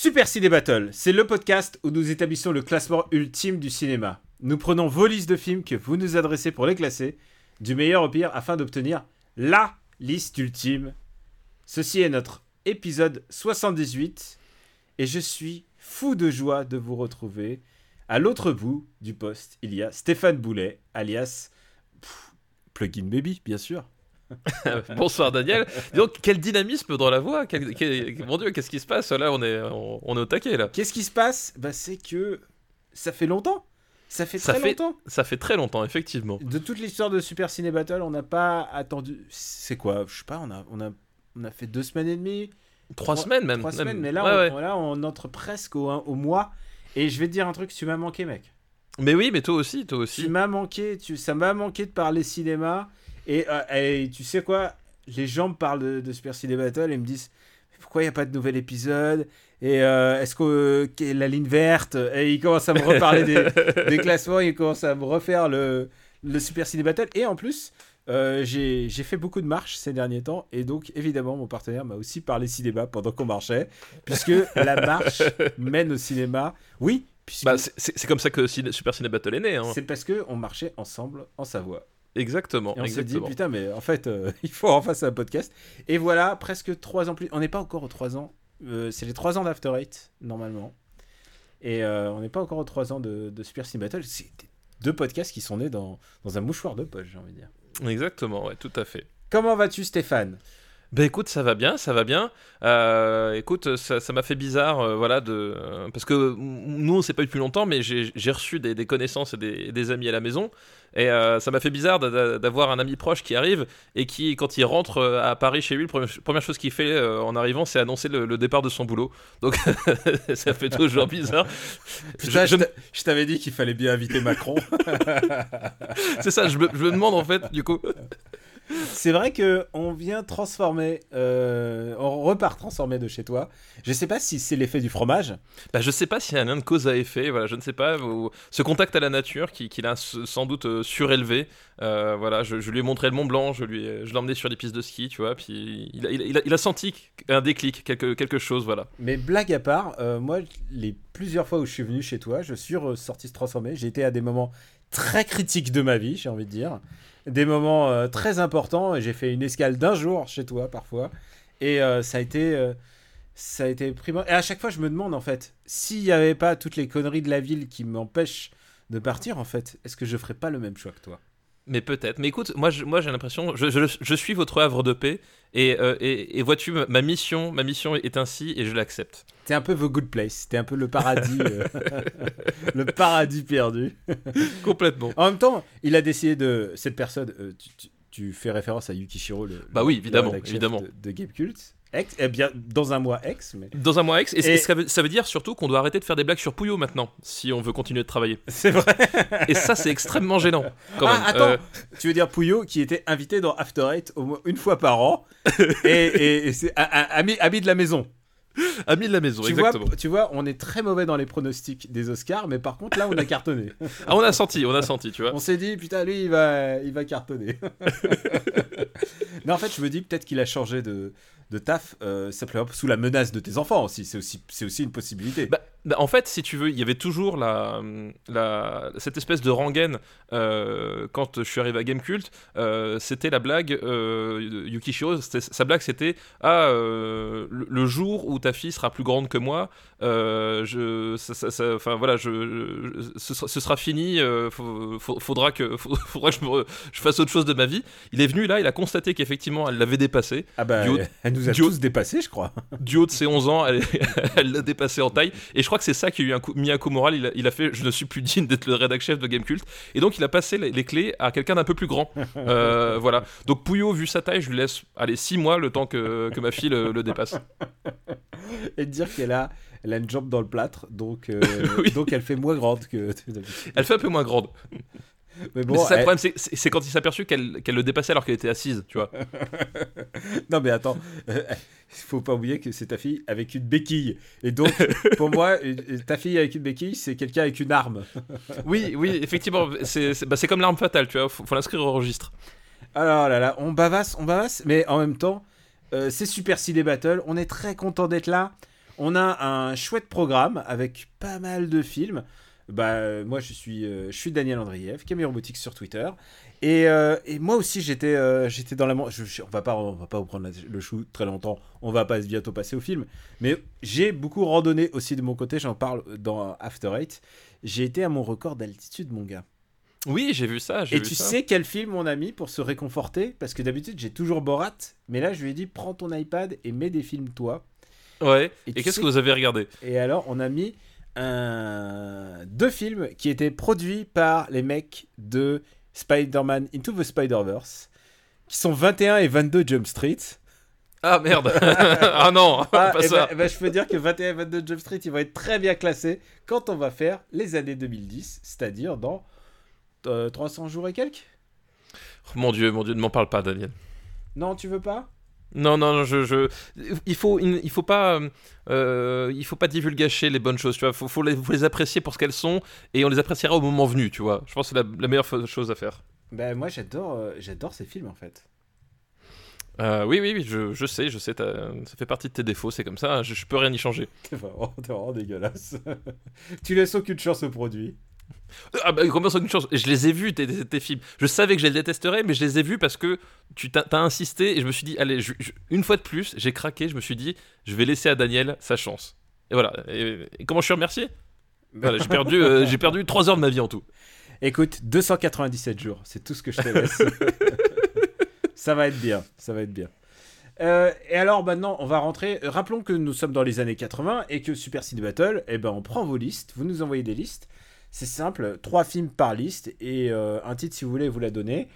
Super Ciné Battle, c'est le podcast où nous établissons le classement ultime du cinéma. Nous prenons vos listes de films que vous nous adressez pour les classer, du meilleur au pire, afin d'obtenir LA liste ultime. Ceci est notre épisode 78, et je suis fou de joie de vous retrouver. À l'autre bout du poste, il y a Stéphane Boulet, alias Plugin Baby, bien sûr. Bonsoir Daniel. Donc quel dynamisme dans la voix. Quel- quel- Mon Dieu, qu'est-ce qui se passe là? On est, on, on est au taquet là. Qu'est-ce qui se passe? Bah, C'est que ça fait longtemps. Ça fait Ça très fait- longtemps. Ça fait très longtemps, effectivement. De toute l'histoire de Super Ciné Battle, on n'a pas attendu. C'est quoi? Je sais pas, on a, on, a, on a fait deux semaines et demie, Trois, Trois- semaines même. trois même. semaines, mais là, Ouais, on, ouais. on- là, on entre presque au, au mois. Et je vais te dire un truc, tu m'as manqué, mec. Mais oui, mais toi aussi, toi Tu aussi. m'as manqué, tu, ça m'a manqué de parler cinéma. Et, euh, et tu sais quoi? Les gens me parlent de, de Super Ciné Battle et me disent pourquoi il n'y a pas de nouvel épisode? Et euh, est-ce que euh, la ligne verte Et ils commencent à me reparler des, des classements, ils commencent à me refaire le, le Super Ciné Battle. Et en plus, j'ai fait beaucoup de marches ces derniers temps. Et donc, évidemment, mon partenaire m'a aussi parlé cinéma pendant qu'on marchait. Puisque la marche mène au cinéma. Oui, puisque Bah, c'est- comme ça que Super Ciné Battle est né. hein. c'est parce qu'on marchait ensemble en Savoie. Exactement. Et on s'est dit, putain, mais en fait, euh, il faut en face un podcast. Et voilà, presque trois ans plus. On n'est pas encore aux trois ans. Euh, c'est les trois ans d'After Eight, normalement. Et euh, on n'est pas encore aux trois ans de, de Super Ciné Battle. C'est deux podcasts qui sont nés dans, dans un mouchoir de poche, j'ai envie de dire. Exactement, ouais, tout à fait. Comment vas-tu, Stéphane? Bah écoute, ça va bien, ça va bien. Euh, écoute, ça m'a fait bizarre, euh, voilà, de euh, parce que nous on s'est pas eu depuis longtemps, mais j'ai reçu des, des connaissances et des, des amis à la maison, et ça m'a fait bizarre d'a- d'a- d'avoir un ami proche qui arrive et qui, quand il rentre à Paris chez lui, la première, chose qu'il fait en arrivant, c'est annoncer le, le départ de son boulot. Donc ça fait toujours bizarre. Putain, je t'avais dit qu'il fallait bien inviter Macron. C'est ça, je me, je me demande en fait, du coup. C'est vrai que on vient transformer, euh, on repart transformer de chez toi. Je sais pas si c'est l'effet du fromage. Bah, je sais pas s'il y a un lien de cause à effet, voilà, je ne sais pas. ce contact à la nature qui, qui l'a sans doute euh, surélevé. Euh, voilà, je, je lui ai montré le Mont Blanc, je lui ai- je l'ai emmené sur des pistes de ski, tu vois, puis il a, il a- il a- il a senti un déclic, quelque, quelque chose, voilà. Mais blague à part, euh, moi, les plusieurs fois où je suis venu chez toi, je suis ressorti se transformer. J'ai été à des moments très critiques de ma vie, j'ai envie de dire. Des moments euh, très importants. et J'ai fait une escale d'un jour chez toi, parfois. Et euh, ça a été. euh, ça a été primordial. Et à chaque fois, je me demande, en fait, s'il n'y avait pas toutes les conneries de la ville qui m'empêchent de partir, en fait, est-ce que je ferais pas le même choix que toi? Mais peut-être. Mais écoute, moi, je- moi j'ai l'impression, je, je, je suis votre havre de paix, et, euh, et, et vois-tu, ma- mission, ma mission est ainsi, et je l'accepte. T'es un peu The Good Place. T'es un peu le paradis. euh, le paradis perdu. Complètement. En même temps, il a décidé de. Cette personne, euh, tu, tu- tu fais référence à Yukishiro, le. Bah oui, évidemment, évidemment. De, de Game Cult. Ex, eh bien, dans un mois ex, mais. Dans un mois ex, et, ça, veut, ça veut dire surtout qu'on doit arrêter de faire des blagues sur Pouillot maintenant, si on veut continuer de travailler. C'est vrai. Et ça, c'est extrêmement gênant, quand même. Ah, attends, Euh, tu veux dire Pouillot qui était invité dans After Eight au moins une fois par an et, et- et c'est ami, ami de la maison. ami de la maison, Tu vois, exactement. tu vois, on est très mauvais dans les pronostics des Oscars, mais par contre là, on a cartonné. Ah, on a senti, on a senti, tu vois. On s'est dit, putain, lui, il va, il va cartonner. non, en fait, je me dis peut-être qu'il a changé de, de taf euh, simplement sous la menace de tes enfants aussi. C'est aussi, c'est aussi une possibilité. Bah, bah, en fait, si tu veux, il y avait toujours la, la, cette espèce de rengaine euh, quand je suis arrivé à Gamecult. Euh, c'était la blague, euh, Yukishiro, sa blague c'était Ah, euh, le, le jour où ta fille sera plus grande que moi, je, ça, ça- ça- enfin, voilà, je, je- ce, sera- ce sera fini, faut- faut- faudra, que, faut- faudra que je, me- je fasse autre chose de ma vie. Il est venu là, il a constaté qu'effectivement elle l'avait dépassé. ah bah, du elle nous a du tous je crois. du haut de ses 11 ans, elle l'a dépassé en taille. Et je crois que c'est ça qui lui a mis un coup moral. Il a, il a fait Je ne suis plus digne d'être le rédac chef de Gamecult. Et donc, il a passé les, les clés à quelqu'un d'un peu plus grand. Euh, voilà. Donc, Pouillot, vu sa taille, je lui laisse aller 6 mois le temps que, que ma fille le, le dépasse. Et de dire qu'elle a, elle a une jambe dans le plâtre, donc, euh, Oui. donc elle fait moins grande que. Elle fait un peu moins grande. Mais bon, ça le elle- problème, c'est- quand il s'est aperçu qu'elle le dépassait alors qu'elle était assise, tu vois. non mais attends, euh, il faut pas oublier que c'est ta fille avec une béquille. Et donc, pour moi, ta fille avec une béquille, c'est quelqu'un avec une arme. Oui, oui, effectivement, c'est bah, c'est comme l'arme fatale, tu vois, faut, faut l'inscrire au registre. Alors là là, on bavasse, on bavasse, mais en même temps, euh, c'est Super Ciné Battle. On est très content d'être là. On a un chouette programme avec pas mal de films. Bah, euh, moi, je suis, euh, je suis Daniel Andrieff, Camille Robotics sur Twitter. Et, euh, et moi aussi, j'étais j'étais dans la. je- je- on va pas, on va pas vous prendre le chou très longtemps. On va pas bientôt passer au film. Mais j'ai beaucoup randonné aussi de mon côté. J'en parle dans After Eight. J'ai été à mon record d'altitude, mon gars. Oui, j'ai vu ça, Et vu tu ça. sais quel film on a mis pour se réconforter? Parce que d'habitude j'ai toujours Borat, mais là je lui ai dit prends ton iPad et mets des films toi. Ouais, Et qu'est-ce sais- que vous avez regardé? Et alors on a mis un... deux films qui étaient produits par les mecs de Spider-Man Into the Spider-Verse, qui sont 21 et 22 Jump Street. Ah merde Ah non, Ah, pas ça ben, eh ben, je peux dire que 21 et 22 Jump Street, ils vont être très bien classés quand on va faire les années 2010, c'est-à-dire dans euh, 300 jours et quelques? Oh, Mon dieu, mon dieu, ne m'en parle pas, Daniel. Non, tu veux pas? Non, non, non, je, je... Il faut, il, faut pas, euh, il faut pas divulgacher les bonnes choses, tu vois. Faut, faut les, faut les apprécier pour ce qu'elles sont, et on les appréciera au moment venu, tu vois. Je pense que c'est la, la meilleure chose à faire. Ben moi j'adore euh, j'adore ces films en fait. Euh, oui, oui, oui, je, je sais, je sais, ça fait partie de tes défauts, c'est comme ça. Je, je peux rien y changer. T'es vraiment, t'es vraiment dégueulasse. tu laisses aucune chance au produit. Ah bah combien une chance? Je les ai vus tes, tes- films. Je savais que je les détesterais, mais je les ai vus parce que tu t'as insisté et je me suis dit allez, je- je- une fois de plus, j'ai craqué. Je me suis dit je vais laisser à Daniel sa chance. Et voilà. Et, et comment je suis remercié? Voilà, j'ai perdu, euh, j'ai perdu 3 heures de ma vie en tout. Écoute, 297 jours, c'est tout ce que je te laisse. ça va être bien, ça va être bien. Euh, et alors maintenant, on va rentrer. Rappelons que nous sommes dans les années 80 et que Super Ciné Battle, eh ben, on prend vos listes, vous nous envoyez des listes. C'est simple, trois films par liste et euh, un titre si vous voulez vous la donner.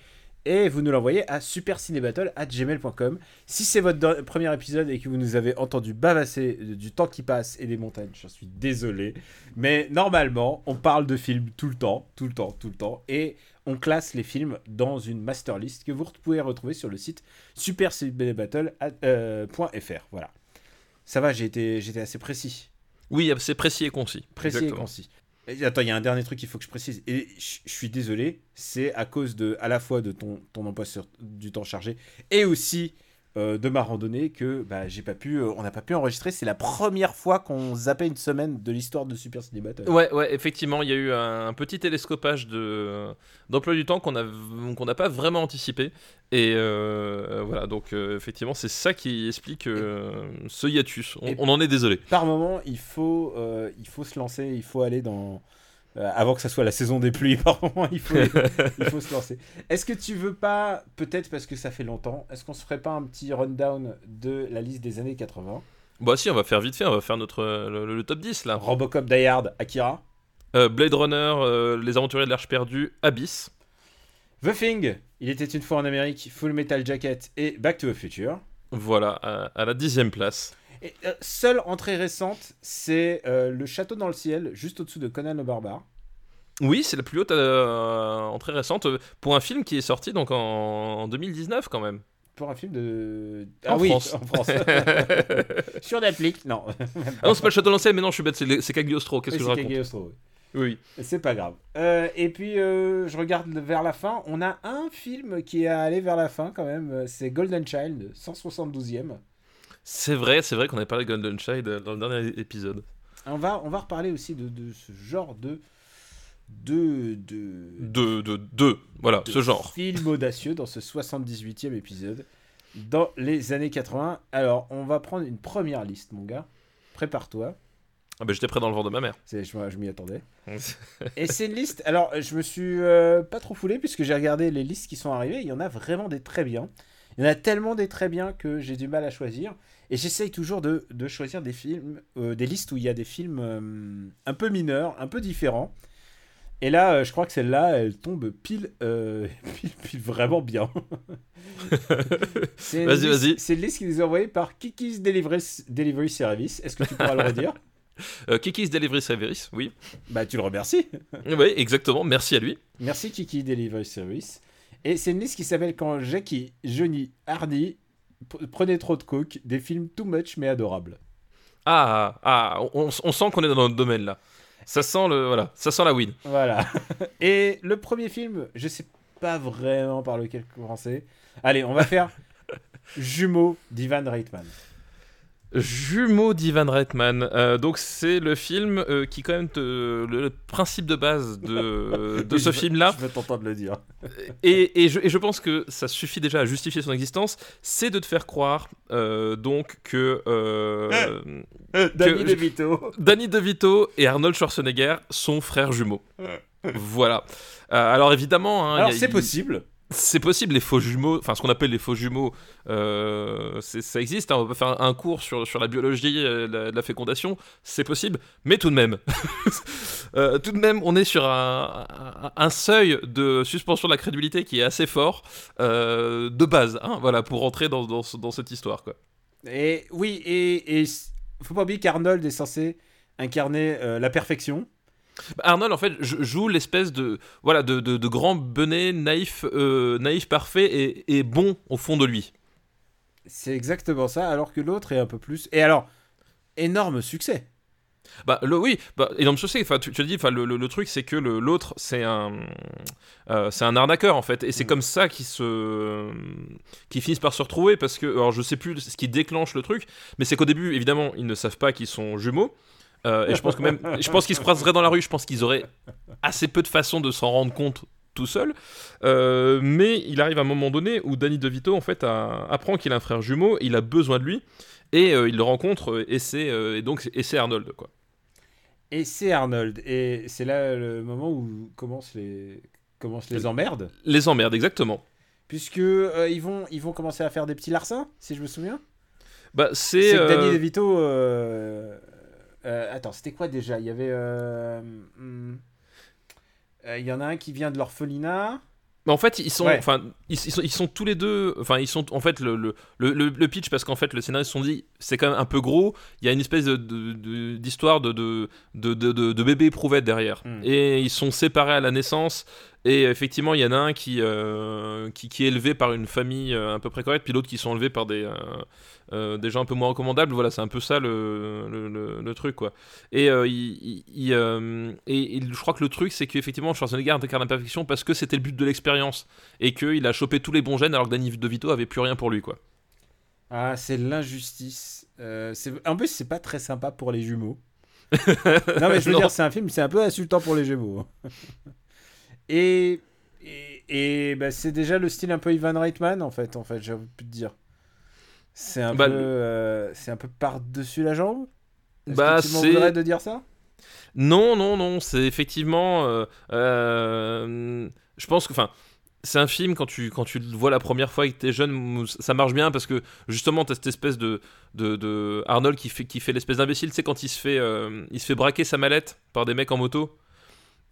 Et vous nous l'envoyez à supercinébattle.gmail.com. Si c'est votre premier épisode et que vous nous avez entendu bavasser du temps qui passe et des montagnes, j'en suis désolé. Mais normalement, on parle de films tout le temps, tout le temps, tout le temps. Et on classe les films dans une master list que vous pouvez retrouver sur le site supercinébattle.fr. Voilà. Ça va, j'ai été, j'étais assez précis. Oui, c'est précis et concis. Précis Exactement. et concis. Attends, il y a un dernier truc qu'il faut que je précise. Et je je suis désolé, c'est à cause de, à la fois de ton, ton emploi sur, du temps chargé et aussi euh, de ma randonnée que bah, j'ai pas pu, euh, on n'a pas pu enregistrer. C'est la première fois qu'on zappait une semaine de l'histoire de Super Ciné Battle. Ouais, ouais, effectivement, il y a eu un, un petit télescopage de d'emploi du temps qu'on a qu'on n'a pas vraiment anticipé. Et euh, voilà, donc effectivement, c'est ça qui explique ce hiatus. On, en est désolé. Par moment, il faut, il faut se lancer, il faut aller dans. Euh, avant que ça soit la saison des pluies, par moment, il faut, il faut se lancer. Est-ce que tu veux pas, peut-être parce que ça fait longtemps, est-ce qu'on se ferait pas un petit rundown de la liste des années 80 Bah si, on va faire vite fait, on va faire notre le, le top 10 là. Robocop, Die Hard, Akira, Euh, Blade Runner, euh, Les Aventuriers de l'Arche perdue, Abyss. The Thing, Il était une fois en Amérique, Full Metal Jacket et Back to the Future. Voilà, à, à la dixième place. Et euh, seule entrée récente, c'est euh, Le Château dans le ciel, juste au-dessous de Conan le Barbare. Oui, c'est la plus haute euh, entrée récente pour un film qui est sorti donc en, en 2019 quand même. Pour un film de. En ah oui, France. en France. Sur Netflix, non. Ah non, c'est pas le Château d'Ancien, mais non, je suis bête, c'est le- Cagliostro. Qu'est-ce que je raconte Cagliostro, oui. Oui. C'est pas grave. Euh, et puis, euh, je regarde vers la fin. On a un film qui est allé vers la fin quand même. C'est Golden Child, 172e. C'est vrai, c'est vrai qu'on avait parlé de Golden Child euh, dans le dernier épisode. On va, on va reparler aussi de, de ce genre de. de. de. De, de, de, voilà, de ce genre. Film audacieux dans ce 78e épisode. Dans les années 80. Alors, on va prendre une première liste, mon gars. Prépare-toi. Ah bah j'étais prêt dans le ventre de ma mère. Je, je m'y attendais. Et c'est une liste. Alors, je me suis euh, pas trop foulé puisque j'ai regardé les listes qui sont arrivées. Il y en a vraiment des très bien. Il y en a tellement des très bien que j'ai du mal à choisir. Et j'essaye toujours de, de choisir des films, euh, des listes où il y a des films euh, un peu mineurs, un peu différents. Et là, euh, je crois que celle-là, elle tombe pile, pile, pile vraiment bien. Vas-y, liste- vas-y. C'est une liste qui nous est envoyée par Kiki's Delivery, Delivery Service. Est-ce que tu pourras le redire? Euh, Kiki's Delivery Service, oui. Bah, tu le remercies. Oui, exactement, merci à lui. Merci Kiki Delivery Service. Et c'est une liste qui s'appelle Quand Jackie, Johnny, Hardy prenaient trop de coke, des films too much mais adorables. Ah, ah on, on sent qu'on est dans notre domaine là. Ça sent le voilà, ça sent la win. Voilà. Et le premier film, je sais pas vraiment par lequel commencer. Allez, on va faire Jumeaux d'Ivan Reitman. Jumeaux d'Ivan Reitman. Euh, donc c'est le film euh, qui quand même te- le, le principe de base de, ce je veux- film là Je veux t'entendre le dire. et, et je, et je pense que ça suffit déjà à justifier son existence, c'est de te faire croire euh, donc que euh, Danny Que- DeVito. Danny DeVito et Arnold Schwarzenegger sont frères jumeaux. voilà. Euh, alors évidemment, hein, Alors c'est possible. C'est possible, les faux jumeaux, enfin ce qu'on appelle les faux jumeaux, euh, ça existe. hein, on peut faire un, cours sur, sur la biologie, euh, la, la fécondation, c'est possible, mais tout de même, Euh, tout de même, on est sur un, un- seuil de suspension de la crédulité qui est assez fort de base, hein, voilà, pour rentrer dans, dans, dans cette histoire, quoi. Et oui, et, et faut pas oublier qu'Arnold est censé incarner la perfection. Bah, Arnold, en fait, joue l'espèce de voilà de, de, de grand benet naïf, euh, naïf parfait et, et bon au fond de lui. C'est exactement ça, alors que l'autre est un peu plus. Et alors, énorme succès. Bah le oui, bah énorme succès. Enfin, tu, tu le dis. Enfin, le, le- le truc c'est que l'autre c'est un euh, c'est un arnaqueur en fait, et c'est Mm. comme ça qu'ils se qu'ils finissent par se retrouver parce que alors je sais plus ce qui déclenche le truc, mais c'est qu'au début évidemment ils ne savent pas qu'ils sont jumeaux. Euh, et je pense que même, je pense qu'ils se croiseraient dans la rue. Je pense qu'ils auraient assez peu de façons de s'en rendre compte tout seul. Euh, mais il arrive à un moment donné où Danny DeVito en fait a- apprend qu'il a un frère jumeau, il a besoin de lui et euh, il le rencontre et c'est et donc et c'est Arnold quoi. Et c'est Arnold. Et c'est là le moment où commencent les, commencent les emmerdes. Les emmerdes exactement. Puisque ils, vont, ils vont commencer à faire des petits larcins, si je me souviens. Bah c'est euh, Danny DeVito. euh, euh, attends, c'était quoi déjà? Il y avait. euh, hmm, euh, Il y en a un qui vient de l'orphelinat. Mais en fait, ils sont, Ouais. ils, ils sont, ils sont tous les deux, enfin, ils sont en fait le, le, le, le- pitch parce qu'en fait, le scénariste se sont dit, c'est quand même un peu gros. Il y a une espèce d'histoire de de, de, de, de, de bébé éprouvette derrière, Mm. et ils sont séparés à la naissance. Et effectivement, il y en a un qui, euh, qui, qui est élevé par une famille euh, un peu près correcte, puis l'autre qui sont élevés par des, euh, euh, des gens un peu moins recommandables. Voilà, c'est un peu ça le, le, le- le truc, quoi. Et, euh, il, il- il, euh, et, et je crois que le truc, c'est qu'effectivement, Schwarzenegger incarne la perfection parce que c'était le but de l'expérience et qu'il a chopé tous les bons gènes alors que Danny DeVito avait plus rien pour lui, quoi. Ah, c'est l'injustice. Euh, en plus, c'est pas très sympa pour les jumeaux. non, mais je veux Non. dire, c'est un film, c'est un peu insultant pour les jumeaux. Et et, et, bah, c'est déjà le style un peu Ivan Reitman, en fait, en fait j'ai envie de te dire. C'est un Bah, peu, euh, c'est un peu par-dessus la jambe? Est-ce Bah, que tu c'est- voudrais de dire ça? Non, non, non, c'est effectivement. euh, euh, je pense que. Enfin. C'est un film, quand tu, quand tu le vois la première fois et que t'es jeune, ça marche bien parce que justement, t'as cette espèce de, de, de Arnold qui fait, qui fait l'espèce d'imbécile, sais, quand il se, fait, euh, il se fait braquer sa mallette par des mecs en moto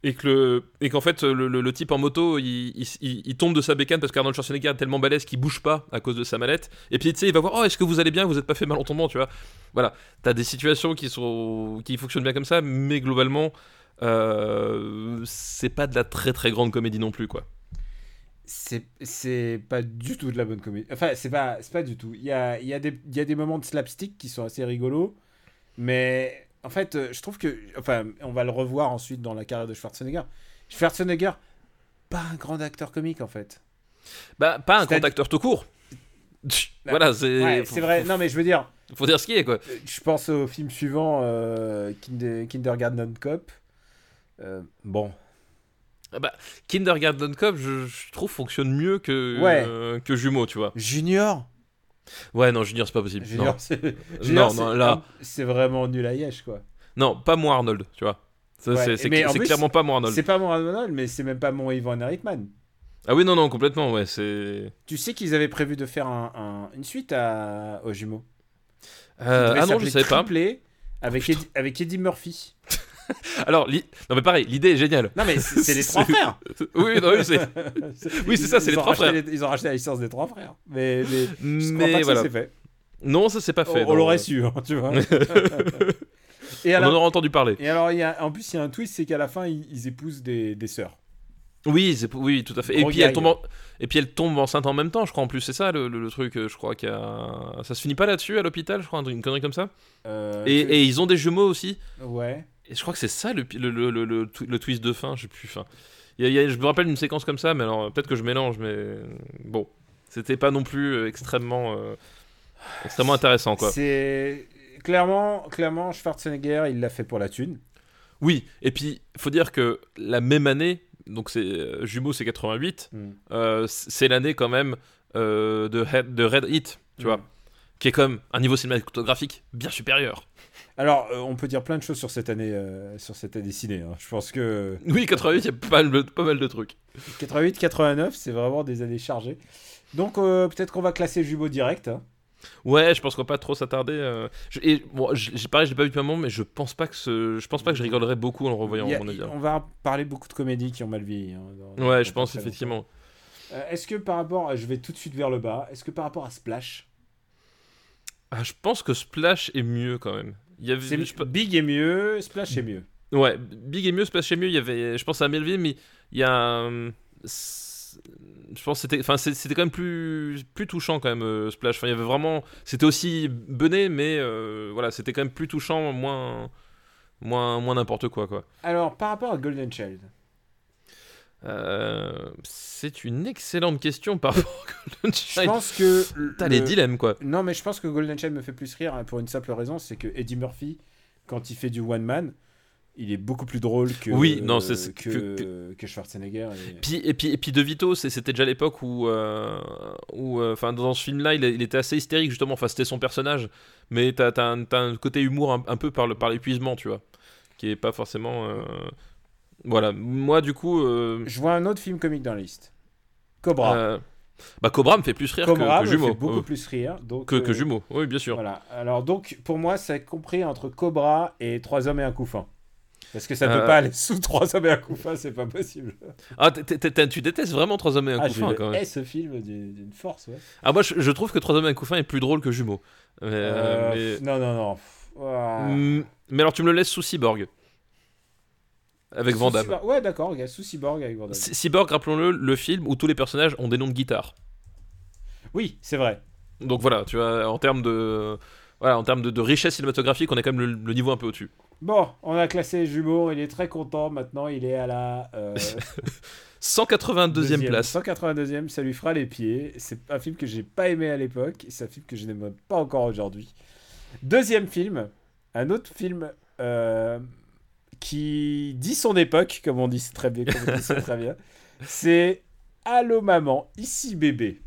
et que et qu'en fait, le, type en moto, il, tombe de sa bécane parce qu'Arnold Schwarzenegger est tellement balèze qu'il bouge pas à cause de sa mallette. Et puis, tu sais, il va voir, oh, est-ce que vous allez bien? Vous êtes pas fait mal en tombant, tu vois. Voilà, t'as des situations qui, sont, qui fonctionnent bien comme ça, mais globalement, euh, c'est pas de la très très grande comédie non plus, quoi. c'est pas du tout de la bonne comédie. Enfin, c'est pas, pas du tout. Il y a, y, a y a des moments de slapstick qui sont assez rigolos, mais en fait, euh, je trouve que. Enfin, on va le revoir ensuite dans la carrière de Schwarzenegger. Schwarzenegger, pas un grand acteur comique en fait. Bah, pas un grand acteur tout court. voilà, c'est. Ouais, c'est vrai. Non, mais je veux dire, Faut dire ce qui est, quoi. euh, je pense au film suivant, euh, Kinder- Kindergarten Cop. Euh, bon, Ah bah, Kindergarten Cop, je, je trouve, fonctionne mieux que, Ouais. euh, que Jumeau, tu vois. Junior? Ouais, non, Junior, c'est pas possible. Junior, Non. c'est Junior, non, c'est- là. c'est vraiment nul à Yesh, quoi. non, pas moi Arnold, tu vois. Ça, Ouais, c'est- c'est mais en c'est plus, clairement pas moi Arnold. C'est pas mon Arnold, mais c'est même pas mon Ivan Reitman. Ah oui, non, non, complètement, ouais, c'est. Tu sais qu'ils avaient prévu de faire un, un- une suite à, aux jumeaux. Euh, ah non, je savais pas. Avec. Eddie, avec Eddie Murphy. Alors, li- non, mais pareil, l'idée est géniale. Non, mais c'est les trois frères. Oui, non, oui, c'est. Oui, ça, c'est les trois frères. les- ils ont racheté la licence des trois frères. Mais, mais je crois Mais que voilà. ça fait. Non, ça c'est pas fait. on l'aurait su, hein, tu vois. Et On en aura entendu parler. et alors il y a, en plus, il y a un twist, c'est qu'à la fin, ils, ils épousent des, des sœurs. Oui, oui, tout à fait. Et puis, elle tombe en... et puis elle tombe enceinte en même temps, je crois, en plus. C'est ça le, le- le truc, euh, je crois qu'il y a... Ça se finit pas là-dessus, à l'hôpital, je crois, une connerie comme ça? Euh, et ils ont des jumeaux aussi? Ouais. Et je crois que c'est ça le, twist de fin, je sais plus. Fin. Il y a- il y a- je me rappelle d'une séquence comme ça, mais alors peut-être que je mélange, mais bon. C'était pas non plus euh, extrêmement, euh, extrêmement intéressant, quoi. C'est clairement, clairement, Schwarzenegger, il l'a fait pour la thune. Oui, et puis, faut dire que la même année, donc c'est euh, Jumeaux, c'est 88, Mm. euh, c'est l'année quand même de, Red, de Red Hit, tu Mm. vois, qui est comme un niveau cinématographique bien supérieur. Alors, euh, on peut dire plein de choses sur cette année, euh, sur cette année ciné. hein. Je pense que Oui, 88, il y a pas mal, de- pas mal de trucs. 88, 89, c'est vraiment des années chargées. Donc, euh, peut-être qu'on va classer Jumeau direct. hein. Ouais, je pense qu'on va pas trop s'attarder. euh, je- et bon, je- j'ai pareil, je l'ai pas vu depuis un moment, mais je pense pas que ce, je pense pas que je rigolerais beaucoup en le revoyant, Il y a- à mon avis. hein. on va parler beaucoup de comédies qui ont mal vieilli. hein, dans- Ouais, dans je pense effectivement. Euh, Est-ce que par rapport, je vais tout de suite vers le bas. Est-ce que par rapport à Splash, Ah, je pense que Splash est mieux quand même. Y avait, je Big est mieux, Splash est mieux. Ouais, Big est mieux, Splash est mieux. Il y avait, je pense à Melville, mais il y a, je pense c'était, enfin c'était quand même plus, plus touchant quand même euh, Splash. Enfin, il y avait vraiment, c'était aussi bené, mais euh, voilà, c'était quand même plus touchant, moins, moins, moins n'importe quoi quoi. Alors, par rapport à Golden Child, Euh, c'est une excellente question par rapport à Golden je Child. pense que T'as le- les dilemmes quoi. Non, mais je pense que Golden Child me fait plus rire hein, pour une simple raison, c'est que Eddie Murphy, quand il fait du one man, il est beaucoup plus drôle que Oui, non, c'est- c'est- que, que, Schwarzenegger. et- Puis, et, puis, et puis De Vito, c'était déjà l'époque où, euh, où euh, enfin, dans ce film-là, il, il était assez hystérique justement. Enfin, c'était son personnage, mais t'as as un côté humour un, un peu par le- par l'épuisement, tu vois, qui est pas forcément. Voilà, moi du coup, euh, Je vois un autre film comique dans la liste. Cobra. euh, bah Cobra me fait plus rire Cobra que, que me Jumeau, fait beaucoup Euh, plus rire. Donc, que, que Jumeau. Oui, bien sûr. Voilà. Alors donc, pour moi, c'est compris entre Cobra et Trois hommes et un couffin. Parce que ça peut Euh. pas aller sous Trois hommes et un couffin, c'est pas possible. Ah, tu détestes vraiment Trois hommes et un Ah, couffin quand même. ce film d'une force, ouais. Ah, moi je, trouve que Trois hommes et un couffin est plus drôle que Jumeau. Non, non, non. Mais alors tu me le laisses sous Cyborg. Avec Van Damme. Ouais, d'accord, sous Cyborg avec Van Damme. C- Cyborg, rappelons-le, le film où tous les personnages ont des noms de guitare. Oui, c'est vrai. Donc voilà, tu vois, en termes de, voilà, en termes de, de richesse cinématographique, on est quand même le, le niveau un peu au-dessus. Bon, on a classé Jumeau, il est très content. Maintenant, il est à la euh, 182e deuxième- place. 182e, ça lui fera les pieds. C'est un film que j'ai pas aimé à l'époque, c'est un film que je n'aime pas encore aujourd'hui. Deuxième film, un autre film euh, qui dit son époque, comme on dit très bien, c'est très bien. C'est Allô maman, ici bébé.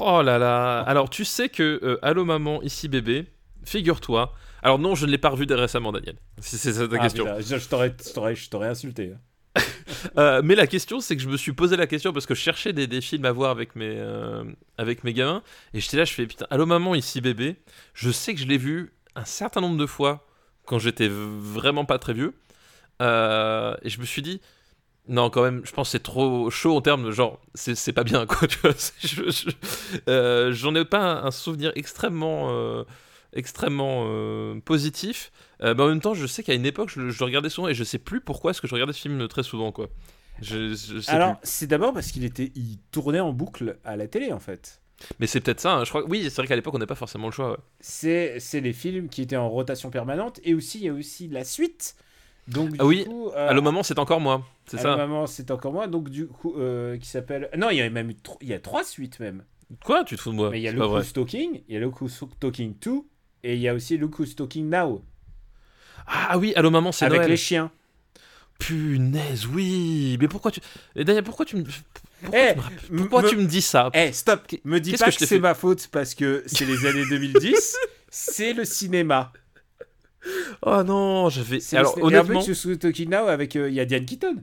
Oh là là. Alors tu sais que euh, Allô maman, ici bébé. Figure-toi. Alors non, je ne l'ai pas revu récemment, Daniel. Si c'est ça ta Ah, question. putain, je je t'aurais- insulté. hein. Euh, mais la question, c'est que je me suis posé la question parce que je cherchais des, des films à voir avec mes, euh, avec mes gamins. Et j'étais là, je fais putain, allô maman, ici bébé. Je sais que je l'ai vu un certain nombre de fois quand j'étais vraiment pas très vieux. Euh, et je me suis dit, non, quand même, je pense que c'est trop chaud en termes de genre, c'est pas bien quoi. tu vois, c'est- je- je- euh, J'en ai pas un, un souvenir extrêmement. euh, extrêmement euh, positif mais en même temps je sais qu'à une époque je, je le regardais souvent et je sais plus pourquoi est-ce que je regardais ce film très souvent quoi je, je sais Alors, c'est d'abord parce qu'il était, il tournait en boucle à la télé en fait. Mais c'est peut-être ça hein, je crois oui c'est vrai qu'à l'époque on n'a pas forcément le choix ouais. c'est c'est les films qui étaient en rotation permanente et aussi il y a aussi la suite. Donc du Ah oui, coup, euh, Allô maman c'est encore moi c'est Allô ça. Maman c'est encore moi. Donc du coup euh, qui s'appelle non il y a même il y a trois suites même. Quoi tu te fous de moi? Mais il y a Who's Talking il y a Who's Talking 2 et il y a aussi Who's Talking Now. Ah oui Allô maman c'est avec Noël. les chiens. Punaise oui. Mais pourquoi tu et Daniel pourquoi tu me pourquoi, Eh, tu, me rappelles- pourquoi me- tu me dis ça eh stop. me dis pas que c'est ma faute parce que c'est les années 2010 c'est le cinéma. Oh non j'avais C'est alors ciné- et honnêtement Look Who's Talking Now avec euh, il y a Diane Keaton.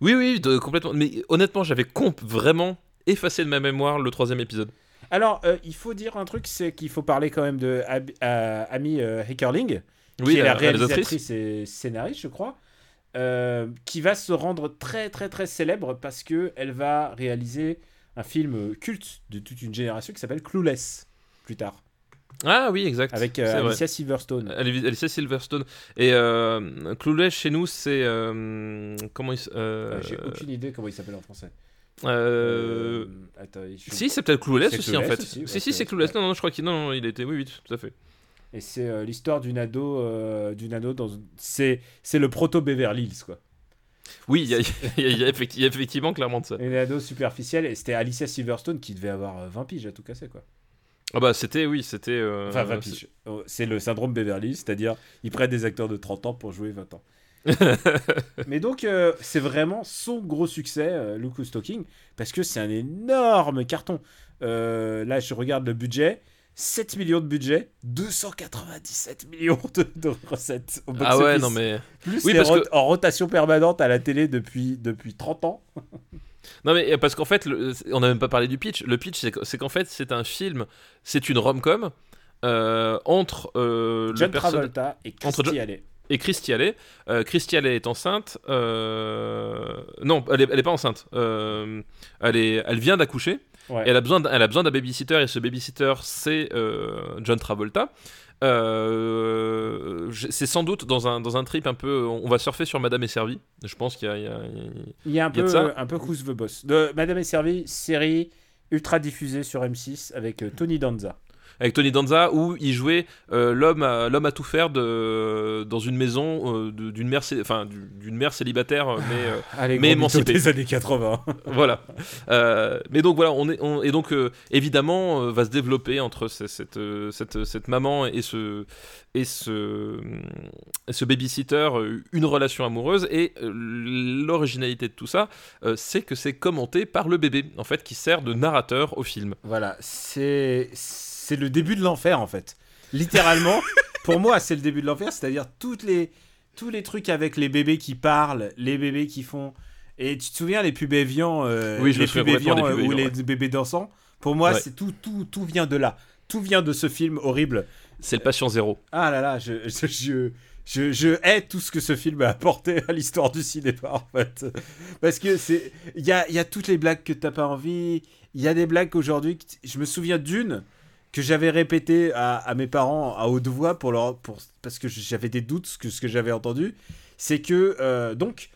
Oui oui de- complètement. Mais honnêtement j'avais comp vraiment effacé de ma mémoire le troisième épisode. Alors, euh, il faut dire un truc, c'est qu'il faut parler quand même de Ab- euh, Amy Heckerling, oui qui est la réalisatrice et scénariste, je crois, euh, qui va se rendre très très très célèbre parce que elle va réaliser un film culte de toute une génération qui s'appelle Clueless plus tard. Ah oui, exact. avec euh, vrai. Alicia Silverstone. Ali- Alicia Silverstone. Et euh, Clueless chez nous, c'est. euh, comment il J'ai aucune idée comment il s'appelle en français. attends, je- Si, c'est peut-être Clueless aussi en fait. aussi, ouais, si, si, c'est- Clueless. Non, non, je crois qu'il non, non, il était. Oui, oui, tout à fait. Et c'est euh, l'histoire d'une ado, euh, d'une ado dans. C'est c'est le proto Beverly Hills quoi. Oui, il y a, y y y effectivement clairement de ça. Une ado superficielle et c'était Alicia Silverstone qui devait avoir euh, 20 piges à tout casser quoi. Ah bah, c'était, oui, c'était. euh, Enfin 20 c'est- piges. Oh, C'est le syndrome Beverly c'est-à-dire ils prennent des acteurs de 30 ans pour jouer 20 ans. Mais donc euh, c'est vraiment son gros succès, euh, Who's Talking, parce que c'est un énorme carton. Euh, là je regarde le budget. 7 millions de budget, 297 millions de, de recettes au Ah ouais, non mais. Plus Oui, les parce rot- que- en rotation permanente à la télé depuis, depuis 30 ans. Non mais parce qu'en fait, le- on n'a même pas parlé du pitch. Le pitch, c'est que- c'est qu'en fait, c'est un film, c'est une rom-com euh, entre euh, John Travolta et Christy Alley. et Christy Alley. Euh, Christy Alley est enceinte. euh, Non, elle est, elle est pas enceinte. Euh, Elle, est... elle vient d'accoucher. Ouais. Et elle a besoin d- elle a besoin d'un babysitter et ce babysitter c'est euh, John Travolta. Euh, c'est sans doute dans un, dans un trip un peu. On va surfer sur Madame est servie. Je pense qu'il y a- il y a- il- Il y a un peu, ça. un peu Who's the Boss. De Madame est servie, série ultra diffusée sur M6 avec euh, Tony Danza. Avec Tony Danza où il jouait euh, l'homme à, l'homme à tout faire de, dans une maison euh, d'une mère, enfin, d'une mère célibataire, euh, mais Allez, Mais gros mytho émancipé. des années 80. voilà. Mais donc voilà, on est, on- et donc évidemment va se développer entre ce- cette, cette, cette maman et ce, et ce, ce babysitter une relation amoureuse et l'originalité de tout ça, c'est que c'est commenté par le bébé en fait qui sert de narrateur au film. Voilà, c'est c'est le début de l'enfer en fait. Littéralement, pour moi, c'est le début de l'enfer, c'est-à-dire toutes les tous les trucs avec les bébés qui parlent, les bébés qui font et tu te souviens les pubs Evian euh, Oui, je les pubs euh, ou Evian, les bébés dansants. Pour moi, Ouais. c'est tout tout tout vient de là. Tout vient de ce film horrible. C'est le patient zéro. Ah là là, je, je, je, je, je hais tout ce que ce film a apporté à l'histoire du cinéma, en fait. Parce que c'est. Il y a, y a toutes les blagues que t'as pas envie. Il y a des blagues t- Je me souviens d'une que j'avais répétée à, à mes parents à haute voix pour leur, pour, parce que j'avais des doutes sur ce que j'avais entendu. C'est que, euh, donc,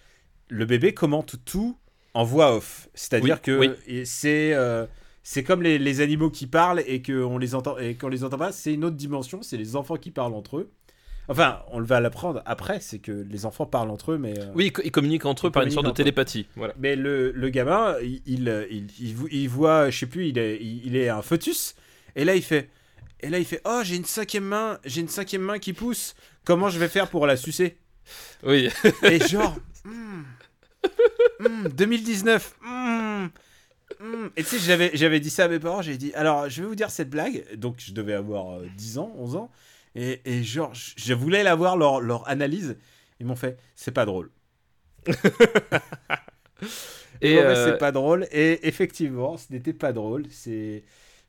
le bébé commente tout en voix off. C'est-à-dire Oui, que oui. et c'est. euh, c'est comme les, les animaux qui parlent et qu'on les entend et qu'on les entend pas, c'est une autre dimension, c'est les enfants qui parlent entre eux. Enfin, on va l'apprendre après, c'est que les enfants parlent entre eux, mais euh, Oui, ils co- ils communiquent entre eux par une sorte de télépathie. Voilà. mais le, le gamin, il, il, il, il vo- il voit, je sais plus, il est, il, il est un foetus, et là il fait, et là il fait, oh j'ai une cinquième main, j'ai une cinquième main qui pousse, comment je vais faire pour la sucer? Oui. Et genre, hmm, hmm, 2019, hmm, hmm. et tu sais, j'avais, j'avais dit ça à mes parents, j'ai dit, alors je vais vous dire cette blague, donc je devais avoir euh, 10 ans, 11 ans, et, et genre, je, voulais l'avoir leur, leur analyse, ils m'ont fait, c'est pas drôle. Et euh, c'est pas drôle. Et effectivement, ce n'était pas drôle. C'est.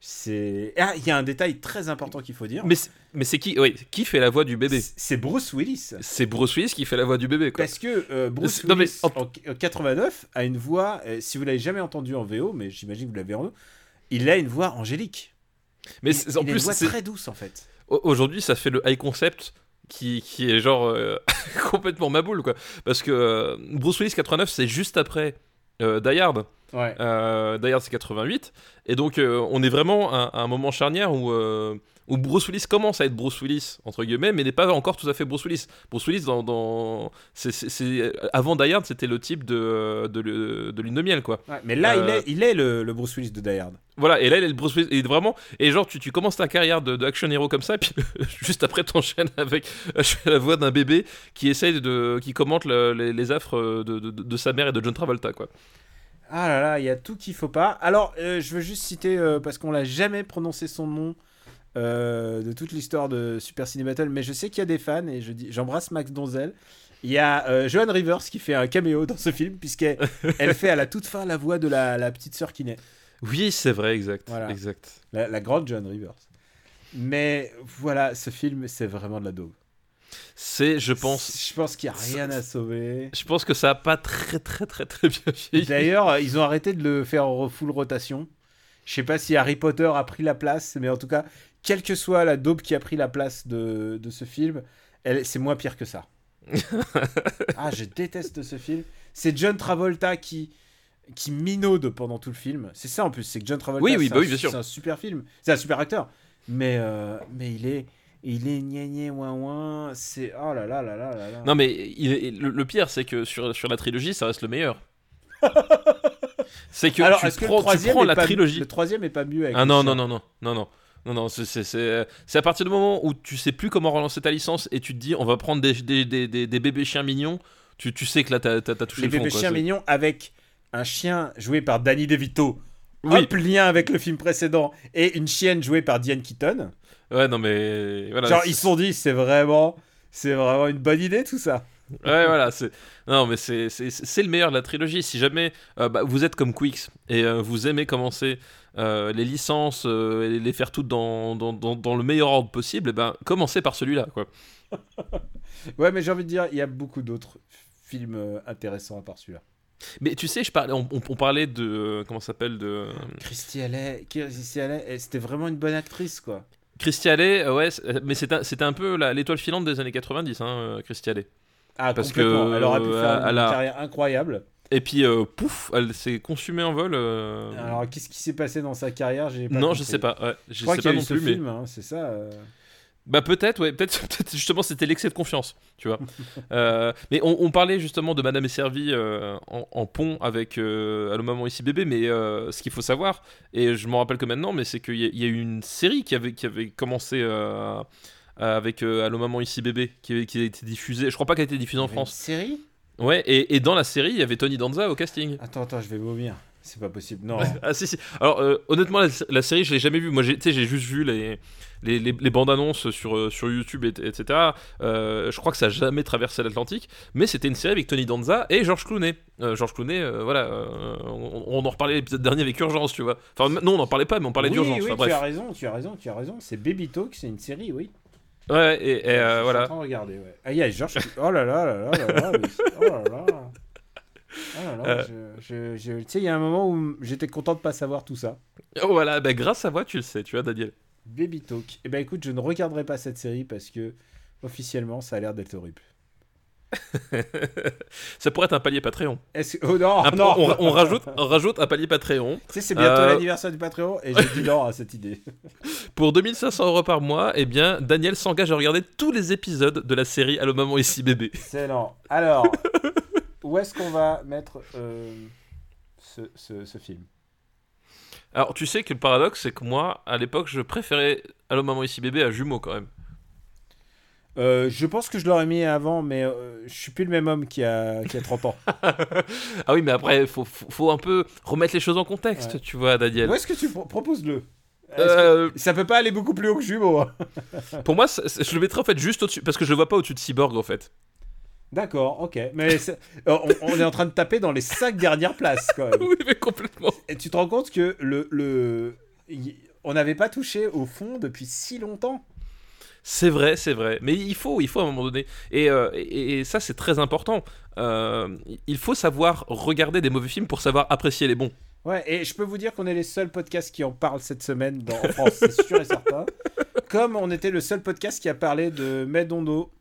C'est. Ah, il y a un détail très important qu'il faut dire. mais c'est- mais c'est qui oui, qui fait la voix du bébé? C'est- Bruce Willis. C'est Bruce Willis qui fait la voix du bébé quoi. Parce que euh, Bruce non, Willis, en- en... en 89, a une voix. euh, si vous l'avez jamais entendu en VO, mais j'imagine que vous l'avez en VO, il a une voix angélique. Mais Il- en il a une plus voix très douce en fait. Au- Aujourd'hui, ça fait le high concept qui, qui est genre euh, complètement maboule, quoi. Parce que euh, Bruce Willis 89, c'est juste après euh, Die Hard. Ouais. Euh, Hard, c'est 88. Et donc, euh, on est vraiment à, à un moment charnière où, euh, où Bruce Willis commence à être Bruce Willis, entre guillemets, mais n'est pas encore tout à fait Bruce Willis. Bruce Willis, dans, dans... c'est- avant Die Hard, c'était le type de, de, de, Lune de Miel, quoi. Ouais, Mais là, il Euh, est, il est le, le Bruce Willis de Die Hard. Voilà, et là, il est le Bruce Willis, et vraiment, et genre, tu, tu commences ta carrière de, de action hero comme ça, et puis juste après, t'enchaînes avec la voix d'un bébé qui essaye de, qui commente le- les, les affres de, de, de sa mère et de John Travolta, quoi. Ah là là, il y a tout qu'il faut pas. Alors, euh, je veux juste citer, euh, parce qu'on l'a jamais prononcé son nom euh, de toute l'histoire de Super Ciné Battle, mais je sais qu'il y a des fans, et je dis, j'embrasse Max Donzel. Il y a Joan Rivers qui fait un caméo dans ce film, puisqu'elle elle fait à la toute fin la voix de la, la petite sœur Kiné, Oui, c'est vrai, exact, Voilà. exact. la, la grande Joan Rivers. Mais voilà, ce film, c'est vraiment de la daube. C'est, je pense, Je pense qu'il n'y a rien à sauver. je pense que ça a pas très, très, très, très bien vieilli. D'ailleurs, ils ont arrêté de le faire en full rotation. Je sais pas si Harry Potter a pris la place, mais en tout cas, quelle que soit la daube qui a pris la place de, de ce film, elle, c'est moins pire que ça. ah, je déteste ce film. C'est John Travolta qui qui minaude pendant tout le film. C'est ça en plus, c'est que John Travolta, Oui, oui, c'est bah un, oui, bien sûr. c'est un super film. C'est un super acteur. Mais, euh, mais il est il est gna gna ouin ouin. C'est oh là là là là là là. Non, mais il le, le pire, c'est que sur, sur la trilogie, ça reste le meilleur. c'est que Alors, tu que prends, tu la trilogie. Le troisième est pas mieux avec Ah non, non, non, non, non, non. Non, non, c'est- c'est- c'est c'est à partir du moment où tu sais plus comment relancer ta licence et tu te dis on va prendre des, des, des, des- des bébés chiens mignons, tu, tu sais que là t'as t'as- t'as touché Les le fond. bébés quoi, chiens mignons avec un chien joué par Danny DeVito. Oui. Hop, lien avec le film précédent. Et une chienne jouée par Diane Keaton. Ouais, non, mais. Voilà, Genre, ils se sont dit, c'est vraiment, c'est vraiment une bonne idée tout ça. Ouais, voilà, c'est. Non, mais c'est le meilleur de la trilogie. Si jamais euh, bah, vous êtes comme Quicks et euh, vous aimez commencer euh, les licences et les faire toutes dans, dans, dans, dans le meilleur ordre possible, eh ben, commencez par celui-là, quoi. Ouais, mais j'ai envie de dire, il y a beaucoup d'autres films intéressants à part celui-là. Mais tu sais, je parlais, on, on- on parlait de. euh, Comment ça s'appelle De. Christy Alley, Christy elle, c'était vraiment une bonne actrice quoi. Christy Alley, euh, ouais, c'est- mais c'était un- peu l'étoile filante des années 90, hein, euh, Christy Alley. Ah, Parce que, elle aurait pu faire euh, une carrière incroyable. Et puis, euh, pouf, elle s'est consumée en vol. euh, Alors, qu'est-ce qui s'est passé dans sa carrière pas non, compris. je sais pas. Ouais, je Je crois sais qu'il y a eu non ce plus, mais. film, hein, c'est ça. euh. Bah peut-être, ouais, peut-être, justement c'était l'excès de confiance, tu vois. Euh, mais on, on parlait justement de Madame est servie euh, en, en pont avec euh, Allô maman ici bébé, mais euh, ce qu'il faut savoir, et je m'en rappelle que maintenant, mais c'est qu'il y, a- il y a eu une série qui avait, qui avait commencé avec Allô maman ici bébé, qui, qui a été diffusée, je crois pas qu'elle a été diffusée en avait Une France. série? Ouais, et, et dans la série, il y avait Tony Danza au casting. Attends, attends, je vais vomir. C'est pas possible. Non. Ah si si. Alors euh, honnêtement la, la série je l'ai jamais vue. Moi j'ai tu sais, j'ai juste vu les les, les, les bandes annonces sur euh, sur YouTube et- etc. Euh, je crois que ça a jamais traversé l'Atlantique. Mais c'était une série avec Tony Danza et George Clooney. Euh, George Clooney euh, voilà on, on en reparlait l'épisode dernier avec Urgence tu vois. Enfin non on n'en parlait pas mais on parlait oui, d'Urgence. oui, Enfin, tu bref. as raison, tu as raison, tu as raison. C'est Baby Talk, c'est une série, oui. Ouais et, et, euh, Je suis voilà. en train de regarder, ouais. Ah, il y a Georges. Oh là là là là là là. Oh là là. Oh là là. Euh. je- je- je- Tu sais, il y a un moment où j'étais content de pas savoir tout ça. Oh, voilà bah, grâce à moi tu le sais tu vois Daniel. Baby Talk. Eh ben écoute, je ne regarderai pas cette série parce que officiellement, ça a l'air d'être horrible. ça pourrait être un palier Patreon. Oh non, Un- non. on, on rajoute on rajoute un palier Patreon. Tu sais, c'est bientôt Euh. l'anniversaire du Patreon et j'ai dit non à cette idée. Pour 2500 euros par mois, eh bien, Daniel s'engage à regarder tous les épisodes de la série Allô maman ici bébé. Excellent. Alors, où est-ce qu'on va mettre euh, ce, ce- ce film? Alors, tu sais que le paradoxe, c'est que moi, à l'époque, je préférais Allô maman ici bébé à Jumeaux quand même. Euh, Je pense que je l'aurais mis avant, mais euh, je suis plus le même homme qui a, qui a 30 ans. ah oui, mais après, faut, faut, faut un peu remettre les choses en contexte, Ouais. tu vois, Daniel. Où est-ce que tu pro- proposes-le Euh, Ça peut pas aller beaucoup plus haut que Jumeau. hein? pour moi, c'est- c'est- je le mettrais en fait juste au-dessus, parce que je le vois pas au-dessus de Cyborg en fait. D'accord, ok. Mais euh, on, on est en train de taper dans les 5 dernières places quand même. oui, mais complètement. Et tu te rends compte que le, le... on n'avait pas touché au fond depuis si longtemps. C'est vrai, c'est vrai. Mais il faut, il faut à un moment donné. Et, euh, et, et ça, c'est très important. Euh, il faut savoir regarder des mauvais films pour savoir apprécier les bons. Ouais, et je peux vous dire qu'on est les seuls podcasts qui en parlent cette semaine dans, en France, c'est sûr et certain. Comme on était le seul podcast qui a parlé de Medondo.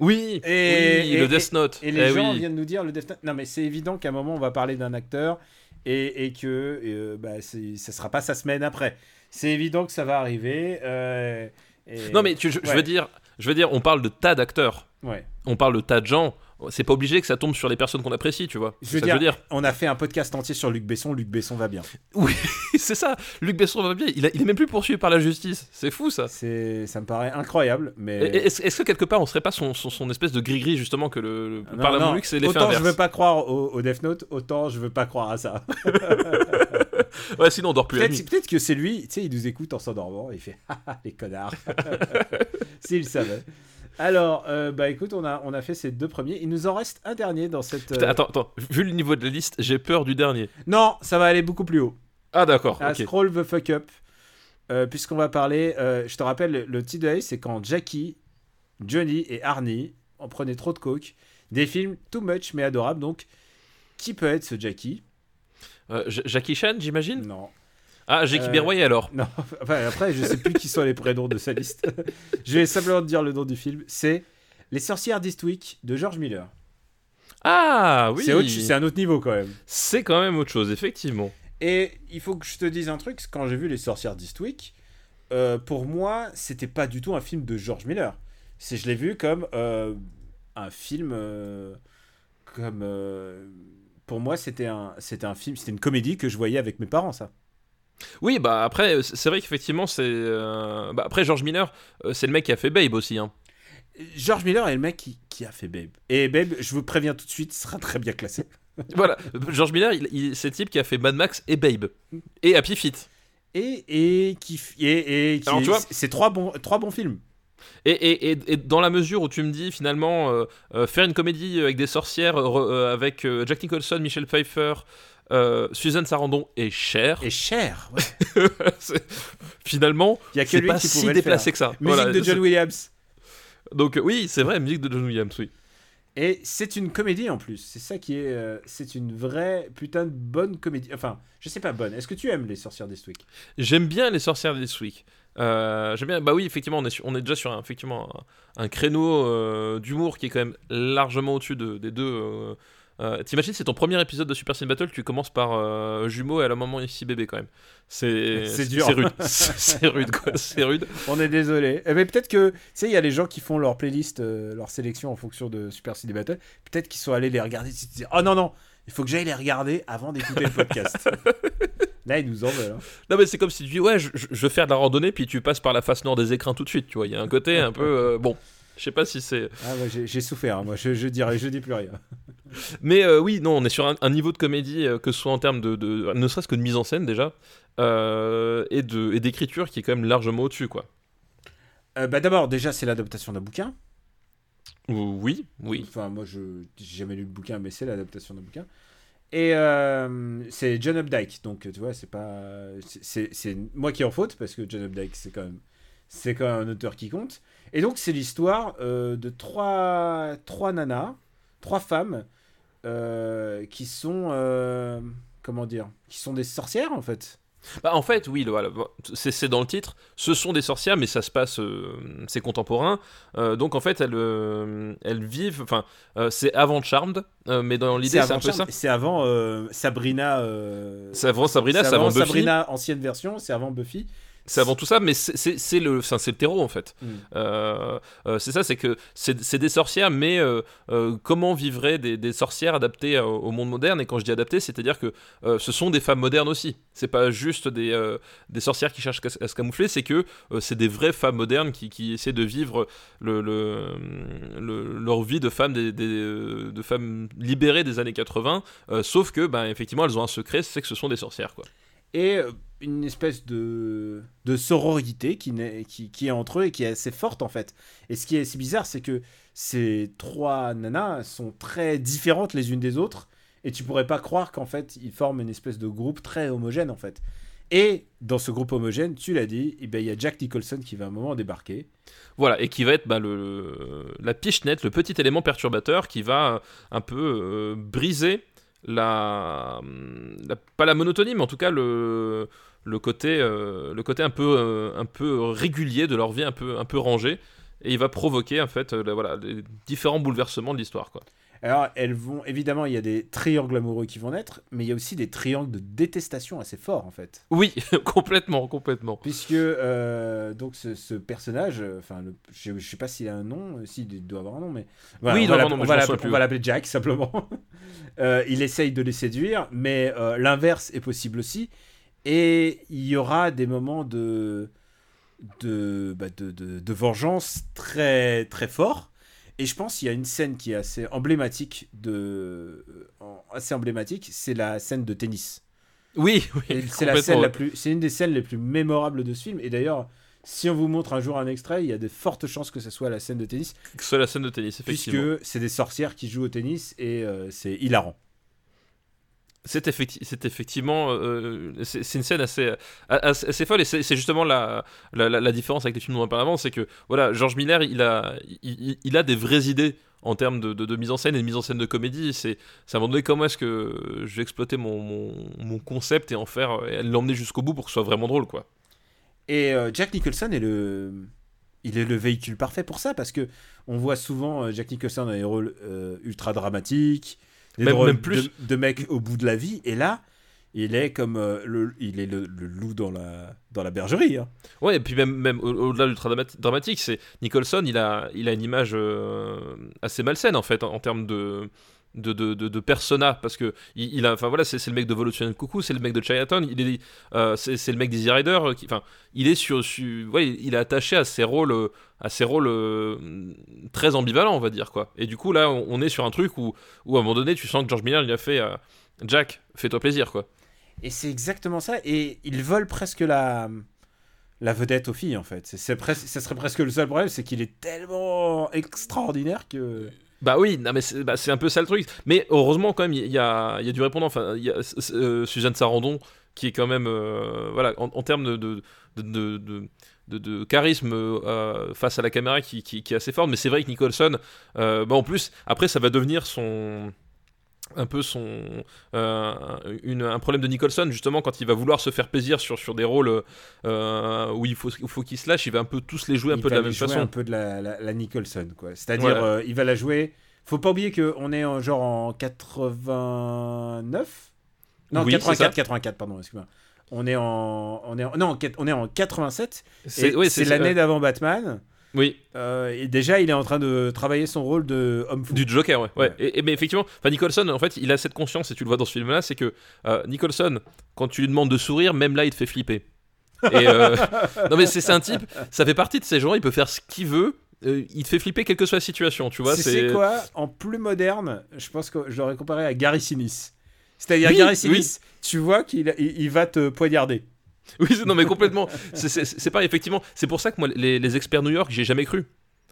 Oui, Et- oui, et- le Death Note. Et les Eh gens oui. viennent nous dire le Death Note. Non, mais c'est évident qu'à un moment, on va parler d'un acteur et, et que euh, bah, ça sera pas sa semaine après. C'est évident que ça va arriver. euh, Non, mais tu- je, veux dire, je veux dire, on parle de tas d'acteurs. Ouais. on parle de tas de gens. C'est pas obligé que ça tombe sur les personnes qu'on apprécie, tu vois. Je veux ça dire, on a fait un podcast entier sur Luc Besson. Luc Besson va bien. c'est ça. Luc Besson va bien. Il, a- il est même plus poursuivi par la justice. C'est fou ça. C'est, ça me paraît incroyable, mais. Est-ce que quelque part on serait pas son, son, son espèce de gris-gris justement que le, le par la c'est l'effet autant inverse. je veux pas croire au, au Death Note, autant je veux pas croire à ça. Ouais, sinon on dort plus la Peut-être, nuit. peut-être que c'est lui, tu sais, il nous écoute en s'endormant il fait Haha, les connards. S'il savait. Alors, euh, bah écoute, on a, on a fait ces deux premiers. Il nous en reste un dernier dans cette. Putain, attends, attends. Vu le niveau de la liste, j'ai peur du dernier. Non, ça va aller beaucoup plus haut. Ah d'accord. Ah, ok. Scroll the fuck up. Euh, Puisqu'on va parler, euh, je te rappelle, le, titre de c'est quand Jackie, Johnny et Arnie en prenaient trop de coke. Des films too much mais adorables. Donc, qui peut être ce Jackie? Jackie Chan, j'imagine? Non. Ah, j'ai Euh, Berroyer alors. Non, enfin, après, je sais plus qui sont les prénoms de sa liste. je vais simplement te dire le nom du film. C'est Les sorcières d'Eastwick de George Miller. Ah oui. C'est autre- c'est un autre niveau quand même. C'est quand même autre chose, effectivement. Et il faut que je te dise un truc, quand j'ai vu Les Sorcières d'Eastwick, euh, pour moi, c'était pas du tout un film de George Miller. C'est, je l'ai vu comme euh, un film, euh, comme pour moi, c'était un, c'était un film, c'était une comédie que je voyais avec mes parents, ça. Oui, bah après, c'est c'est vrai qu'effectivement, c'est. euh, Bah, après, George Miller, euh, c'est le mec qui a fait Babe aussi. Hein. George Miller est le mec qui, qui a fait Babe. Et Babe, je vous préviens tout de suite, sera très bien classé. voilà, George Miller, il, il- c'est le type qui a fait Mad Max et Babe. Et Happy Feet. Et, et qui, et, et qui Alors, tu vois- c'est trois bons, trois bons films. Et, et, et, et dans la mesure où tu me dis finalement euh, euh, faire une comédie avec des sorcières euh, re- euh, avec euh, Jack Nicholson, Michel Pfeiffer, euh, Suzanne Sarandon et Cher, Et cher. ouais. finalement, Il y a que lui pas qui si pouvait déplacé faire. que ça. Musique Voilà, de John Williams. Donc euh, oui, c'est vrai, musique de John Williams, oui. Et c'est une comédie en plus. C'est ça qui est. euh, c'est une vraie putain de bonne comédie. Enfin, je sais pas bonne. Est-ce que tu aimes les sorcières d'Eastwick J'aime bien les sorcières week. Euh, j'aime bien. Bah oui, effectivement, on est, on est déjà sur un, effectivement un, un créneau euh, d'humour qui est quand même largement au-dessus de- des deux. Euh, T'imagines, c'est ton premier épisode de Super Sin Battle, tu commences par euh, jumeaux et à la maman ici bébé quand même. C'est dur. C'est rude. c'est rude quoi. C'est rude. On est désolé. Eh, Mais peut-être que. Tu sais, il y a les gens qui font leur playlist, euh, leur sélection en fonction de Super City Battle. Peut-être qu'ils sont allés les regarder. ils se disent, Oh non, non, il faut que j'aille les regarder avant d'écouter le podcast. Là, ils nous en veulent. hein. Non mais c'est comme si tu dis ouais, je, je- je veux faire de la randonnée puis tu passes par la face nord des écrins tout de suite. Tu vois, il y a un côté un peu euh, bon. Je sais pas si c'est. Ah, ouais, j'ai j'ai souffert. hein. Moi, je, je dirais, je dis plus rien. Mais euh, oui, non, on est sur un, un niveau de comédie, euh, que ce soit en termes de, de- ne serait-ce que de mise en scène déjà, euh, et d'écriture qui est quand même largement au-dessus, quoi. Euh, bah, D'abord, déjà, c'est l'adaptation d'un bouquin. Ou- Oui, oui. Enfin, moi, je j'ai jamais lu le bouquin, mais c'est l'adaptation d'un bouquin. Et c'est John Updike, donc tu vois, c'est pas, c'est- moi qui ai en faute parce que John Updike, c'est quand même, c'est quand même un auteur qui compte. Et donc, c'est l'histoire euh, de trois, trois nanas, trois femmes euh, qui sont, euh, comment dire, qui sont des sorcières en fait. Bah, en fait, oui, voilà, c'est c'est dans le titre. Ce sont des sorcières, mais ça se passe, euh, c'est contemporain. Euh, donc en fait, elles, euh, elles vivent. Enfin, c'est avant Charmed, mais dans l'idée, c'est avant un peu ça. C'est avant Sabrina. C'est avant Sabrina, c'est avant Buffy. Sabrina ancienne version, c'est avant Buffy. C'est avant tout ça, mais c'est- le, le terreau en fait. Mm. Euh, euh, c'est ça, c'est que c'est des sorcières, mais euh, euh, comment vivraient des, des sorcières adaptées au monde moderne? Et quand je dis adaptées, c'est-à-dire que ce sont des femmes modernes aussi. C'est pas juste des, des sorcières qui cherchent à se camoufler, c'est que c'est des vraies femmes modernes qui, qui essaient de vivre le, le- le- leur vie de femmes, des, de femmes libérées des années 80. euh, sauf que, ben, effectivement, elles ont un secret, c'est que ce sont des sorcières, quoi. et une espèce de, de sororité qui, qui, qui est entre eux et qui est assez forte en fait. Et ce qui est si bizarre, c'est que ces trois nanas sont très différentes les unes des autres et tu pourrais pas croire qu'en fait ils forment une espèce de groupe très homogène en fait. Et dans ce groupe homogène, tu l'as dit, eh ben, il y a Jack Nicholson qui va un moment débarquer. Voilà, et qui va être bah, le, la pichenette, le petit élément perturbateur qui va euh, un peu euh, briser la, la- Pas la monotonie, mais en tout cas le, le, côté, euh, le côté un peu, euh, un peu régulier de leur vie, un peu, un peu rangé. Et il va provoquer en fait euh, la- voilà, les différents bouleversements de l'histoire. quoi. Alors, elles vont évidemment, il y a des triangles amoureux qui vont naître, mais il y a aussi des triangles de détestation assez forts en fait. Oui, complètement, complètement. Puisque euh, donc ce, ce personnage, enfin, le- je, je sais pas s'il a un nom, s'il doit avoir un nom, mais Oui, on va nom, l'appeler- on va l'appeler- souviens on plus. va l'appeler Jack simplement. Euh, il essaye de les séduire, mais euh, l'inverse est possible aussi, et il y aura des moments de de, bah, de, de, de vengeance très très forts. Et je pense qu'il y a une scène qui est assez emblématique de en- assez emblématique, c'est la scène de tennis. Oui, oui, c'est la scène la plus, c'est une des scènes les plus mémorables de ce film. Et d'ailleurs, si on vous montre un jour un extrait, il y a de fortes chances que ce soit la scène de tennis, Que ce soit la scène de tennis, effectivement. puisque c'est des sorcières qui jouent au tennis et euh, c'est hilarant. C'est effecti c'est effectivement euh, c'est c'est une scène assez, assez folle. Et c'est justement la, différence avec les films dont on parle avant c'est que voilà George Miller il a il, a des vraies idées en termes de, mise en scène et de mise en scène de comédie. C'est à un moment donné comment est-ce que je vais exploiter mon, concept et en faire l'emmener jusqu'au bout pour que ce soit vraiment drôle quoi. Et euh, Jack Nicholson est le, il est le véhicule parfait pour ça parce que on voit souvent euh, Jack Nicholson dans des rôles euh, ultra dramatiques, Même- rôles même plus. de, de mec au bout de la vie. Et là, il est comme euh, le, il est le, le loup dans la dans la bergerie. hein. Ouais, et puis même, même au- au-delà de l'ultra dramati- dramatique, c'est Nicholson, il a, il a une image euh, assez malsaine en fait en, en termes de de, de, de, persona parce que il, a enfin voilà c'est le mec de Volution Coucou c'est le mec de Chinatown il est euh, c'est le mec d'Easy Rider euh, qui enfin il est sur, sur ouais, il est attaché à ses rôles euh, à ses rôles euh, très ambivalents on va dire quoi et du coup là on, est sur un truc où, où à un moment donné tu sens que George Miller il a fait Jack fais-toi plaisir quoi Et c'est exactement ça. Et ils volent presque la la vedette aux filles en fait. C'est, ça serait presque le seul problème, c'est qu'il est tellement extraordinaire que. Bah oui, non mais c'est bah, c'est un peu ça le truc. Mais heureusement quand même, il y a, y a du répondant. Enfin, il y a euh, Suzanne Sarandon qui est quand même, euh, voilà, en, termes de, de, de, de, charisme euh, face à la caméra qui, qui, est assez forte. Mais c'est vrai que Nicholson, bah en plus, après ça va devenir son un peu son euh, une, un problème de Nicholson justement quand il va vouloir se faire plaisir sur, sur des rôles euh, où il faut, il faut qu'il se lâche il va un peu tous les jouer un il peu de la même jouer façon un peu de la, la, la Nicholson quoi. C'est-à-dire, Voilà. euh, il va la jouer. Faut pas oublier que on est en, genre en 89. Non, Oui, c'est 84, ça. 84, pardon, excuse-moi. On est en, on est en, non, on est en 87. c'est l'année d'avant Batman. Oui Euh, et déjà, il est en train de travailler son rôle de homme fou. Du Joker, ouais. ouais. Ouais. Et, et- mais effectivement, Nicholson, en fait, il a cette conscience, et tu le vois dans ce film-là, c'est que euh, Nicholson, quand tu lui demandes de sourire, même là, il te fait flipper. Et euh, non mais c'est c'est un type, ça fait partie de ces gens, il peut faire ce qu'il veut, euh, il te fait flipper quelle que soit la situation, tu vois. Sais quoi En plus moderne, je pense que je l'aurais comparé à Gary Sinise. C'est-à-dire Oui, Gary oui. Sinise, tu vois qu'il il, il va te poignarder. Oui, non mais complètement. C'est- pas effectivement. C'est pour ça que moi, les, experts New York, j'ai jamais cru.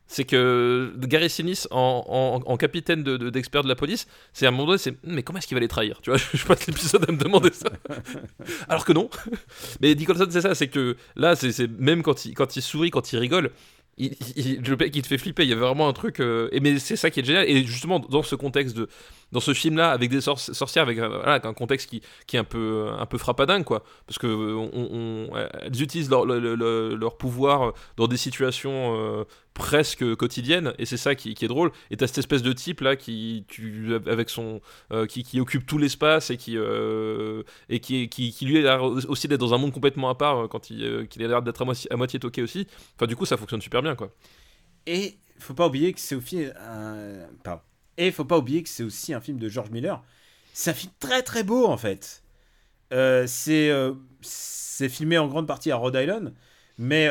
C'est que Gary Sinise en, capitaine de- de- d'experts de, la police, c'est à un moment donné, c'est "Hmm, mais comment est-ce qu'il va les trahir Tu vois, je passe l'épisode à me demander ça. Alors que non. Mais Nicholson, c'est ça, c'est que là, c'est- même quand il, quand il sourit, quand il rigole. Il, le mec, il te fait flipper. Il y a vraiment un truc. euh, et mais c'est ça qui est génial. Et justement, dans ce contexte de, dans ce film-là, avec des sor- sorcières, avec, euh, voilà, avec un contexte qui, qui est un peu, un peu frappadingue, quoi. Parce que euh, on, utilisent leur, le- le- leur pouvoir dans des situations euh, presque quotidiennes, et c'est ça qui, est drôle. Et t'as cette espèce de type là qui, tu, avec son, euh, qui, occupe tout l'espace et qui, euh, et qui, qui, lui a l'air aussi d'être dans un monde complètement à part euh, quand il, euh, a l'air d'être à moitié, toqué aussi. Enfin, du coup, ça fonctionne super bien, quoi. Et faut pas oublier que c'est aussi un... Et faut pas oublier que c'est aussi un film de George Miller. C'est un film très très beau en fait. C'est c'est filmé en grande partie à Rhode Island, mais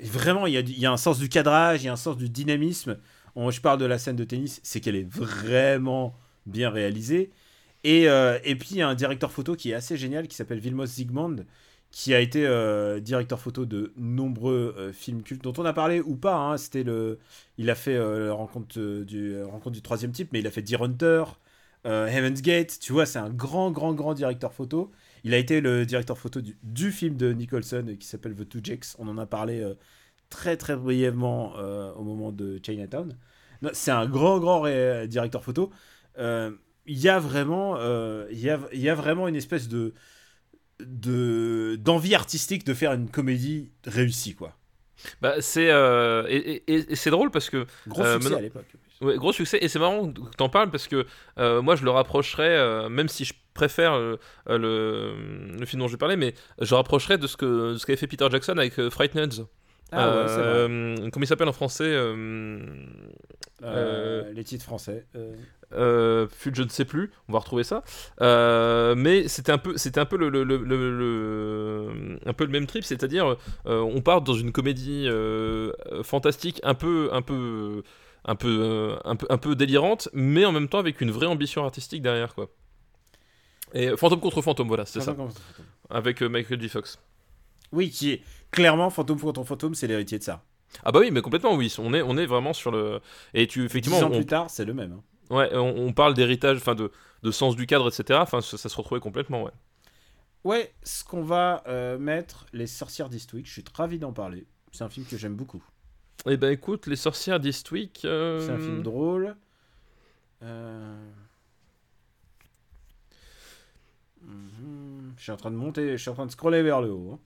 vraiment il y, a, un sens du cadrage, il y a un sens du dynamisme. On- je parle de la scène de tennis, c'est qu'elle est vraiment bien réalisée. Et, euh, puis il y a un directeur photo qui est assez génial qui s'appelle Vilmos Zsigmond, qui a été euh, directeur photo de nombreux euh, films cultes dont on a parlé ou pas. hein. C'était le, il a fait la rencontre du rencontre du troisième type, mais il a fait Deer Hunter, Heaven's Gate. Tu vois, c'est un grand, grand, grand directeur photo. Il a été le directeur photo du, du film de Nicholson euh, qui s'appelle The Two Jacks. On en a parlé euh, très, très brièvement euh, au moment de Chinatown. C'est un grand, grand directeur photo. Il y a vraiment, il y a, y a vraiment une espèce de de d'envie artistique de faire une comédie réussie quoi. Bah, c'est euh, et, et- et c'est drôle parce que Gros Euh, succès maintenant- à l'époque. Ouais, gros succès et c'est marrant que t'en parles parce que euh, moi je le rapprocherais même si je préfère euh, euh, le, le film dont je vais parler mais je le rapprocherais de ce que de ce qu'avait fait Peter Jackson avec euh, Frightened Ah ouais, vrai. Comment il s'appelle en français les titres français. euh, je ne sais plus on va retrouver ça Euh, mais c'était un peu c'était un peu le, le- le- le- le- un peu le même trip c'est-à-dire euh, on part dans une comédie fantastique un peu un peu un peu un peu un peu délirante mais en même temps avec une vraie ambition artistique derrière quoi et fantôme contre fantôme voilà c'est ça contre avec euh, Michael J Fox Oui, qui est clairement Fantôme contre Fantôme, c'est l'héritier de ça. ah bah oui mais complètement oui on est on est vraiment sur le et tu effectivement Dix ans on- plus tard, c'est le même. hein. Ouais, on, on parle d'héritage, enfin de, de sens du cadre, etc. Enfin, ça, ça se retrouvait complètement, ouais. Ouais, ce qu'on va euh, mettre, Les Sorcières d'Eastwick, je suis ravi d'en parler. C'est un film que j'aime beaucoup. Eh ben écoute, Les Sorcières d'Eastwick. euh, C'est un film drôle. Euh, mhm, Je suis en train de monter, je suis en train de scroller vers le haut. hein.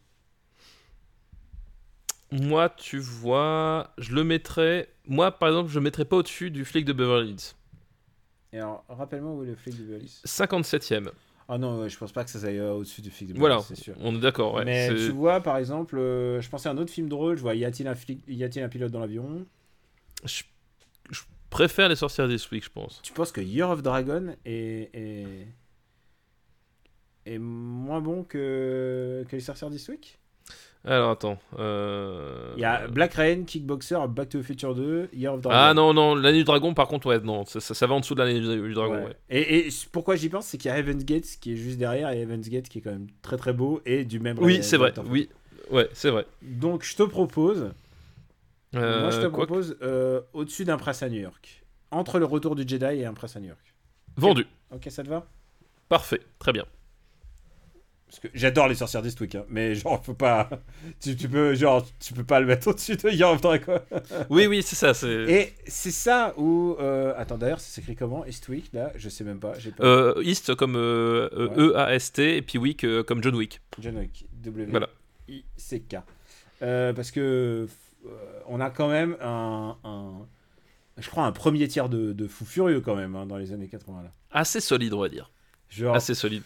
Moi, tu vois, je le mettrais. Moi, par exemple, je le mettrais pas au-dessus du flic de Beverly Hills. Et alors, rappelle-moi où est le flic de Beverly Hills? 57ème. Ah non, je pense pas que ça aille euh, au-dessus du flic de Beverly Voilà, Hills, c'est sûr. on est d'accord. Ouais, Mais tu vois, par exemple, euh, je pensais à un autre film drôle. Je vois, y a-t-il un, flic... y a-t-il un pilote dans l'avion? Je, je préfère Les Sorcières d'Eastwick, je pense. Tu penses que Year of Dragon est, est, est moins bon que, que les sorcières d'Eastwick? Alors attends. euh, Il y a Black Rain, Kickboxer, Back to the Future 2, Year of Dragon. Ah non, non, l'année du dragon, par contre, ouais, non, ça, ça, ça va en dessous de l'année du, dragon, Ouais. ouais. Et, et pourquoi j'y pense, c'est qu'il y a Heaven's Gate qui est juste derrière, et Heaven's Gate qui est quand même très très beau et du même. Oui, c'est vrai, oui, ouais, c'est vrai. Donc je te propose, Euh, moi je te propose euh, au-dessus d'un Presse à New York. Entre le retour du Jedi et un Presse à New York. Vendu. Ok, ça te va? Parfait, très bien. Parce que j'adore les sorcières d'Eastwick, hein, mais genre, faut pas. Tu, tu peux, genre, tu peux pas le mettre au-dessus de of Dragon. Oui, oui, c'est ça, c'est. Et c'est ça où. euh, Attends, d'ailleurs, ça s'écrit comment? Eastwick, là? Je sais même pas. J'ai pas. Euh, East comme euh, euh, Ouais. E-A-S-T, et puis Wick comme John Wick. John Wick. Voilà. W-I-C-K. Parce que. on a quand même un. un- je crois un premier tiers de, de fou furieux quand même hein, dans les années 80 là. Assez solide, on va dire. Genre, Assez solide.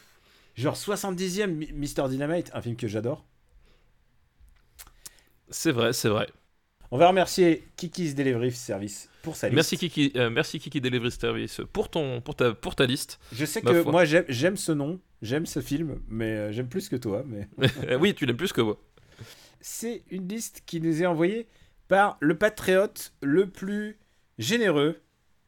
Genre 70e Mi- Mr. Dynamite, un film que j'adore. C'est vrai, c'est vrai. On va remercier Kiki's Delivery Service pour sa liste. Merci Kiki, euh, merci Kiki Delivery Service pour, ton, pour, ta, pour ta liste. Je sais que foi. moi j'aime ce nom, j'aime ce film, mais euh, j'aime plus que toi. Mais oui, tu l'aimes plus que moi. c'est une liste qui nous est envoyée par le patriote le plus généreux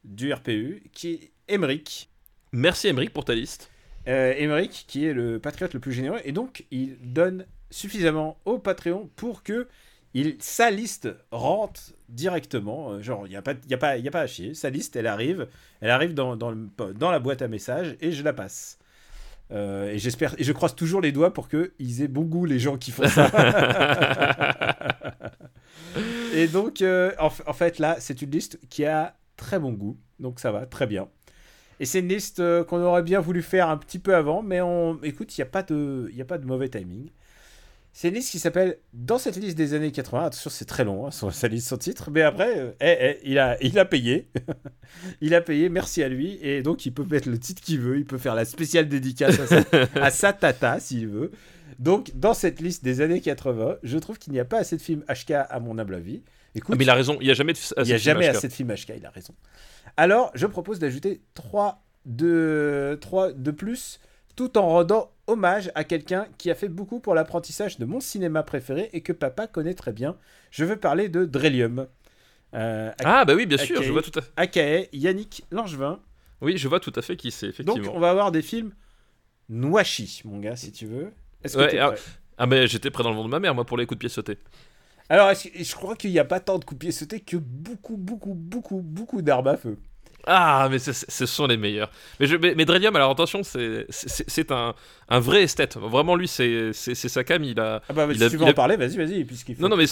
du RPU, qui est Emeric. Merci Emeric pour ta liste. Euh, Emeric, qui est le patriote le plus généreux, et donc il donne suffisamment au Patreon pour que il, sa liste rentre directement. Euh, Genre, il n'y a, pas- y a, pas- y a pas à chier. Sa liste, elle arrive, elle arrive dans, dans, le- dans la boîte à messages et je la passe. Euh, et j'espère, je croise toujours les doigts pour qu'ils aient bon goût, les gens qui font ça. et donc, euh, en fait, là, c'est une liste qui a très bon goût. Donc, ça va, très bien. Et c'est une liste euh, qu'on aurait bien voulu faire un petit peu avant, mais on, écoute, il n'y a, pas de- y a pas de mauvais timing. C'est une liste qui s'appelle Dans cette liste des années 80. Attention, c'est très long, hein, sa liste, son titre. Mais après, euh, eh, eh, il, a, il a payé. il a payé, merci à lui. Et donc, il peut mettre le titre qu'il veut. Il peut faire la spéciale dédicace à sa, à sa tata, s'il veut. Donc, dans cette liste des années 80, je trouve qu'il n'y a pas assez de films HK, à mon humble avis. Écoute, Ah, mais il a raison, il n'y a jamais de il n'y a assez de jamais assez de films HK, il a raison. Alors, je propose d'ajouter 3 de, 3 de plus, tout en rendant hommage à quelqu'un qui a fait beaucoup pour l'apprentissage de mon cinéma préféré et que papa connaît très bien. Je veux parler de Drellium. Euh, Ah bah oui, bien sûr, je vois tout à fait. aka Yannick Langevin. Oui, je vois tout à fait qui c'est, effectivement. Donc, on va avoir des films Nouachi, mon gars, si tu veux. Est-ce que Ouais, t'es ah, prêt? Ah mais j'étais près dans le vent de ma mère, moi, pour les coups de pied sautés. Alors, je crois qu'il n'y a pas tant de pied sautés que beaucoup, beaucoup, beaucoup, beaucoup d'armes à feu. Ah, mais ce sont les meilleurs. Mais, je, mais, mais Drellium, alors attention, c'est- un, un vrai esthète. Vraiment, lui, c'est sa cam. Il a. Ah bah, Il si a- tu veux il en a- parler, vas-y, vas-y. Non, non, mais,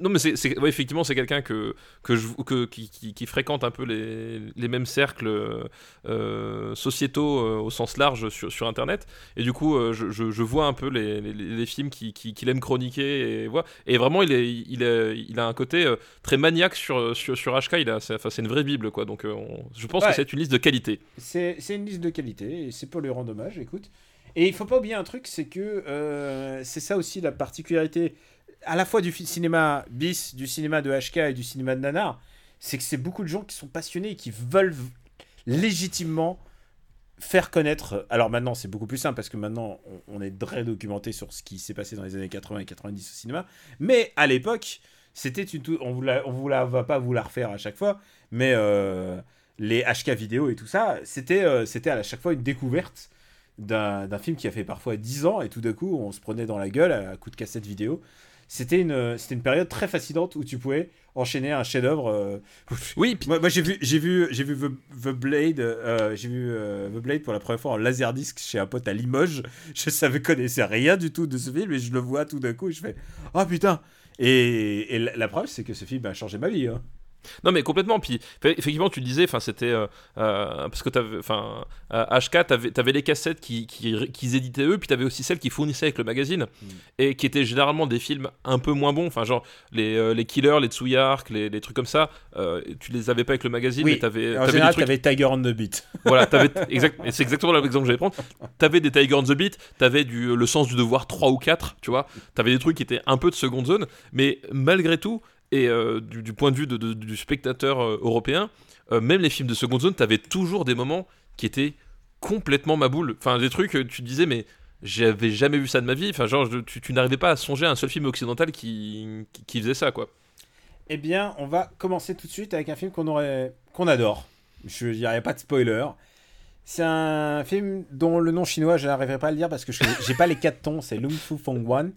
non, mais c'est c'est- ouais, effectivement, c'est quelqu'un que, que je, que, qui, qui, qui fréquente un peu les, les mêmes cercles euh, sociétaux euh, au sens large sur, sur Internet. Et du coup, euh, je, je, je vois un peu les, les, les films qu'il qui, aime chroniquer. Et, voilà. et vraiment, il, est, il, est, il a un côté très maniaque sur, sur, sur HK. Il a, c'est, enfin, une vraie Bible, quoi. Donc, on- je pense Ouais. que c'est une liste de qualité. C'est une liste de qualité et c'est pour lui rendre hommage, écoute. Et il faut pas oublier un truc, c'est que euh, c'est ça aussi la particularité à la fois du cinéma bis, du cinéma de HK et du cinéma de nanar, c'est que c'est beaucoup de gens qui sont passionnés et qui veulent légitimement faire connaître. Alors maintenant, c'est beaucoup plus simple parce que maintenant, on, est très documenté sur ce qui s'est passé dans les années 80 et 90 au cinéma. Mais à l'époque, c'était une. On vous la, on vous la va pas vous la refaire à chaque fois, mais euh, les HK vidéo et tout ça, c'était euh, c'était à chaque fois une découverte d'un film qui a fait parfois 10 ans et tout d'un coup, on se prenait dans la gueule à coup de cassette vidéo. c'était une, c'était une période très fascinante où tu pouvais enchaîner un chef-d'œuvre. euh, Oui, moi, moi, j'ai vu, j'ai vu, j'ai vu The, The Blade, euh, j'ai vu euh, The Blade pour la première fois en laserdisc chez un pote à Limoges. Je savais connaissais rien du tout de ce film et je le vois tout d'un coup et je fais oh putain. Et, et la, la preuve c'est que ce film a changé ma vie. hein. Non mais complètement. Puis effectivement, tu le disais, enfin c'était euh, euh, parce que t'avais, enfin euh, HK, t'avais, t'avais les cassettes qui, qui, qu'ils éditaient eux, puis t'avais aussi celles qui fournissaient avec le magazine et qui étaient généralement des films un peu moins bons. Enfin genre les, euh, les Killers, les Tsuyark, les, les trucs comme ça. tu les avais pas avec le magazine, Oui. mais t'avais, En t'avais général, trucs. t'avais Tiger on the Beat. Voilà, t'avais exact, c'est exactement l'exemple que j'allais prendre. T'avais des Tiger on the Beat, t'avais du le sens du devoir 3 ou 4, tu vois. T'avais des trucs qui étaient un peu de seconde zone, mais malgré tout, et euh, du, point de vue du spectateur euh, européen, euh, même les films de seconde zone, t'avais toujours des moments qui étaient complètement ma boule. Enfin, des trucs, tu disais, mais j'avais jamais vu ça de ma vie. Enfin, genre, tu, n'arrivais pas à songer à un seul film occidental qui, qui, faisait ça, quoi. Eh bien, on va commencer tout de suite avec un film qu'on aurait, qu'on adore. Je dirais pas de spoiler. C'est un film dont le nom chinois, je n'arriverai pas à le dire parce que je j'ai pas les quatre tons. C'est Lung Fu Fong Wan.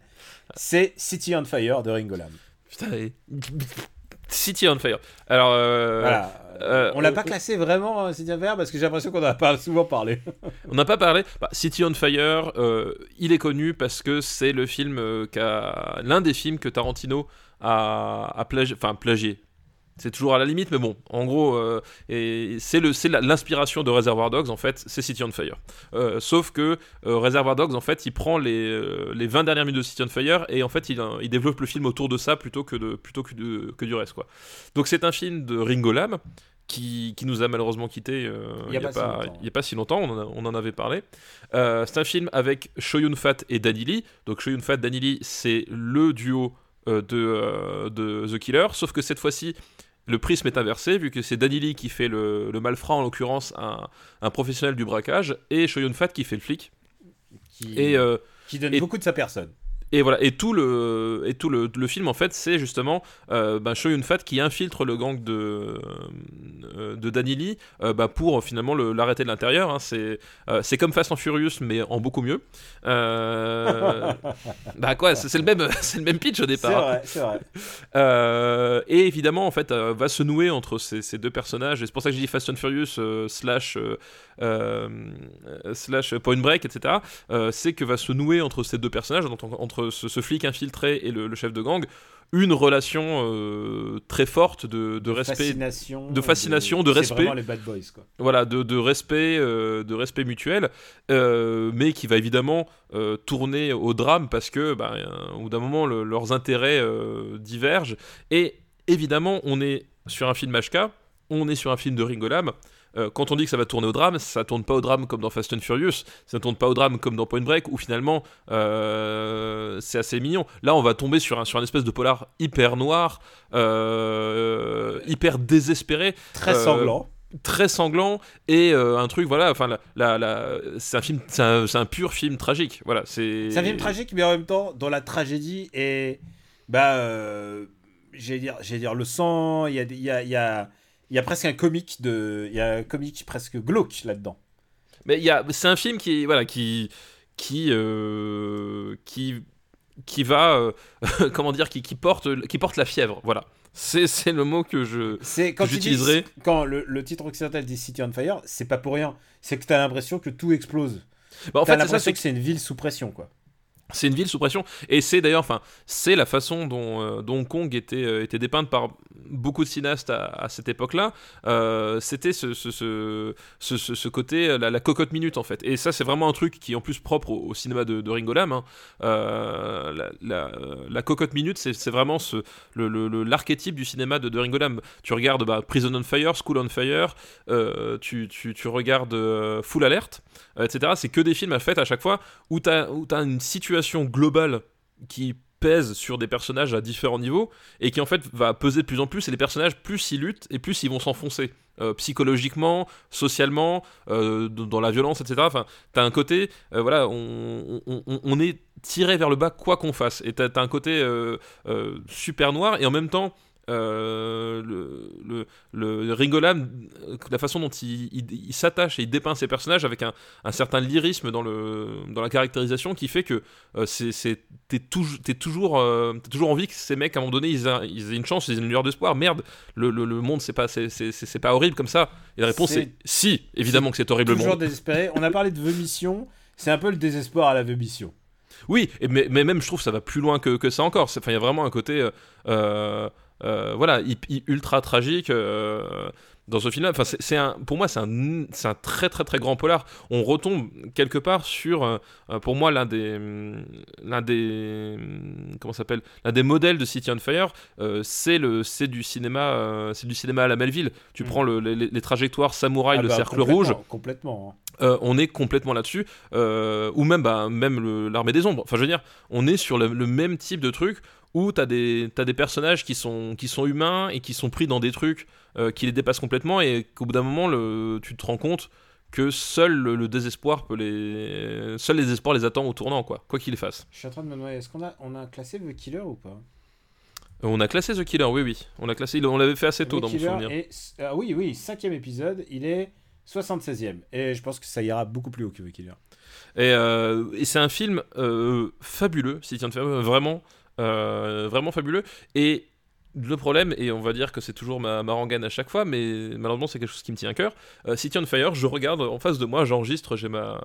C'est City on Fire de Ringo Lam. Putain, City on Fire. Alors, euh, Voilà. euh, on l'a pas classé vraiment euh, City on Fire parce que j'ai l'impression qu'on en a pas souvent parlé. On n'a pas parlé. Bah, City on Fire, euh, il est connu parce que c'est le film qu'a l'un des films que Tarantino a, a enfin plagié. C'est toujours à la limite, mais bon, en gros, euh, et c'est l'inspiration de Reservoir Dogs en fait, c'est City on Fire. Euh, sauf que euh, Reservoir Dogs en fait, il prend les, les 20 dernières minutes de City on Fire et en fait, il, il développe le film autour de ça plutôt que de plutôt que, de- que du reste quoi. Donc c'est un film de Ringo Lam qui, qui nous a malheureusement quitté il n'y a, pas si longtemps. il y a pas si longtemps, on en, a- on en avait parlé. C'est un film avec Shoyun Fat et Danny Lee. Donc Shoyun Fat, Danny Lee, c'est le duo de, de The Killer, sauf que cette fois-ci, le prisme est inversé, vu que c'est Danny Lee qui fait le, le malfrat, en l'occurrence un, un professionnel du braquage, et Shoyun Fat qui fait le flic. Qui, Et, euh, qui donne et- beaucoup de sa personne. Et voilà, et tout le, et tout le, le film en fait, c'est justement euh, ben, Shoyun Fat qui infiltre le gang de, euh, de Danny Lee euh, bah, pour euh, finalement le- l'arrêter de l'intérieur. hein. C'est c'est comme Fast and Furious, mais en beaucoup mieux. Bah quoi, c'est le, même- le même pitch au départ. vrai, c'est vrai. Euh, et évidemment, en fait, va se nouer entre ces, ces deux personnages. Et c'est pour ça que je dis Fast and Furious slash slash Point Break, etc. Euh, c'est que va se nouer entre ces deux personnages, entre, entre ce, ce flic infiltré et le, le chef de gang, une relation euh, très forte de, de respect, fascination, de fascination, de respect. vraiment les bad boys quoi. voilà, de, de respect, euh, de respect mutuel, euh, mais qui va évidemment euh, tourner au drame parce que, bah, euh, au bout d'un moment, le- leurs intérêts euh, divergent. Et évidemment, on est sur un film HK, on est sur un film de Ringo Lam. Euh, quand on dit que ça va tourner au drame, ça tourne pas au drame comme dans Fast and Furious, ça tourne pas au drame comme dans Point Break, où finalement euh, c'est assez mignon. Là, on va tomber sur un, sur un espèce de polar hyper noir, euh, hyper désespéré, Très sanglant. très sanglant et euh, un truc voilà enfin la, la, la- c'est un film c'est un, pur film tragique voilà c'est C'est un film tragique, mais en même temps, dont la tragédie est. Bah. euh, J'allais dire, le sang, il y a, il y, a, il y, a, il y a presque un comique de. Il y a un comique presque glauque là-dedans. mais il y a c'est un film qui voilà qui qui euh, qui qui va euh, comment dire qui, qui porte qui porte la fièvre voilà c'est c'est le mot que je C'est quand J'utiliserai- Quand le, le titre occidental dit City on Fire, c'est pas pour rien. C'est que t'as l'impression que tout explose. Bah, en fait l'impression que c'est une ville sous pression, quoi. C'est une ville sous pression et c'est d'ailleurs, enfin, c'est la façon dont, euh, Hong Kong était, euh, était dépeinte par beaucoup de cinéastes à, cette époque-là. Euh, C'était ce, ce, ce, ce, côté, la, cocotte minute en fait. Et ça, c'est vraiment un truc qui est en plus propre au, cinéma de, de Ringo Lam. hein. La, cocotte minute, c'est vraiment l'archétype du cinéma de, de Ringo Lam. Tu regardes bah, Prison on Fire, School on Fire, tu, tu, tu regardes Full Alert, etc. C'est que des films à fait à chaque fois où tu as, une situation globale qui pèse sur des personnages à différents niveaux et qui en fait va peser de plus en plus et les personnages plus ils luttent et plus ils vont s'enfoncer euh, psychologiquement, socialement, euh, dans la violence, etc. Enfin, t'as un côté, euh, voilà, on, on- est tiré vers le bas quoi qu'on fasse et t'as as un côté super noir et en même temps euh, le, le, le Ringolam, euh, la façon dont il, il- il s'attache et il dépeint ses personnages avec un, un certain lyrisme dans, le, dans la caractérisation qui fait que euh, c'est, t'es, touj- t'es toujours, euh, toujours envie que ces mecs, à un moment donné, ils, aient- ils aient une chance, ils aient une lueur d'espoir. Merde, le, le, le monde, c'est pas, c'est, pas horrible comme ça. Et la réponse C'est- est si, évidemment que c'est horrible le Toujours monde. désespéré. On a parlé de The Mission. C'est un peu le désespoir à la The Mission. Oui, mais, mais même je trouve que ça va plus loin que, que ça encore. Enfin, il y a vraiment un côté, euh, voilà, hi- hi- ultra tragique euh, dans ce film-là. Enfin, c'est un, pour moi, c'est un, c'est un très très très grand polar. On retombe quelque part sur, euh, euh, pour moi, l'un des, hum, l'un des, hum, comment s'appelle, l'un des modèles de City on Fire. euh, c'est le, c'est du cinéma, euh, c'est du cinéma à la Melville. Tu Mm. prends le- les, les trajectoires samouraï, Ah le bah, cercle complètement, rouge. Complètement. hein. Euh, on est complètement là-dessus, euh, ou même, bah, même l'armée des ombres. Enfin, je veux dire, on est sur le, le même type de truc où t'as des, t'as des personnages qui sont, qui sont humains et qui sont pris dans des trucs euh, qui les dépassent complètement et qu'au bout d'un moment, le, tu te rends compte que seul le, le désespoir peut les, seul les désespoirs les attend au tournant, quoi, quoi qu'il les fasse. Je suis en train de me demander, est-ce qu'on a, on a classé The Killer ou pas? Euh, On a classé The Killer, oui, oui. On a classé, on l'avait fait assez tôt The dans mon Killer souvenir. est- ah oui, oui, cinquième épisode. Il est 76e. Et je pense que ça ira beaucoup plus haut que The Killer. Et, euh, et c'est un film fabuleux, si tient de faire vraiment, vraiment fabuleux. Et le problème, et on va dire que c'est toujours ma, ma rengaine à chaque fois, mais malheureusement c'est quelque chose qui me tient à cœur. Euh, City on Fire, je regarde en face de moi, j'enregistre, j'ai ma,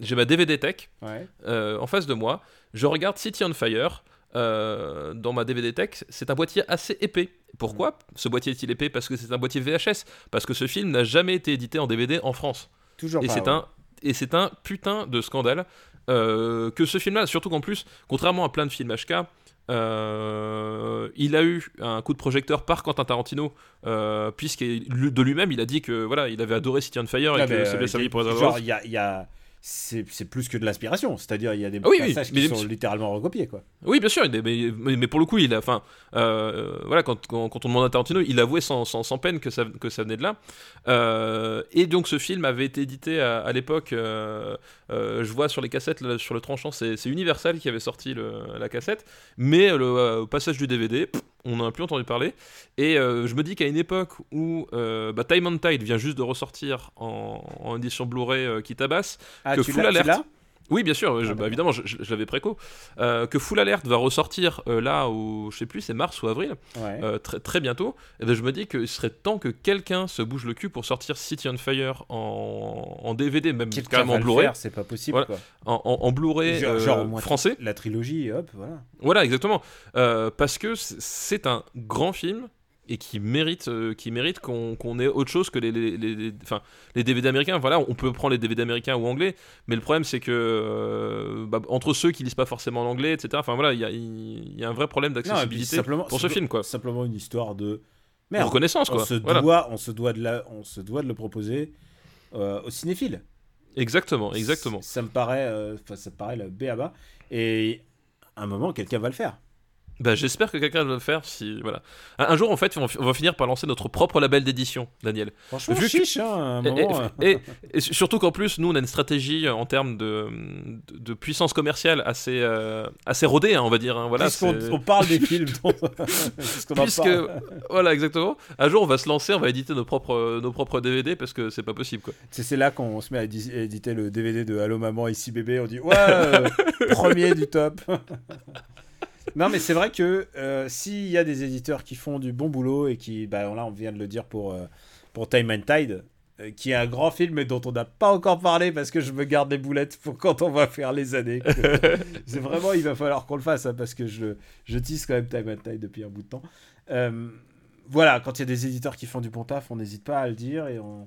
j'ai ma DVD tech Ouais. euh, en face de moi, je regarde City on Fire. euh, dans ma DVD tech, c'est un boîtier assez épais. Pourquoi ce boîtier est-il épais? Parce que c'est un boîtier VHS. Parce que ce film n'a jamais été édité en DVD en France. Toujours Et pas. c'est ouais. un et c'est un putain de scandale euh, que ce film-là, surtout qu'en plus, contrairement à plein de films HK, euh, il a eu un coup de projecteur par Quentin Tarantino, euh, puisque de lui-même, il a dit que voilà, il avait adoré City on Fire et Ah, que a euh, servi pour les Genre, avoir. il y a. il y a- C'est plus que de l'inspiration, c'est-à-dire il y a des Ah oui, passages qui sont littéralement recopiés quoi. Oui, bien sûr, mais, mais, mais pour le coup, il a, enfin, euh, voilà, quand, quand, quand on demande à Tarantino, il avouait sans, sans, sans peine que ça, que ça venait de là. Euh, et donc, ce film avait été édité à, à l'époque. euh, euh, je vois sur les cassettes, là, sur le tranchant, c'est Universal qui avait sorti le- la cassette, mais le au passage du DVD, pff, on n'en a plus entendu parler. Et euh, je me dis qu'à une époque où euh, bah, Time and Tide vient juste de ressortir en, en édition Blu-ray euh, qui tabasse, Ah, Que tu Full Alert. Oui, bien sûr, je- Ah, bah, évidemment, je, l'avais préco. Euh, que Full Alert va ressortir euh, là, au, je sais plus, c'est mars ou avril, Ouais. euh, très, très bientôt. Et ben, je me dis qu'il serait temps que quelqu'un se bouge le cul pour sortir City on Fire en, en DVD, même carrément en Blu-ray, c'est pas possible Voilà. quoi. en, en- en Blu-ray français. La trilogie, hop, voilà. Voilà, exactement. Parce que c'est un grand film et qui mérite, euh, qui mérite qu'on ait autre chose que les, les, les- les- enfin, les DVD américains. Voilà, on peut prendre les DVD américains ou anglais, mais le problème c'est que euh, bah, entre ceux qui lisent pas forcément l'anglais, etc. Enfin voilà, il y a, il y a un vrai problème d'accessibilité pour ce film, quoi. Simplement une histoire de reconnaissance, On se Voilà. doit, on se doit de la, on se doit de le proposer euh, aux cinéphiles. Exactement, exactement. Ça me paraît, euh, ça me paraît le B à bas. Et à un moment, quelqu'un va le faire. Bah, j'espère que quelqu'un va le faire. Si voilà, un, un jour en fait, on, on va finir par lancer notre propre label d'édition, Daniel. Franchement, Vu que- chiche, hein, à un Et, moment. euh. et- et- et surtout qu'en plus, nous, on a une stratégie euh, en termes de, de, de puissance commerciale assez, euh, assez rodée, hein, on va dire. hein, voilà, Puisqu'on on parle des films, dont- puisqu'on en Puisque, parle. voilà, exactement. Un jour, on va se lancer, on va éditer nos propres, nos propres DVD parce que c'est pas possible, quoi. C'est c'est là qu'on se met à édi- éditer le DVD de Allô maman, ici bébé. On dit ouais, euh, premier du top. Non, mais c'est vrai que euh, s'il y a des éditeurs qui font du bon boulot et qui, bah, là, on vient de le dire pour, euh, pour Time and Tide, euh, qui est un grand film mais dont on n'a pas encore parlé parce que je me garde des boulettes pour quand on va faire les années. c'est vraiment, il va falloir qu'on le fasse hein, parce que je, je tisse quand même Time and Tide depuis un bout de temps. Voilà, quand il y a des éditeurs qui font du bon taf, on n'hésite pas à le dire et, on,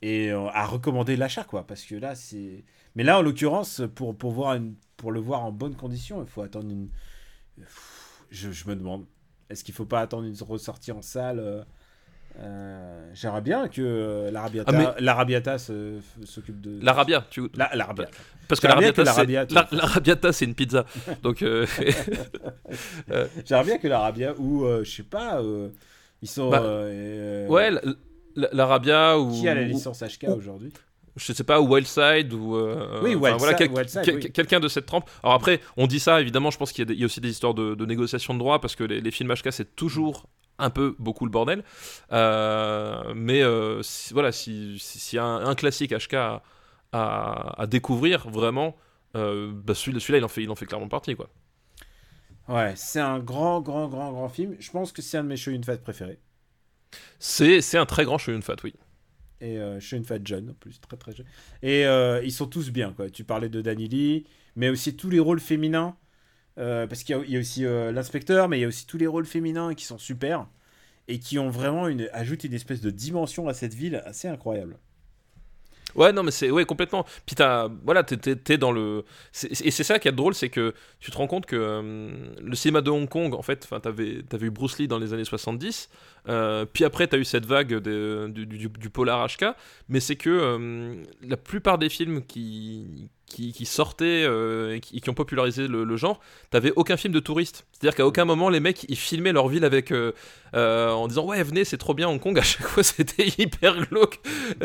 et à recommander l'achat, quoi. Parce que là, c'est. Mais là, en l'occurrence, pour, pour, voir une, pour le voir en bonne condition, il faut attendre une. Je, je me demande, est-ce qu'il faut pas attendre une ressortie en salle euh, euh, J'aimerais bien que euh, l'Arabiata, Ah, mais- l'Arabiata s'occupe de. L'Arabia, tu... La- l'Arabiata. parce que l'Arabiata, c'est... l'Arabia, une pizza. Donc, euh, J'aimerais bien que l'Arabia, ou euh, je sais pas, ils sont. Bah, ouais, l'Arabia ou... Qui a la licence HK ou- aujourd'hui? Je sais pas, Wildside ou euh, Oui, enfin, Wildside, voilà, quel- Wildside, quel- oui. quelqu'un de cette trempe. Alors après, on dit ça, évidemment, je pense qu'il y, a des- il y a aussi des histoires de, de négociation de droits parce que les, les films HK c'est toujours un peu beaucoup le bordel. Euh, mais euh, si- voilà, si- si- s'il y a un, un classique HK à, à- à découvrir, vraiment, euh, bah celui- celui-là, il, en fait, il en fait clairement partie. Quoi. Ouais, c'est un grand, grand, grand, grand film. Je pense que c'est un de mes Shoyun Fat préférés. C'est c'est un très grand Shoyun Fat, oui. Et euh, Shoyun Fat jeune, en plus, très très jeune. Et euh, ils sont tous bien, quoi. Tu parlais de Danny Lee, mais aussi tous les rôles féminins. euh, parce qu'il y a- aussi euh, l'inspecteur, mais il y a aussi tous les rôles féminins qui sont super. Et qui ont vraiment une, ajoutent une espèce de dimension à cette ville assez incroyable. Ouais, non, mais c'est ouais, complètement. Puis t'as, voilà, t'es, dans le. et c'est ça qui est drôle, c'est que tu te rends compte que euh, le cinéma de Hong Kong, en fait, t'avais, t'avais eu Bruce Lee dans les années 70, euh, puis après, t'as eu cette vague du- du polar HK, mais c'est que euh, la plupart des films qui, qui, qui sortaient euh, et qui, qui ont popularisé le, le genre, t'avais aucun film de touriste. C'est-à-dire qu'à aucun moment, les mecs, ils filmaient leur ville avec. euh, euh, en disant, ouais, venez, c'est trop bien Hong Kong. À chaque fois, c'était hyper glauque.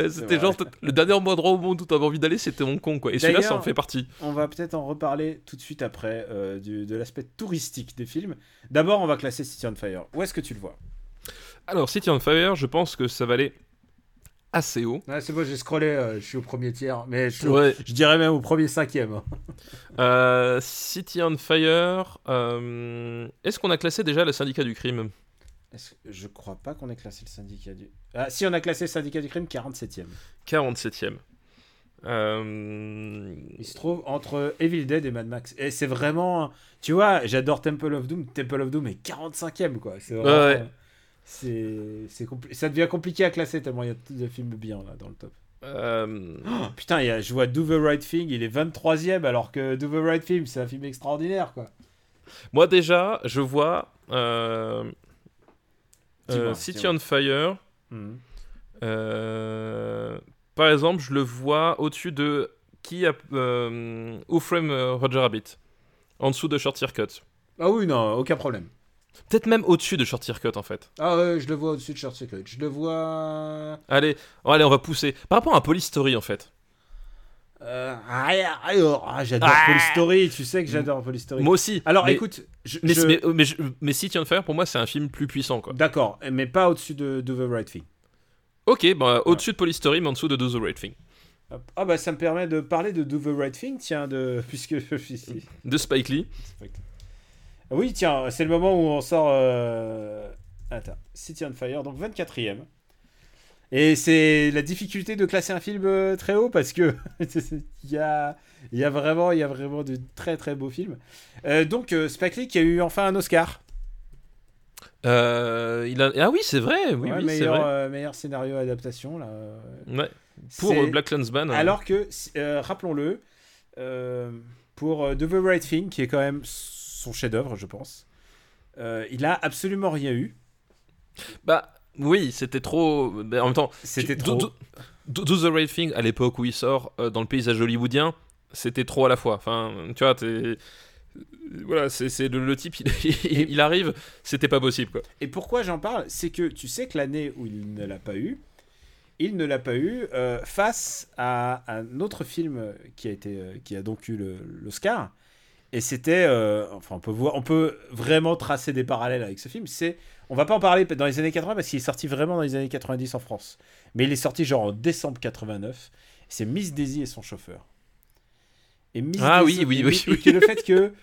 C'était genre, le dernier endroit au monde où t'avais envie d'aller, c'était Hong Kong, quoi. Et celui-là, ça en fait partie. On va peut-être en reparler tout de suite après du- de l'aspect touristique des films. D'abord, on va classer City on Fire. Où est-ce que tu le vois? Alors, City on Fire, je pense que ça va aller assez haut. C'est bon, j'ai scrollé, euh, je suis au premier tiers, mais je, Ouais. dirais même au premier cinquième. Euh, City on Fire. euh, Est-ce qu'on a classé déjà le syndicat du crime? Je crois pas qu'on ait classé le syndicat du... Ah, si, on a classé le syndicat du crime 47ème. 47ème. Euh, Il se trouve entre Evil Dead et Mad Max. Et c'est vraiment... Tu vois, j'adore Temple of Doom. Temple of Doom est 45ème, quoi. C'est vraiment... Ouais, ouais. C'est, Ça devient compliqué à classer tellement il y a de films bien là dans le top. euh, Oh, putain, y a, je vois Do the Right Thing, il est 23ème alors que Do the Right Thing, c'est un film extraordinaire quoi. Moi, déjà, je vois euh, euh, City on Fire. Mhm. Euh, par exemple, je le vois au-dessus de qui a euh, Who Framed Roger Rabbit, en dessous de Short Circuit. Ah oui, non, aucun problème. Peut-être même au-dessus de Short Circuit en fait. Ah ouais, je le vois au-dessus de Short Circuit. Je le vois. Allez, oh, allez, on va pousser. Par rapport à Police Story en fait. Euh, ah, ah, ah, j'adore Ah. Police Story, tu sais que j'adore Police Story. Moi aussi. Alors mais, écoute, je, mais, je- mais, mais, je- mais City on Fire pour moi c'est un film plus puissant quoi. D'accord, mais pas au-dessus de Do the Right Thing. Ok, bah, au-dessus de Police Story mais en dessous de Do the Right Thing. Ah bah ça me permet de parler de Do the Right Thing, tiens, de... puisque je suis ici. De Spike Lee. Oui, tiens, c'est le moment où on sort. euh, Attends, City on Fire, donc 24ème. Et c'est la difficulté de classer un film euh, très haut parce que il y a, il y a vraiment, il y a vraiment de très très beaux films. Euh, donc euh, Spike Lee qui a eu enfin un Oscar. Euh, il a... Ah oui, c'est vrai. Oui, Ouais, oui, meilleur, vrai. euh, meilleur scénario adaptation là. Ouais. Pour Black Clansman. euh, Alors que, rappelons-le, pour The The Right Thing, qui est quand même son chef-d'œuvre, je pense, euh, il a absolument rien eu. Bah oui, c'était trop. en même temps, C'était trop. Do, Do- Do the Right Thing à l'époque où il sort euh, dans le paysage hollywoodien, c'était trop à la fois. Enfin, tu vois, t'es. Voilà, c'est le, le type, il, il- il arrive, c'était pas possible quoi. Et pourquoi j'en parle? C'est que tu sais que l'année où il ne l'a pas eu, il ne l'a pas eu euh, face à un autre film qui a, été, qui a donc eu l'Oscar. Et c'était, euh, enfin, on peut voir, on peut vraiment tracer des parallèles avec ce film. C'est, on va pas en parler dans les années 80 parce qu'il est sorti vraiment dans les années 90 en France. Mais il est sorti genre en décembre 89. C'est Miss Daisy et son chauffeur. Et Miss Ah Daisy- oui, oui, et- oui, et oui. que le fait que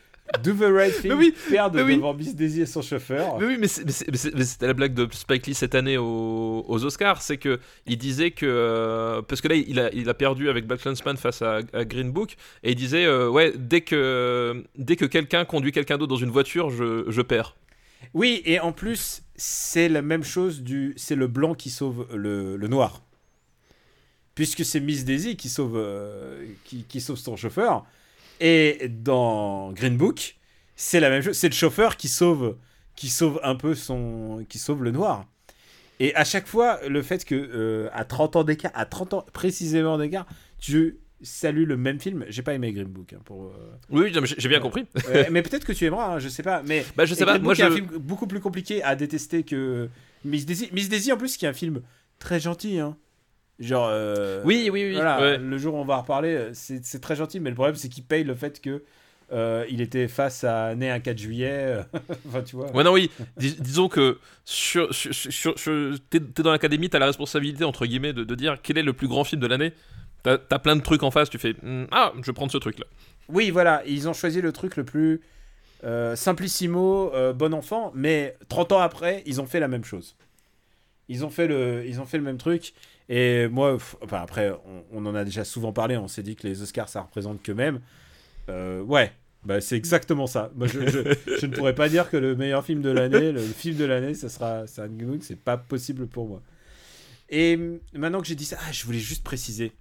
Do the Right Thing oui, oui. devant Miss Daisy et son chauffeur. Mais oui, mais c'était la blague de Spike Lee cette année aux, aux Oscars, c'est que il disait que euh, parce que là il a, il a perdu avec Black Clansman face à, à Green Book et il disait euh, ouais dès que dès que quelqu'un conduit quelqu'un d'autre dans une voiture, je, je perds. Oui, et en plus, c'est la même chose du. C'est le blanc qui sauve le, le noir. Puisque c'est Miss Daisy qui sauve, euh, qui, qui sauve son chauffeur. Et dans Green Book, c'est la même chose. C'est le chauffeur qui sauve, qui sauve un peu son. qui sauve le noir. Et à chaque fois, le fait que, euh, à 30 ans d'écart, à 30 ans précisément d'écart, tu salues le même film. J'ai pas aimé Green Book. hein, pour, euh, Oui, j'ai bien compris. Ouais, mais peut-être que tu aimeras, hein, je sais pas. Mais Bah je sais pas, moi je un film beaucoup plus compliqué à détester que Miss Daisy. Miss Daisy en plus qui est un film très gentil. Hein. Genre. euh, Oui, oui, oui, Voilà, ouais. le jour où on va en reparler, euh, c'est très gentil, mais le problème c'est qu'il paye le fait que euh, il était face à Né un 4 juillet. enfin, tu vois. Ouais, non, oui. Dis- disons que sur, sur, sur- sur- t'es, dans l'académie, t'as la responsabilité, entre guillemets, de, de dire quel est le plus grand film de l'année. T'as, t'as plein de trucs en face, tu fais Hmm, Ah, je vais prendre ce truc-là. Oui, voilà, ils ont choisi le truc le plus euh, simplissimo, euh, bon enfant, mais 30 ans après, ils ont fait la même chose. Ils ont fait le, ils ont fait le même truc. Et moi, enfin, après, on, on en a déjà souvent parlé, on s'est dit que les Oscars, ça représente que même. Euh, ouais, bah, c'est exactement ça. Moi, je, je- je ne pourrais pas dire que le meilleur film de l'année, le film de l'année, ça sera San c'est pas possible pour moi. Et maintenant que j'ai dit ça, ah, je voulais juste préciser.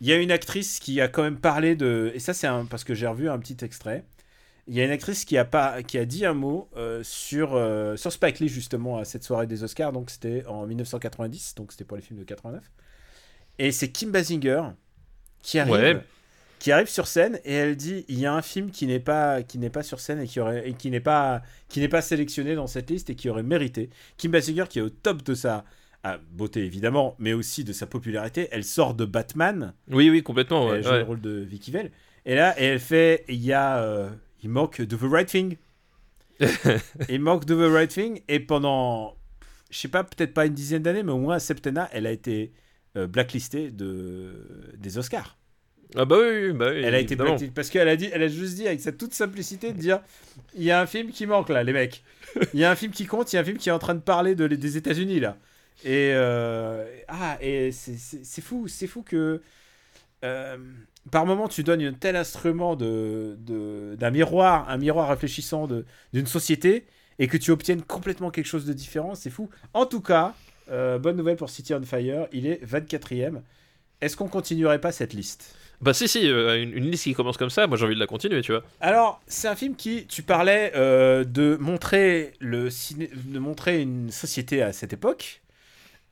Il y a une actrice qui a quand même parlé de. Et ça, c'est un... parce que j'ai revu un petit extrait. Il y a une actrice qui a, pas... qui a dit un mot euh, sur, euh, sur Spike Lee, justement, à cette soirée des Oscars. Donc, c'était en 1990. Donc, c'était pour les films de 89. Et c'est Kim Basinger qui arrive, Ouais. qui arrive sur scène et elle dit il y a un film qui n'est pas, qui pas sur scène et qui, aurait... et qui n'est pas, qui pas sélectionné dans cette liste et qui aurait mérité. Kim Basinger, qui est au top de sa ah, beauté, évidemment, mais aussi de sa popularité. Elle sort de Batman. Oui, oui, complètement. Elle joue ouais. le rôle de Vicky Vale. Et là, et elle fait, il y a, euh, il manque de The Right Thing. il manque de The Right Thing. Et pendant, je sais pas, peut-être pas une dizaine d'années, mais au moins un septennat, elle a été euh, blacklistée de, des Oscars. Ah, bah oui, bah oui. Elle a été blacklistée parce qu'elle a dit, elle a juste dit avec sa toute simplicité de dire, il y a un film qui manque là, les mecs. Il y a un film qui compte, il y a un film qui est en train de parler de, des États-Unis là. Et euh, ah et c'est fou, c'est fou que euh, par moment tu donnes un tel instrument de d'un miroir, un miroir réfléchissant de d'une société et que tu obtiennes complètement quelque chose de différent, c'est fou. En tout cas, euh, bonne nouvelle pour City on Fire, il est 24e. Est-ce qu'on continuerait pas cette liste? Bah, si, si, euh, une, une liste qui commence comme ça, moi j'ai envie de la continuer, tu vois. Alors, c'est un film qui, tu parlais euh, de montrer le ciné, de montrer une société à cette époque.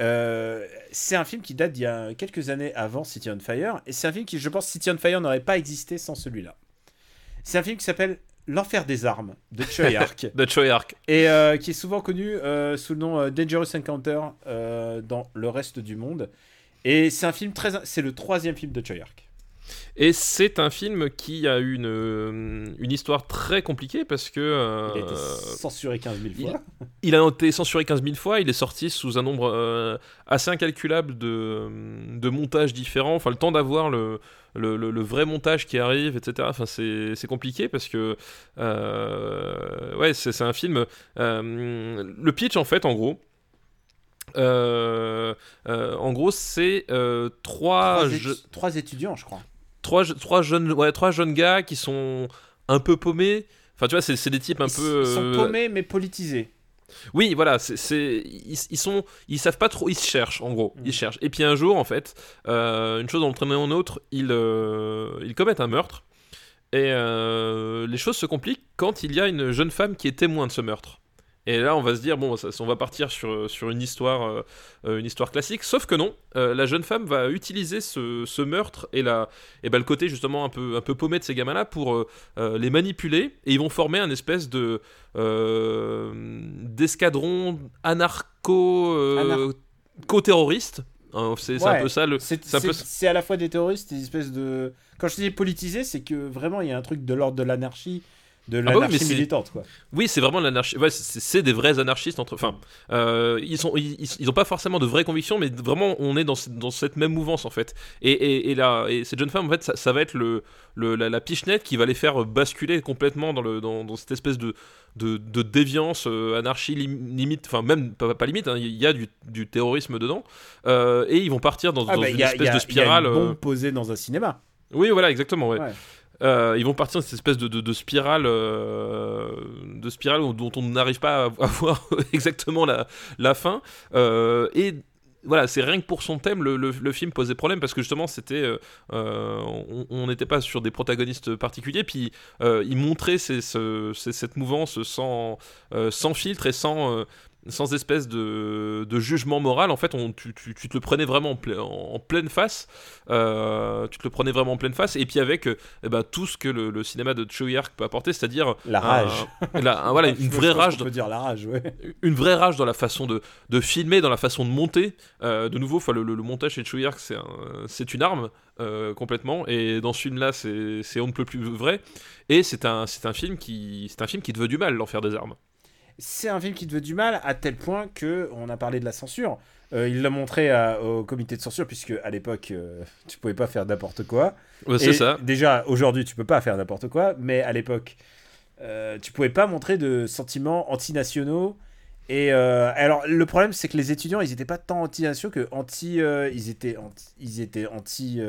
Euh, c'est un film qui date d'il y a quelques années avant City on Fire, et c'est un film qui, je pense, City on Fire n'aurait pas existé sans celui-là. C'est un film qui s'appelle L'enfer des armes de Choi Ark De et euh, qui est souvent connu euh, sous le nom Dangerous Encounter dans le reste du monde. Et c'est un film très, c'est le troisième film de Choi Ark. Et c'est un film qui a une, euh, une histoire très compliquée parce que. euh, Il a été censuré 15 000 il- fois. Il a été censuré 15 000 fois, il est sorti sous un nombre euh, assez incalculable de, de montages différents. Enfin, le temps d'avoir le, le, le- le vrai montage qui arrive, etc. Enfin, c'est compliqué parce que. euh, ouais, c'est un film. le pitch, en fait, en gros. euh, euh, en gros, c'est euh, trois, Trois, je- trois étudiants, je crois. Trois, trois, jeunes, ouais, trois jeunes gars qui sont un peu paumés. Enfin, tu vois, c'est des types un Ils peu. Ils sont euh, paumés mais politisés. oui, voilà, c'est, ils, ils sont, ils savent pas trop, ils se cherchent en gros, Mm. ils cherchent. Et puis un jour, en fait, euh, une chose entraînée en autre, ils, euh, ils commettent un meurtre. Et euh, les choses se compliquent quand il y a une jeune femme qui est témoin de ce meurtre. Et là, on va se dire bon, ça- on va partir sur, sur une histoire, euh, euh, une histoire classique. Sauf que non, euh, la jeune femme va utiliser ce, ce meurtre et la, et ben le côté justement un peu, un peu paumé de ces gamins-là pour euh, les manipuler. Et ils vont former un espèce de d'escadron anarcho Anar- co-terroriste. Hein, c'est Ouais. un peu ça le. C'est peu- à la fois des terroristes et des espèces de. Quand je dis politisé, c'est que vraiment il y a un truc de l'ordre de l'anarchie, de bah oui, l'anarchie c'est- militante, quoi. Oui, c'est vraiment l'anarchie. Ouais, c'est des vrais anarchistes entre. Enfin, euh, ils sont, ils, ils- ont pas forcément de vraies convictions, mais vraiment, on est dans, dans cette même mouvance en fait. Et, et, et là, et cette jeune femme, en fait, ça, ça va être le, le- la, la pichenette qui va les faire basculer complètement dans le, dans, dans cette espèce de, de, de déviance, euh, anarchie lim- limite, enfin même pas, pas limite. hein, Il y a du, du terrorisme dedans, Euh, et ils vont partir dans, Ah dans bah, une a, espèce a- de spirale. y a une euh, bombe posée dans un cinéma. Oui, voilà, exactement. Ouais. Ouais. Euh, ils vont partir de cette espèce de, spirale, euh, de spirale où- dont on n'arrive pas à, voir exactement la, fin. Euh, et voilà, c'est rien que pour son thème, le, film posait problème parce que justement, c'était, euh, euh, on- n'était pas sur des protagonistes particuliers. Puis euh, il montrait cette mouvance euh, sans filtre et sans. Sans espèce de, de jugement moral. En fait, on, tu, tu, tu te le prenais vraiment en, ple- en- en pleine face. Euh, tu te le prenais vraiment en pleine face. Et puis avec euh, eh ben, tout ce que le, le cinéma de Choyark peut apporter, c'est-à-dire La un- rage. la- un- voilà, une vraie rage peut dire la rage, ouais. une vraie rage dans la façon de, de filmer, dans la façon de monter. Euh, de nouveau, le, le- le montage chez Chouyark, c'est un- c'est une arme euh, complètement. Et dans ce film-là, c'est c'est on ne peut plus vrai. Et c'est un, c'est un film qui, c'est un film qui te veut du mal, l'enfer des armes. C'est un film qui te veut du mal à tel point que on a parlé de la censure. Euh, il l'a montré à- au comité de censure puisque à l'époque euh, tu pouvais pas faire n'importe quoi. Ouais, Et c'est ça. Déjà aujourd'hui tu peux pas faire n'importe quoi, mais à l'époque euh, tu pouvais pas montrer de sentiments antinationaux. Et euh, alors le problème c'est que les étudiants ils étaient pas tant anti-nationaux que anti, euh, ils étaient anti, ils étaient anti.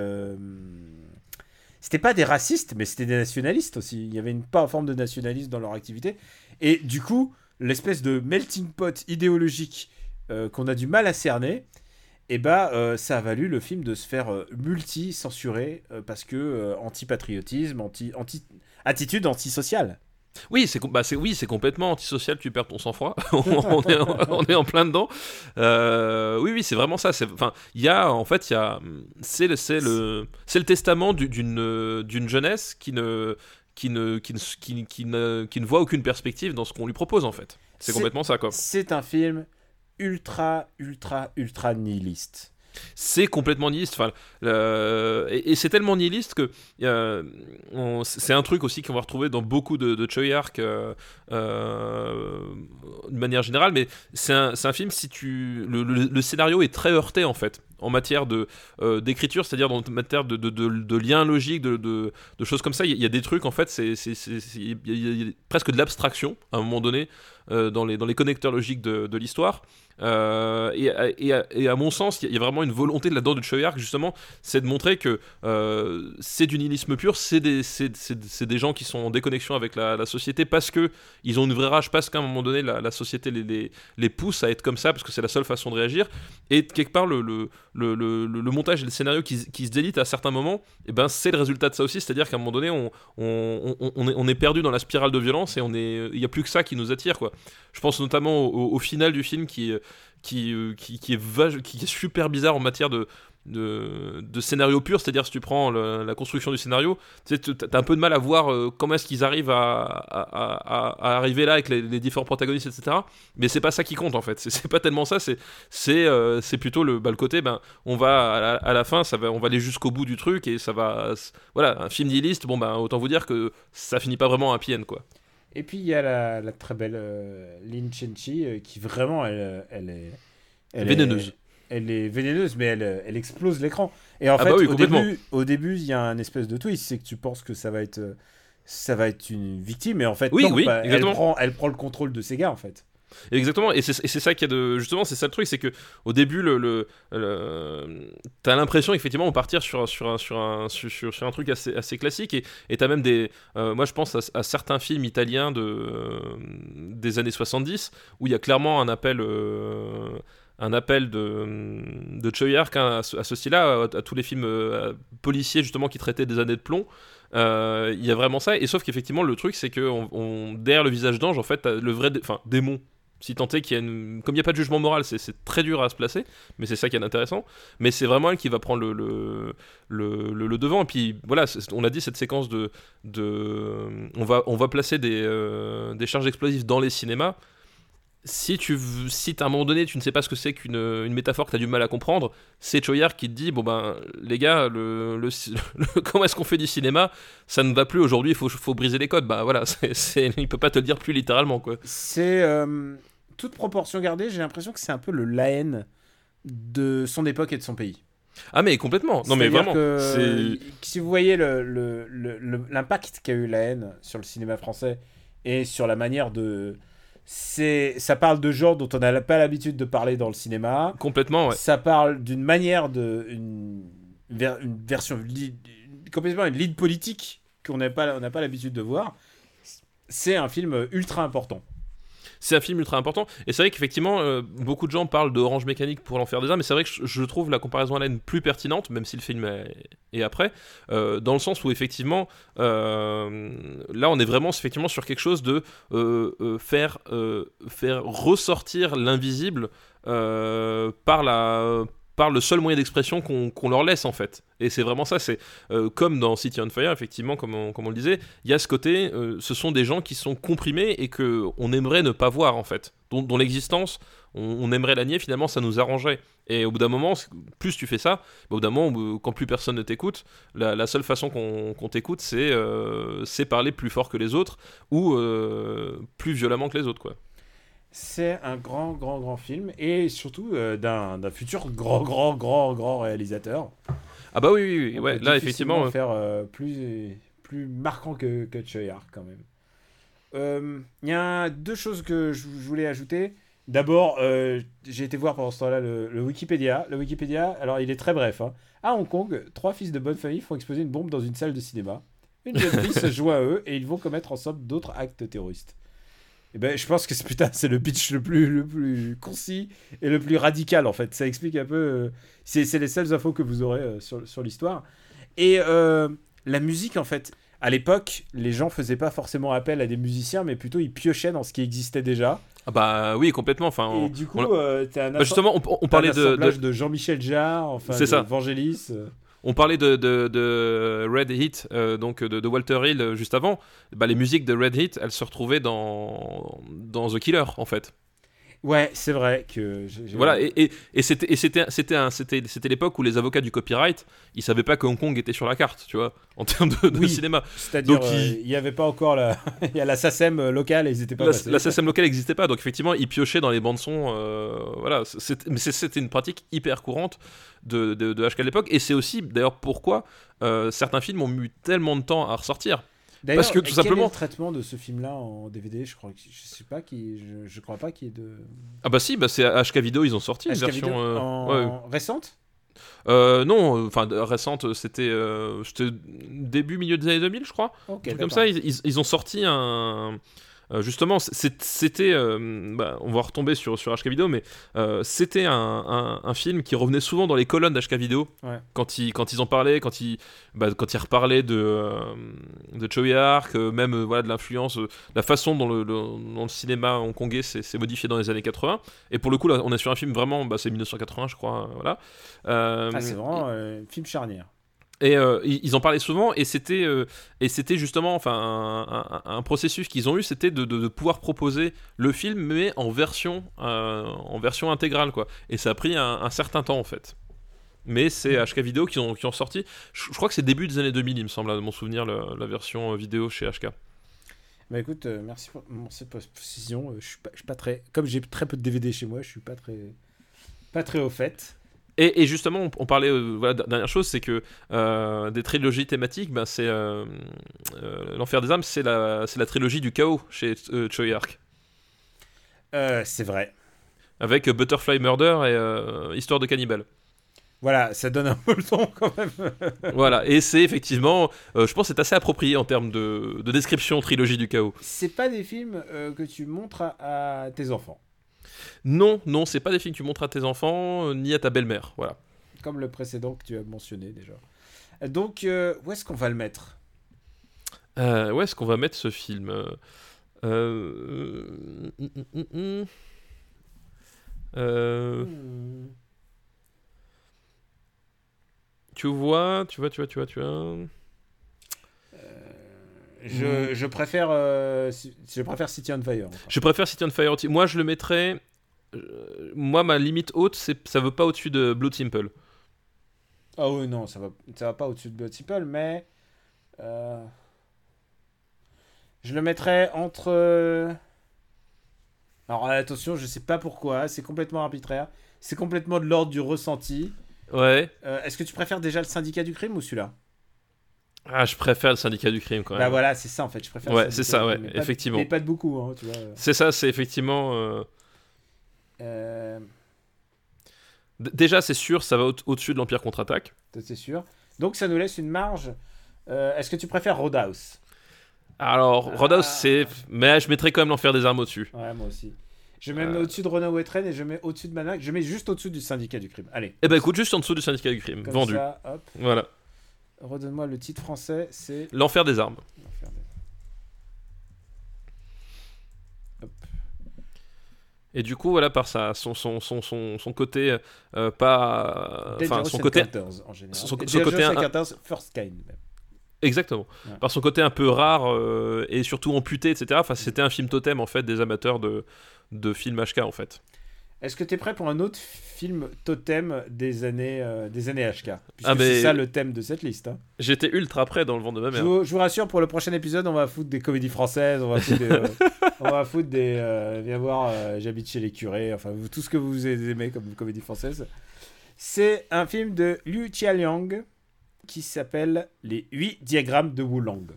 c'était pas des racistes, mais c'était des nationalistes aussi. Il y avait une pas forme de nationalisme dans leur activité. Et du coup, l'espèce de melting pot idéologique euh, qu'on a du mal à cerner, et bah, euh, ça a valu le film de se faire euh, multi-censurer parce que anti-patriotisme, anti, anti, attitude antisociale. Oui, c'est com- bah, oui, c'est complètement antisocial, tu perds ton sang-froid. on, est, en- on est en plein dedans. Euh, oui, oui, c'est vraiment ça. Enfin, il y a, en fait, il y a, c'est le, c'est le, c'est le testament du- d'une, d'une jeunesse qui ne, qui ne, qui ne, qui, qui ne, qui ne voit aucune perspective dans ce qu'on lui propose, en fait. C'est complètement ça, quoi. C'est un film ultra, ultra, ultra nihiliste. c'est complètement nihiliste. Enfin, et, et c'est tellement nihiliste que euh, c'est un truc aussi qu'on va retrouver dans beaucoup de, de Choyark euh, euh, de manière générale. Mais c'est un, un film si tu le, le- le scénario est très heurté en fait en matière euh, d'écriture, c'est-à-dire en matière de, de, de, de liens logiques, de, choses comme ça. Il y, a- des trucs en fait, c'est presque de l'abstraction à un moment donné euh, dans, les, dans les connecteurs logiques de, de l'histoire. Euh, et, et, à- mon sens, il y a- vraiment une volonté là-dedans de Choyark, justement, c'est de montrer que euh, c'est du nihilisme pur, c'est des, c'est- des gens qui sont en déconnexion avec la, la société parce que ils ont une vraie rage, parce qu'à un moment donné, la, la société les, les, les pousse à être comme ça, parce que c'est la seule façon de réagir. Et quelque part, le, le, le, le- montage et le scénario qui, qui se délite à certains moments, et ben, c'est le résultat de ça aussi, c'est-à-dire qu'à un moment donné, on, on, on- on est, on est perdu dans la spirale de violence et il n'y a plus que ça qui nous attire, quoi. Je pense notamment au, final du film qui, qui, euh, qui, est, super bizarre en matière de, scénario pur, c'est-à-dire si tu prends la construction du scénario, tu as un peu de mal à voir euh, comment est-ce qu'ils arrivent à, arriver là avec les, différents protagonistes, etc. Mais c'est pas ça qui compte en fait, c'est- pas tellement ça, c'est euh, plutôt le, bah, le côté, ben, on va à la, fin, on va aller jusqu'au bout du truc et ça va. Voilà, un film nihiliste, bon, ben, autant vous dire que ça finit pas vraiment à happy end, quoi. Et puis il y a la, la très belle euh, Lin Chenchi euh, qui vraiment elle, euh, elle est elle Vénéneuse. est- elle est vénéneuse, mais elle, euh, elle explose l'écran. Et en Ah fait, bah oui, au, début, au début, il y a un espèce de twist, c'est que tu penses que ça va être, ça va être une victime, mais en fait, Oui, non, oui, bah, elle prend, elle prend le contrôle de ses gars, en fait. Exactement, et c'est ça qui a de justement, c'est ça le truc, c'est que au début, le, le, t'as l'impression effectivement de partir sur sur sur un sur, sur- un truc assez classique et t'as même des, euh, moi je pense à, certains films italiens de euh, des années 70 où il y a clairement un appel. euh, un appel de, de hein, à ce, ce style-là, à, tous les films policiers justement qui traitaient des années de plomb. Il y a vraiment ça, et sauf qu'effectivement le truc c'est que on, on- derrière le visage d'ange, en fait, le vrai, démon, si tant est qu'il y a une... Comme il n'y a pas de jugement moral, c'est- très dur à se placer, mais c'est ça qui est intéressant. Mais c'est vraiment elle qui va prendre le, le, le, devant. Et puis voilà, on l'a dit, cette séquence de. de on, va, on va placer des, euh, des charges explosives dans les cinémas. Si tu si à un moment donné tu ne sais pas ce que c'est qu'une une métaphore que tu as du mal à comprendre, c'est Choyard qui te dit bon ben les gars le, le- le- comment est-ce qu'on fait du cinéma? Ça ne va plus aujourd'hui il faut, faut briser les codes. Bah voilà c'est, il peut pas te le dire plus littéralement quoi. C'est euh, toute proportion gardée, j'ai l'impression que c'est un peu le Laen de son époque et de son pays. ah mais complètement. Non mais vraiment que, si vous voyez le- le- le- le- l'impact qu'a eu la haine sur le cinéma français et sur la manière de c'est ça parle de gens dont on n'a pas l'habitude de parler dans le cinéma. Complètement ouais. ça parle d'une manière de une, ver- une version complètement une ligne politique qu'on n'a pas on n'a pas l'habitude de voir. C'est un film ultra important c'est un film ultra important. Et c'est vrai qu'effectivement, euh, beaucoup de gens parlent de Orange Mécanique pour l'enfer des armes, mais c'est vrai que je, trouve la comparaison à l'aine plus pertinente, même si le film est, après, euh, dans le sens où effectivement, euh, là, on est vraiment effectivement sur quelque chose de faire, faire ressortir l'invisible par la par le seul moyen d'expression qu'on leur laisse en fait. Et c'est vraiment ça, c'est euh, comme dans City on Fire, effectivement, comme on, comme on le disait, il y a ce côté, euh, ce sont des gens qui sont comprimés et que on aimerait ne pas voir en fait, dont, l'existence, on, aimerait la nier, finalement ça nous arrangerait. Et au bout d'un moment, plus tu fais ça, bah, au bout d'un moment, euh, quand plus personne ne t'écoute, la, la seule façon qu'on qu'on t'écoute, c'est parler plus fort que les autres ou plus violemment que les autres, quoi. C'est un grand, grand, grand film et surtout euh, d'un futur grand, grand, grand, grand réalisateur. Ah bah oui, oui, oui, ouais, là effectivement. faire euh, plus, plus marquant que, que Choyard quand même. Euh, Il y a deux choses que je, je voulais ajouter. D'abord, euh, j'ai été voir pendant ce temps-là le, le Wikipédia. Le Wikipédia, alors il est très bref. hein. À Hong Kong, trois fils de bonne famille font exploser une bombe dans une salle de cinéma. Une jeune fille se joint à eux et ils vont commettre ensemble d'autres actes terroristes. Et ben, je pense que c'est putain, c'est le pitch le plus, le plus concis et le plus radical en fait. Ça explique un peu. euh, c'est, les seules infos que vous aurez euh, sur, sur l'histoire. Et euh, la musique en fait. À l'époque, les gens faisaient pas forcément appel à des musiciens, mais plutôt ils piochaient dans ce qui existait déjà. Ah bah oui, complètement. Enfin, Et on- du coup, on- euh, t'as un, bah, justement, on, on t'as un parlait de, de- Jean-Michel Jarre, enfin, C'est ça. Vangelis. On parlait de, Red Heat, euh, donc de, Walter Hill euh, juste avant. Bah, les musiques de Red Heat, elles se retrouvaient dans The Killer, en fait. Ouais, c'est vrai que. Voilà, et, et, et c'était et c'était c'était un- c'était c'était l'époque où les avocats du copyright, ils savaient pas que Hong Kong était sur la carte, tu vois, en termes de, de Oui. cinéma. C'est-à-dire, donc, euh, il- n'y avait pas encore la. Il y a la SACEM locale ils étaient pas. La, la SSM locale n'existait pas, donc effectivement, ils piochaient dans les bandes son. euh, voilà, mais c'était une pratique hyper courante de, de, de HK à l'époque, et c'est aussi d'ailleurs pourquoi euh, certains films ont mis tellement de temps à ressortir. Parce que, tout quel simplement- est le traitement de ce film-là en DVD Je crois je sais pas qui. Je, je crois pas qu'il y ait de. Ah bah si, bah c'est HK Vidéo, ils ont sorti une HK version. euh, en... ouais, ouais. récente? Euh, non, enfin récente, c'était euh, c'était début milieu des années 2000, je crois. Ok. Un truc d'accord. comme ça, ils, ils- ils ont sorti un. Euh, justement, c'était. euh, bah, on va retomber sur, sur HK Vidéo, mais euh, c'était un, un- un film qui revenait souvent dans les colonnes d'HK. Ouais. Quand, ils, quand ils en parlaient, quand ils, bah, quand ils reparlaient de, de Choe Ark, même voilà, de l'influence, la façon dont le, le- dont le cinéma hongkongais s'est modifié dans les années 80. Et pour le coup, là, on est sur un film vraiment. Bah, c'est 1980, je crois. voilà. Ah, c'est vraiment un film charnière. Et euh, ils en parlaient souvent, et c'était euh, et c'était justement, enfin, un, un- un processus qu'ils ont eu, c'était de, de- de pouvoir proposer le film, mais en version euh, en version intégrale, quoi. Et ça a pris un, un certain temps en fait. Mais c'est HK Vidéo qui ont, qui ont sorti. Je, je crois que c'est début des années 2000, il me semble, à mon souvenir, la version vidéo chez HK. Bah écoute, merci pour cette précision. Je suis pas, je suis pas très. Comme j'ai très peu de DVD chez moi, je suis pas très. Pas très au fait. Et, et justement, on, on parlait, euh, voilà, dernière chose, c'est que euh, des trilogies thématiques, ben, c'est euh, euh, l'enfer des âmes, c'est la, c'est la trilogie du chaos chez Choi Ark. Euh, c'est vrai. avec Butterfly Murder et Histoire de cannibale. Voilà, ça donne un peu le ton quand même. voilà, et c'est effectivement, euh, je pense, c'est assez approprié en termes de, de description trilogie du chaos. C'est pas des films euh, que tu montres à, à tes enfants, Non, non, c'est pas des films que tu montres à tes enfants euh, ni à ta belle-mère. Voilà. comme le précédent que tu as mentionné déjà. Donc, euh, où est-ce qu'on va le mettre? Euh, où est-ce qu'on va mettre ce film? Euh, euh. Euh, Hmm. Tu vois, tu vois, tu vois, tu vois, tu vois. Je, je préfère, euh, je préfère City on Fire. enfin. Je préfère City on Fire. Moi, je le mettrais. Euh, moi, ma limite haute, c'est ça veut pas au-dessus de Blue Temple. Ah oui, non, ça va, ça va pas au-dessus de Blood Simple, mais euh, je le mettrais entre. euh, Alors attention, je sais pas pourquoi, c'est complètement arbitraire, c'est complètement de l'ordre du ressenti. Ouais. Euh, Est-ce que tu préfères déjà le syndicat du crime ou celui-là? Ah, je préfère le syndicat du crime quand même. Bah voilà, c'est ça en fait, je préfère. Ouais, c'est ça, ouais, mais pas- effectivement. Mais pas de beaucoup, hein, tu vois. C'est ça, c'est effectivement. euh, Euh, Déjà, c'est sûr, ça va au- au-dessus de l'Empire contre-attaque. c'est sûr. Donc ça nous laisse une marge. Euh, Est-ce que tu préfères Roadhouse? Alors, Ah. Roadhouse, c'est. Mais je mettrais quand même l'enfer des armes au-dessus. Ouais, moi aussi. Je mets Euh. au-dessus de Runaway Train et je mets au-dessus de Manac. Je mets juste au-dessus du syndicat du crime. Allez. Eh ben écoute, juste en dessous du syndicat du crime. Comme Vendu. ça, hop. Voilà. Redonne-moi le titre français. C'est. L'enfer des armes. L'enfer des- Et du coup, voilà, par sa, son, son, son, son, son côté euh, pas. Enfin, Dangerous son côté. En général. son- côté First Kind. même. Exactement. Ouais. Par son côté un peu rare euh, et surtout amputé, etc. Enfin, c'était un film totem en fait des amateurs de, de films HK en fait. Est-ce que tu es prêt pour un autre film totem des années, euh, des années HK Puisque Ah, c'est ça le thème de cette liste. hein. J'étais ultra près dans le vent de ma Je, mère. vous, je vous rassure, pour le prochain épisode, on va foutre des comédies françaises, on va foutre des. euh, on va foutre des euh, viens voir, j'habite chez les curés, enfin vous- tout ce que vous aimez comme comédie française. C'est un film de Liu Chialiang qui s'appelle Les 8 diagrammes de Wulang.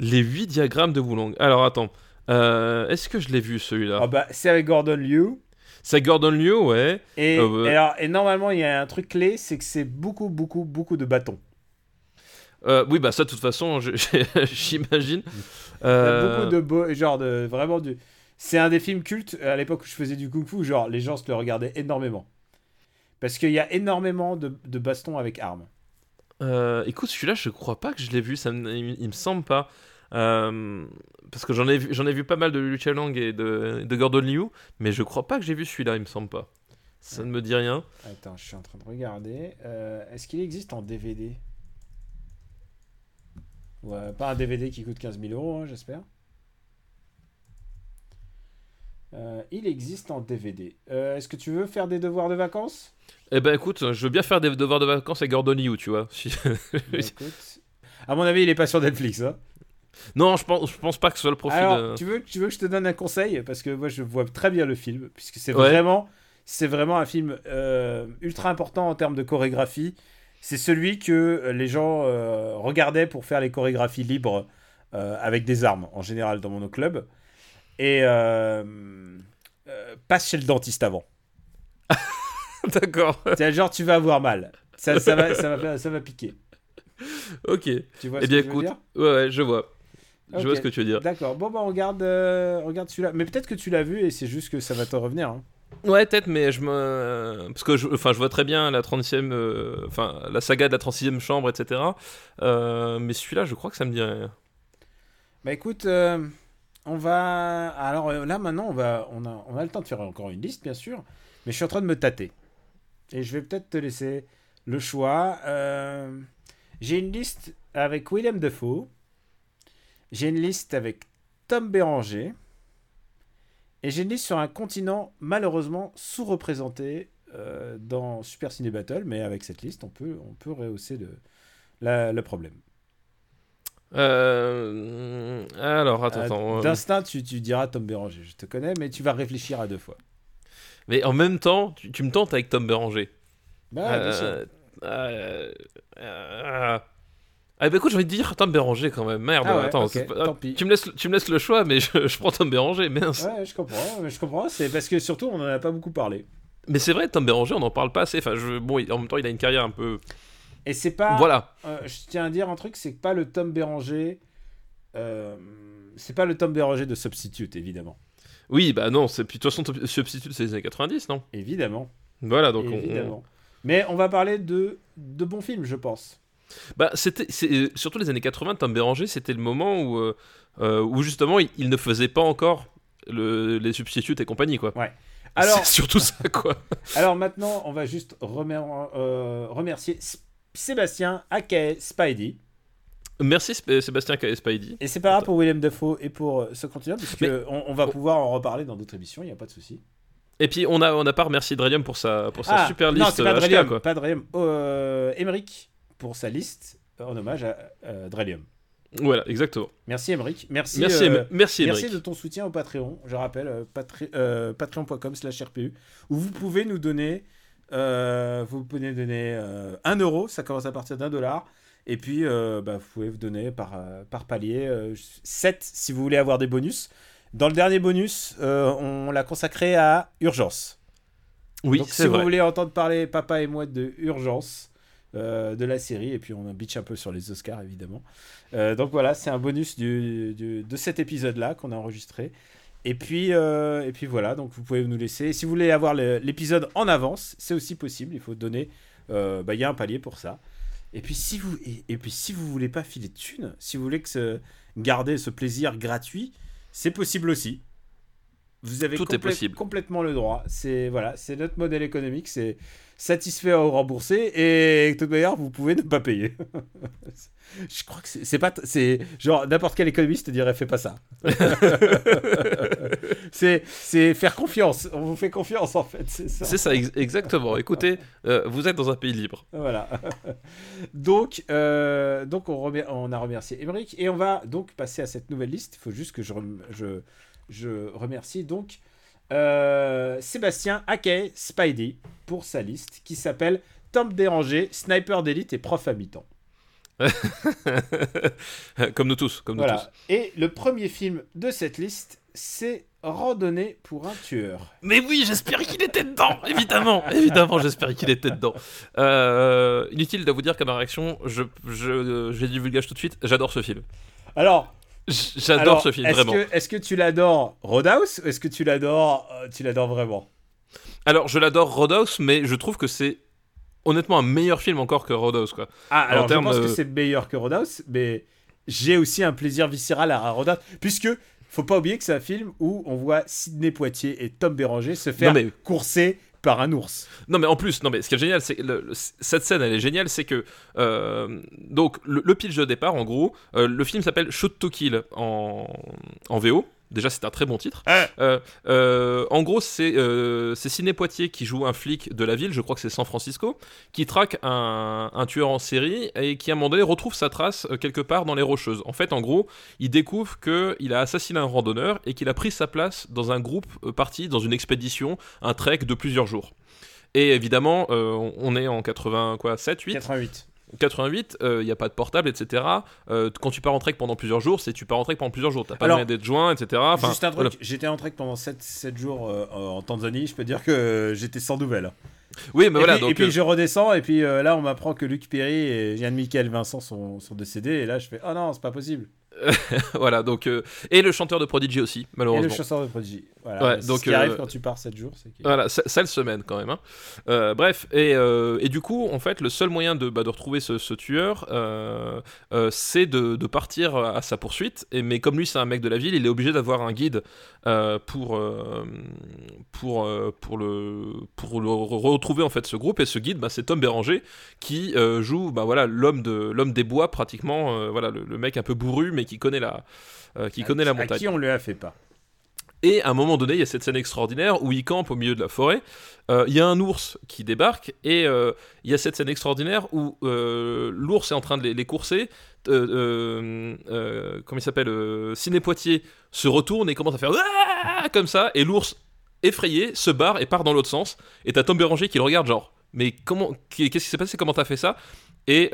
Les 8 diagrammes de Wulong. Alors attends. Est-ce que je l'ai vu celui-là? Ah bah, c'est avec Gordon Liu. C'est Gordon Liu, ouais. Et, ouais. et alors, et normalement, il y a un truc clé, c'est que c'est beaucoup, beaucoup, beaucoup de bâtons. Euh, oui, bah ça, de toute façon, j'imagine. Euh, beaucoup de beaux, genre de vraiment du. C'est un des films cultes à l'époque où je faisais du kung-fu, genre les gens se le regardaient énormément. Parce qu'il y a énormément de, de bastons avec armes. euh, écoute, celui-là, je crois pas que je l'ai vu. Ça il, il me semble pas. Euh, parce que j'en ai, vu- j'en ai vu pas mal de Liu Lang et de, de Gordon Liu, mais je crois pas que j'ai vu celui-là, il me semble pas. Ça ne me dit rien. Attends, je suis en train de regarder. Euh, Est-ce qu'il existe en DVD Ouais, pas un DVD qui coûte 15 000 euros, hein, j'espère. Euh, il existe en DVD. Euh, Est-ce que tu veux faire des devoirs de vacances? Eh ben écoute, je veux bien faire des devoirs de vacances avec Gordon Liu, tu vois. Si- Bah, écoute. À mon avis, il est pas sur Netflix. Hein. Non, je pense, je pense pas que ce soit le profil. Alors, de- tu, veux, tu veux que je te donne un conseil? Parce que moi, je vois très bien le film. Puisque c'est Ouais. vraiment, c'est vraiment un film euh, ultra important en termes de chorégraphie. C'est celui que euh, les gens euh, regardaient pour faire les chorégraphies libres euh, avec des armes, en général, dans mon club. Et passe chez le dentiste avant. D'accord. C'est genre, tu vas avoir mal. Ça, ça, va, ça, va, faire- ça va piquer. ok. Tu vois Eh ce bien que je veux écoute, dire? ouais, ouais, je vois. Je vois ce que tu veux dire. D'accord. Bon, bah, on regarde, euh, regarde celui-là. Mais peut-être que tu l'as vu et c'est juste que ça va te revenir. hein. Ouais, peut-être, mais je me. Parce que je, enfin, je vois très bien la 36e. euh, Enfin, la saga de la 36e chambre, etc. Euh, mais celui-là, je crois que ça me dit rien. Bah écoute, euh, on va. Alors là maintenant, on va, on a, on a le temps de faire encore une liste, bien sûr, mais je suis en train de me tâter. Et je vais peut-être te laisser le choix. Euh, J'ai une liste avec Willem Dafoe. J'ai une liste avec Tom Béranger. Et j'ai une liste sur un continent malheureusement sous-représenté euh, dans Super Ciné Battle, mais avec cette liste, on peut, on peut rehausser le, la- le problème. Euh, Alors, attends, Euh, attends. euh, D'instinct, tu, tu diras Tom Béranger, je te connais, mais tu vas réfléchir à deux fois. Mais en même temps, tu, tu me tentes avec Tom Béranger. Bah, ouais, bien sûr. Ah bah écoute, j'ai envie de dire Tom Béranger quand même. Merde, Ah ouais, attends. pas- tant pis. Tu, me laisses, tu me laisses le choix, mais je, je prends Tom Béranger. Mince. Ouais, je comprends, je comprends. C'est parce que surtout, on en a pas beaucoup parlé. Mais c'est vrai, Tom Béranger, on n'en parle pas assez. Enfin, je, bon, en même temps, il a une carrière un peu. Et c'est pas. Voilà. euh, je tiens à dire un truc, c'est que pas le Tom Béranger. euh, c'est pas le Tom Béranger de Substitute, évidemment. Oui, bah non, c'est puis de toute façon, Substitute, c'est les années 90, non? Évidemment. Voilà, donc on- on, évidemment. Mais on va parler de, de bons films, je pense. Bah, c'était euh, surtout les années 80, Tom Béranger, c'était le moment où, euh, euh, où justement il, il ne faisait pas encore le, les substituts et compagnie, quoi. Alors, c'est surtout ça, quoi. alors maintenant, on va juste remer- euh, remercier S- Sébastien, aka Spidey. Merci Sp- Sébastien K. Spidey. Et c'est pas grave pour William Dafoe et pour ce continent, puisque Mais- on, on va pouvoir en reparler dans d'autres émissions, il n'y a pas de souci. Et puis on a on a pas remercié Drelium pour sa pour sa Ah, super non, liste c'est pas quoi. pas Drelium. Euh, Emmerich pour sa liste en hommage à euh, Drelium. Voilà, exactement. Merci Emmerich. Merci, Merci, euh, merci, de ton soutien au Patreon. Je rappelle, euh, euh, patreon.com slash RPU, où vous pouvez nous donner, vous pouvez donner euh, 1 euro, ça commence à partir d'un dollar. Et puis, bah, vous pouvez vous donner par, par palier euh, 7 si vous voulez avoir des bonus. Dans le dernier bonus, on l'a consacré à Urgence. Oui, Donc si vrai. vous voulez entendre parler papa et moi de Urgence, euh, de la série. Et puis on bitch un peu sur les Oscars, évidemment. Euh, donc voilà, c'est un bonus du, du- de cet épisode-là qu'on a enregistré. Et puis, euh, et puis voilà, donc vous pouvez nous laisser. Si vous voulez avoir l'épisode en avance, c'est aussi possible. Il faut donner. bah, Il y a un palier pour ça. Et puis si vous et, et puis si vous voulez pas filer de thunes, si vous voulez que ce, garder ce plaisir gratuit, c'est possible aussi. Vous avez Tout est possible. complètement le droit. C'est voilà, c'est notre modèle économique, c'est satisfait ou remboursé et de toute manière vous pouvez ne pas payer. Je crois que c'est pas c'est genre n'importe quel économiste te dirait fais pas ça. c'est c'est faire confiance. On vous fait confiance en fait, c'est ça. C'est ça, ex- exactement. Écoutez, euh, vous êtes dans un pays libre. Voilà. donc, euh, donc on, remer- on a remercié Emmerich et on va donc passer à cette nouvelle liste. Il faut juste que je, rem- je, je remercie donc euh, Sébastien Akey Spidey pour sa liste qui s'appelle Tom Déranger, Sniper d'élite et prof à mi-temps. comme nous tous, comme nous tous. Et le premier film de cette liste, c'est Randonnée pour un tueur. Mais oui, j'espère qu'il était dedans, évidemment, évidemment, j'espère qu'il était dedans. Euh, inutile de vous dire qu'à ma réaction, je, je, je divulgage tout de suite, j'adore ce film. Alors, J'adore alors, ce film, est-ce vraiment. que, est-ce que tu l'adores Roadhouse ou est-ce que tu l'adores, euh, tu l'adores vraiment? Alors, je l'adore Roadhouse, mais je trouve que c'est honnêtement un meilleur film encore que Roadhouse, quoi. Ah, alors je pense euh, que c'est meilleur que Roadhouse, mais j'ai aussi un plaisir viscéral à Roadhouse, puisque faut pas oublier que c'est un film où on voit Sidney Poitier et Tom Béranger se faire mais- courser par un ours. Non mais en plus, non mais ce qui est génial, c'est cette scène, elle est géniale, c'est que euh, donc le, le pitch de départ, en gros, euh, le film s'appelle Shoot to Kill en, en VO. Déjà, c'est un très bon titre. Ah. Euh, euh, en gros, c'est euh, c'est Sidney Poitier qui joue un flic de la ville, je crois que c'est San Francisco, qui traque un, un tueur en série et qui, à un moment donné, retrouve sa trace euh, quelque part dans les Rocheuses. En fait, en gros, il découvre qu'il a assassiné un randonneur et qu'il a pris sa place dans un groupe parti dans une expédition, un trek de plusieurs jours. Et évidemment, on- est en 80, quoi, 7, 8 88. 88, il n'y a pas de portable, etc. Euh, quand tu pars en trek pendant plusieurs jours, c'est tu pars en trek pendant plusieurs jours. T'as pas Alors, moyen d'être joint, etc. Enfin, Juste un truc, voilà. j'étais en trek pendant 7, 7 jours euh, en Tanzanie, je peux dire que j'étais sans nouvelles. Oui, mais et, voilà. puis, donc, et puis euh, je redescends, et puis euh, là on m'apprend que Luc Perry et Yann-Michel Vincent sont, sont décédés, et là je fais Oh non, c'est pas possible. voilà. Donc, euh, et le chanteur de Prodigy aussi, Et malheureusement. le chasseur de Prodigy. Voilà, Ouais, donc, ce qui arrive euh, quand tu pars 7 jours. c'est Voilà, sa- sale semaine quand même. hein. Euh, bref, et, euh, et du coup, en fait, le seul moyen de, bah, de retrouver ce, ce tueur, c'est de, de partir à sa poursuite. Et, mais comme lui, c'est un mec de la ville, il est obligé d'avoir un guide pour, pour, pour, le, pour le re- retrouver en fait ce groupe. Et ce guide, bah, c'est Tom Béranger qui joue bah, voilà, l'homme de, l'homme des bois, pratiquement. voilà, le, le mec un peu bourru, mais qui connaît la, connaît la À montagne. qui on le a fait pas Et à un moment donné, il y a cette scène extraordinaire où il campe au milieu de la forêt. Euh, Il y a un ours qui débarque et euh, il y a cette scène extraordinaire où euh, l'ours est en train de les, courser. Comment il s'appelle Ciné Poitier se retourne et commence à faire comme ça et l'ours effrayé se barre et part dans l'autre sens. Et t'as Tom Béranger qui le regarde genre mais comment qu'est-ce qui s'est passé? Comment t'as fait ça? Et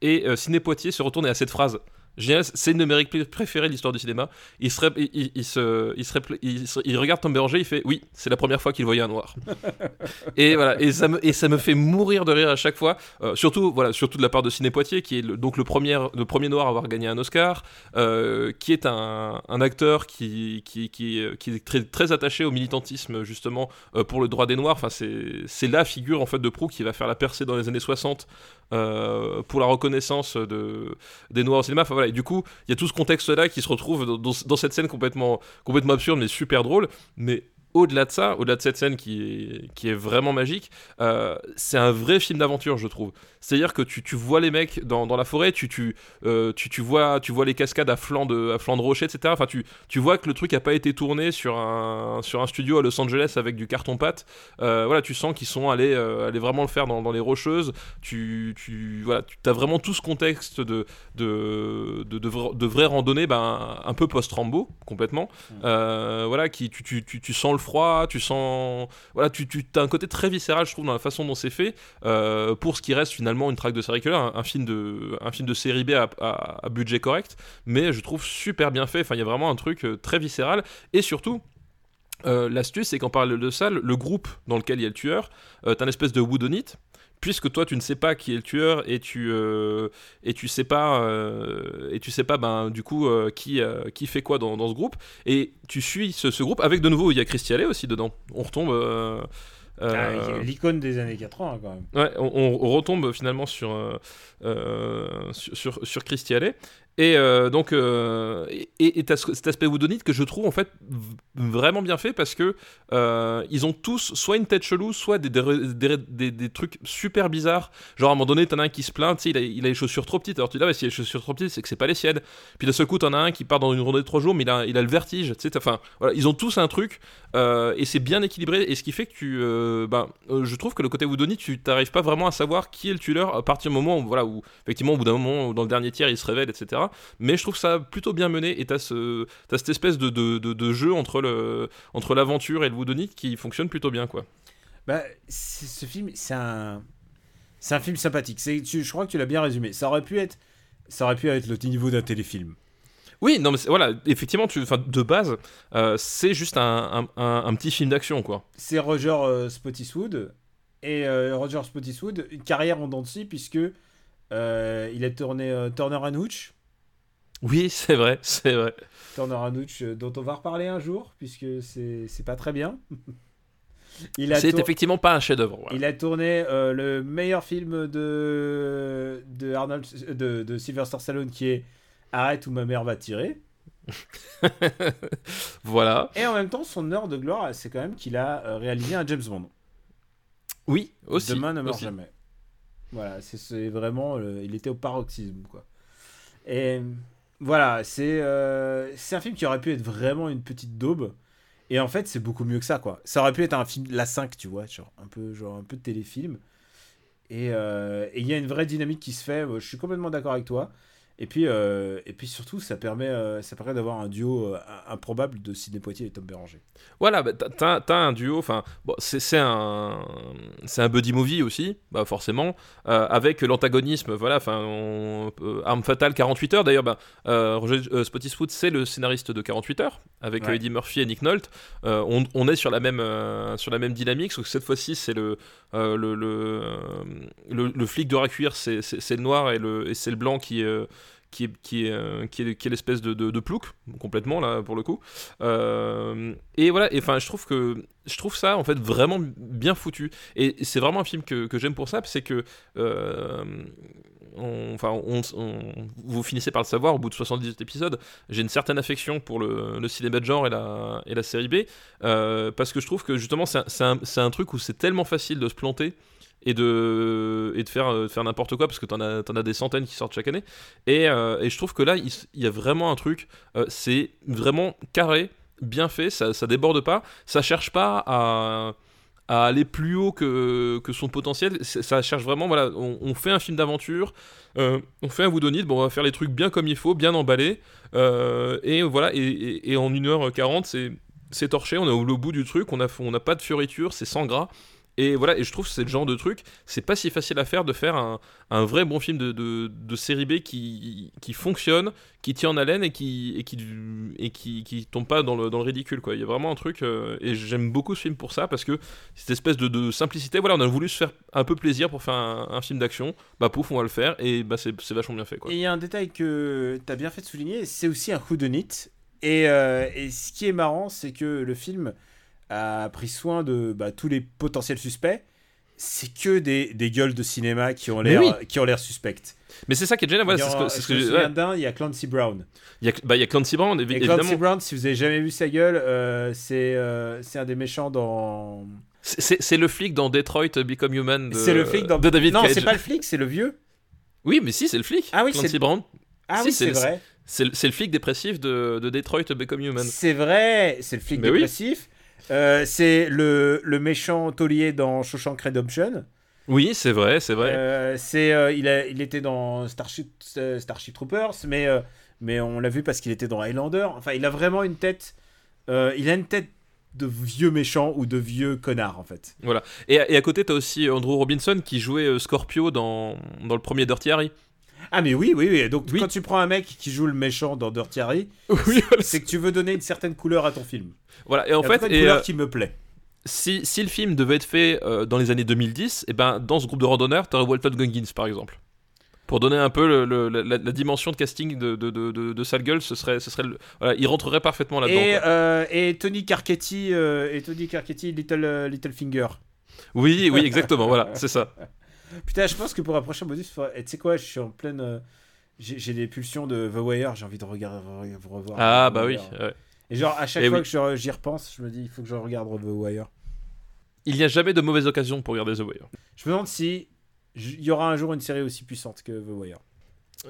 et Ciné Poitier se retourne et a cette phrase Génial, c'est de mes préférées de l'histoire du cinéma. Il, serait, il, il- il se, il, serait, il, se- il regarde Tom Béranger, il fait Oui, c'est la première fois qu'il voyait un noir. et voilà, et ça, me, et ça me fait mourir de rire à chaque fois. Euh, surtout, voilà, surtout de la part de Ciné Poitier, qui est le, donc le premier, le premier noir à avoir gagné un Oscar, euh, qui est un, un acteur qui, qui, qui, qui est très, très attaché au militantisme, justement, euh, pour le droit des noirs. Enfin, c'est c'est la figure, en fait, de proue qui va faire la percée dans les années 60 euh, pour la reconnaissance de, des noirs au cinéma. Du coup, il y a tout ce contexte-là qui se retrouve dans, dans- dans cette scène complètement, complètement absurde mais super drôle. Mais au-delà de ça, au-delà de cette scène qui est, qui est vraiment magique, euh, c'est un vrai film d'aventure, je trouve. C'est-à-dire que tu, tu vois les mecs dans, dans la forêt, tu, tu, euh, tu, tu vois, tu vois les cascades à flanc de, à flanc de rocher, etc. Enfin, tu, tu vois que le truc n'a pas été tourné sur un, sur un studio à Los Angeles avec du carton-pâte. Euh, voilà, tu sens qu'ils sont allés, allés vraiment le faire dans, dans les rocheuses. Tu, tu, voilà, tu as vraiment tout ce contexte de, de, de, de, vra- de vraie randonnée, ben, un peu post-Rambo, complètement. Euh, voilà, qui, tu, tu, tu, tu sens le froid, tu sens. Voilà, tu, tu as un côté très viscéral, je trouve, dans la façon dont c'est fait, euh, pour ce qui reste finalement une traque de série killer, un, un film de, un film de série B à, budget correct, mais je trouve super bien fait. Enfin, il y a vraiment un truc euh, très viscéral, et surtout. euh, L'astuce, c'est qu'en parle de ça, le, groupe dans lequel il y a le tueur, euh, t'as une espèce de whodunit, puisque toi tu ne sais pas qui est le tueur et tu euh, et tu sais pas euh, et tu sais pas ben du coup euh, qui qui fait quoi dans, dans, ce groupe. Et tu suis ce, ce, groupe avec de nouveau il y a Christy Alley aussi dedans. On retombe ah, l'icône des années 80 quand même. Ouais on, on retombe finalement sur sur, sur, et euh, donc, euh, et cet aspect woodonite que je trouve en fait vraiment bien fait parce que euh, ils ont tous soit une tête chelou, soit des, des, trucs super bizarres. Genre à un moment donné, t'en as un qui se plaint, il a, il a les chaussures trop petites. Alors tu dis, ah, si les chaussures trop petites, c'est que c'est pas les siennes. Puis de ce coup, t'en as un qui part dans une randonnée de trois jours, mais il a, il a le vertige. Enfin, voilà, ils ont tous un truc et c'est bien équilibré. Et ce qui fait que tu, ben, je trouve que le côté woodonite, tu t'arrives pas vraiment à savoir qui est le tueur à partir du moment où, voilà, où effectivement, au bout d'un moment, dans le dernier tiers, il se révèle, etc. Mais je trouve ça plutôt bien mené et t'as ce, as cette espèce de, de, de, jeu entre, le, entre l'aventure et le woodonique qui fonctionne plutôt bien, quoi. Bah, ce film, c'est un, c'est un film sympathique. C'est, je crois que tu l'as bien résumé. Ça aurait pu être, ça aurait pu être le niveau d'un téléfilm. Oui, non, mais voilà, effectivement, tu, de base, euh, c'est juste un, un, un, petit film d'action, quoi. C'est Roger euh, Spottiswood. Et euh, Roger Spottiswood, une carrière en dents de puisque il a tourné Turner and Hooch, oui, c'est vrai, c'est vrai. Turner Anouch, euh, dont on va reparler un jour, puisque c'est pas très bien. C'est effectivement pas un chef-d'œuvre. Il a tourné euh, le meilleur film de, de, Arnold, de, de Sylvester Stallone qui est Arrête ou ma mère va tirer. voilà. Et en même temps, son heure de gloire, c'est quand même qu'il a euh, réalisé un James Bond. Oui, aussi. Demain ne meurt jamais. Voilà, c'est vraiment. il était au paroxysme, quoi. Et voilà, euh, c'est un film qui aurait pu être vraiment une petite daube. Et en fait, c'est beaucoup mieux que ça, quoi. Ça aurait pu être un film, la 5, tu vois, genre un peu, genre un peu de téléfilm. Euh, et il y a une vraie dynamique qui se fait. Je suis complètement d'accord avec toi. Et puis, euh, et puis surtout, ça permet, euh, ça permet d'avoir un duo euh, improbable de Sidney Poitier et Tom Béranger. Voilà, bah, t'as, as un duo, enfin, bon, c'est, un, c'est un buddy movie aussi, bah, forcément, avec l'antagonisme, voilà, enfin, Arme Fatale 48 heures, d'ailleurs, bah, Roger c'est le scénariste de 48 heures, avec Eddie Murphy et Nick Nolte. On, on, est sur la même, sur la même dynamique, sauf que cette fois-ci, c'est le, le, le, le, flic de Racuir, c'est, c'est, le noir et, le, et c'est le blanc qui qui est, qui est, euh, qui est, qui est l'espèce de, de, plouc, complètement, là, pour le coup. Euh, et voilà, et enfin, je trouve que je trouve ça, en fait, vraiment bien foutu. Et c'est vraiment un film que, que j'aime pour ça, c'est que. Euh, vous finissez par le savoir, au bout de 78 épisodes, j'ai une certaine affection pour le, le, cinéma de genre et la, et la série B, parce que je trouve que justement, c'est un, un, truc où c'est tellement facile de se planter et de, et de faire, euh, faire n'importe quoi parce que t'en as, en as des centaines qui sortent chaque année. Et, euh, et je trouve que là, il, y a vraiment un truc, euh, c'est vraiment carré, bien fait, ça, ça déborde pas, ça cherche pas à, à aller plus haut que, que son potentiel, ça cherche vraiment, voilà, on, fait un film d'aventure, on fait un woodonite, bon, on va faire les trucs bien comme il faut, bien emballés, et voilà, et, et, en 1h40, c'est torché, on est au bout du truc, on n'a on a pas de fioritures, c'est sans gras, et voilà, et je trouve que c'est le genre de truc, c'est pas si facile à faire de faire un, un vrai bon film de, de, série B qui, qui fonctionne, qui tient en haleine et qui, et qui, et qui, tombe pas dans le, dans le ridicule. Quoi. Il y a vraiment un truc, euh, et j'aime beaucoup ce film pour ça, parce que cette espèce de, simplicité, voilà, on a voulu se faire un peu plaisir pour faire un, film d'action, bah pouf, on va le faire, et bah c'est vachement bien fait. Quoi. Et il y a un détail que tu as bien fait de souligner, c'est aussi un coup de nit. Et, euh, et ce qui est marrant, c'est que le film a pris soin de bah, tous les potentiels suspects. C'est que des, des, gueules de cinéma qui ont l'air qui ont l'air suspectes. Mais c'est ça qui est génial. c'est ce que, il y a Clancy Brown. Il y a, bah, il y a Clancy Brown, évidemment. Clancy Brown, si vous avez jamais vu sa gueule, euh, c'est euh, c'est un des méchants dans. C'est le flic dans Detroit Become Human de, c'est le flic dans... de David Non, c'est pas le flic, c'est le vieux. Oui, mais si, c'est le flic. Ah oui, Clancy Brown. Ah oui, c'est vrai. C'est le flic dépressif de, de Detroit Become Human. C'est vrai, c'est le flic dépressif. Euh, c'est le, le, méchant taulier dans Shawshank Redemption. Oui, c'est vrai, c'est vrai. Euh, c'est, euh, il, a, il était dans Starship, Starship Troopers, mais, mais on l'a vu parce qu'il était dans Highlander. Enfin, il a vraiment une tête. il a une tête de vieux méchant ou de vieux connard, en fait. Voilà. Et, et à côté, t'as aussi Andrew Robinson qui jouait Scorpio dans, dans le premier Dirty Harry. Ah mais oui, oui, oui. Donc quand tu prends un mec qui joue le méchant dans Dirty Harry, c'est que tu veux donner une certaine couleur à ton film. Voilà. Et en fait, une couleur euh, qui me plaît. si, si le film devait être fait euh, dans les années 2010, et ben dans ce groupe de randonneurs, t'aurais Walton Goggins par exemple. Pour donner un peu le- le- la, la dimension de casting de, de, de, de, de Sale Gueule, ce serait, ce serait voilà, il rentrerait parfaitement là-dedans. Et, euh, et Tony Carcetti, euh, et Tony Little, euh, Little Finger. Oui, oui, exactement, voilà, c'est ça. Putain, je pense que pour un prochain bonus, tu sais quoi, je suis en pleine. euh, j'ai j'ai des pulsions de The Wire, j'ai envie de regarder, re- revoir. Ah The bah oui. Wire. ouais. Et genre, à chaque Eh fois oui. que je- j'y repense, je me dis, il faut que je regarde The Wire. Il n'y a jamais de mauvaise occasion pour regarder The Wire. Je me demande si j- il y aura un jour une série aussi puissante que The Wire.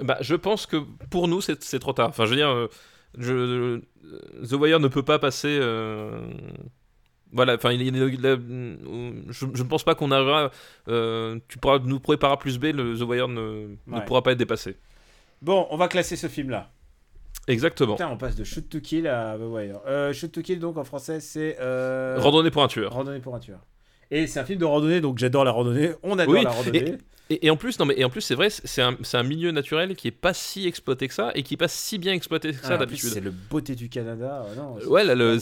Bah, je pense que pour nous, c'est c'est trop tard. Enfin, je veux dire, euh, je, euh, The Wire ne peut pas passer. euh, Voilà, enfin, il, il- il- euh, je, je ne pense pas qu'on arrivera. euh, tu pourras nous préparer plus B, le The Wire ne, ne pourra pas être dépassé. Bon, on va classer ce film-là. Exactement. Putain, on passe de Shoot to Kill à The Wire. Euh, Shoot to Kill, donc en français, c'est. Euh... Randonnée pour un tueur. Randonnée pour un tueur. Et c'est un film de randonnée, donc j'adore la randonnée. On adore Oui, la randonnée. Et, et en plus, non mais et en plus, c'est vrai, c'est un, c'est un milieu naturel qui est pas si exploité que ça et qui est pas si bien exploité que Ah, ça plus, d'habitude. C'est le beauté du Canada. non, Ouais, là, le-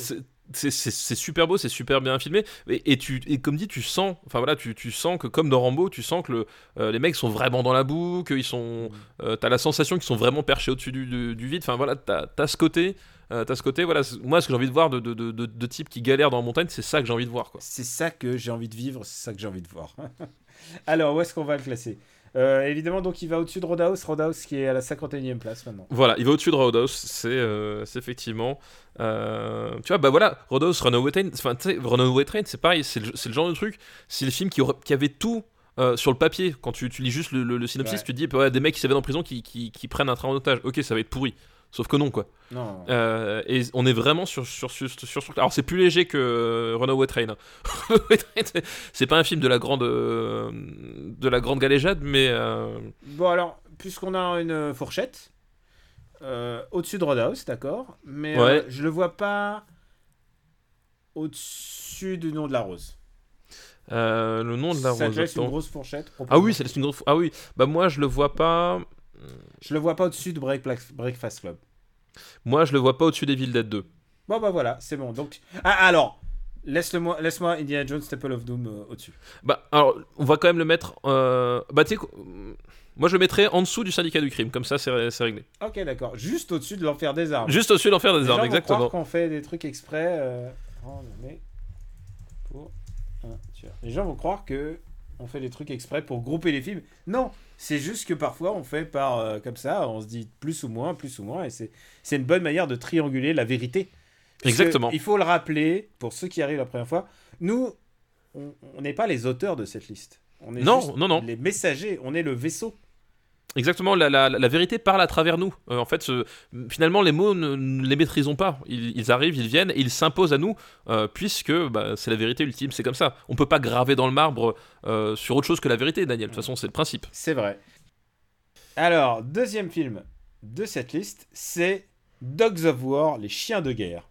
c'est- super beau, c'est super bien filmé. Et, et tu, et comme dit, tu sens, enfin voilà, tu, tu sens que comme dans Rambo, tu sens que le, euh, les mecs sont vraiment dans la boue, qu'ils sont, euh, t'as la sensation qu'ils sont vraiment perchés au-dessus du, du- du vide. Enfin voilà, t'as as ce côté, euh, t'as ce côté. Voilà, moi, ce que j'ai envie de voir de, de, de, de- de types qui galèrent dans la montagne, c'est ça que j'ai envie de voir. C'est ça que j'ai envie de vivre, c'est ça que j'ai envie de voir. Alors, où est-ce qu'on va le classer? Euh, Évidemment, donc il va au-dessus de Roadhouse. Roadhouse qui est à la 51e place maintenant. Voilà, il va au-dessus de Roadhouse, c'est euh, effectivement. euh, tu vois, bah voilà, Roadhouse, Runaway Train, enfin, Runaway Train, c'est pareil, c'est le, genre de truc, c'est le film qui, avait tout. sur le papier, quand tu, tu lis juste le, le- le synopsis, Ouais. tu te dis ouais, des mecs qui s'évadent en prison qui, qui, qui prennent un train en otage. Ok, ça va être pourri. Sauf que non, quoi. Non. Euh, et on est vraiment sur sur sur, sur, sur- Alors c'est plus léger que euh, Runaway Train. c'est- pas un film de la grande euh, de la grande galéjade, mais euh, Bon, alors, puisqu'on a une fourchette, euh, au-dessus de Roadhouse, d'accord, mais Ouais. je le vois pas au-dessus du nom de la rose. le nom de la ça rose. une grosse fourchette. Ah oui, c'est une grosse. Ah oui, bah moi je le vois pas. Je le vois pas au-dessus de Break- Breakfast Club. Moi je le vois pas au-dessus des Villes Dead 2. Bon, bah voilà, c'est bon. Donc, ah, alors, laisse-moi Indiana Jones, Temple of Doom euh, au-dessus. Bah alors on va quand même le mettre. euh, Bah tu moi je le mettrais en dessous du syndicat du crime, comme ça c'est ré- c'est réglé. Ok, d'accord. Juste au-dessus de l'enfer des armes. Juste au-dessus d'enfer des Les gens armes, exactement. qu'on fait des trucs exprès. Euh... pour un tueur. Les gens vont croire que on fait des trucs exprès pour grouper les films. Non, c'est juste que parfois on fait par euh, comme ça, on se dit plus ou moins, plus ou moins, et c'est une bonne manière de trianguler la vérité. Puisque Exactement. Il faut le rappeler pour ceux qui arrivent la première fois. Nous, on on n'est pas les auteurs de cette liste. On est Non, juste non, non. les messagers. On est le vaisseau. Exactement, la, la, vérité parle à travers nous. Euh, en fait, finalement, les mots ne, ne les maîtrisons pas. Ils, arrivent, ils viennent, ils s'imposent à nous, euh, puisque bah, c'est la vérité ultime, c'est comme ça. On peut pas graver dans le marbre euh, sur autre chose que la vérité, Daniel. De toute façon, c'est le principe. C'est vrai. Alors, deuxième film de cette liste, c'est Dogs of War, les chiens de guerre.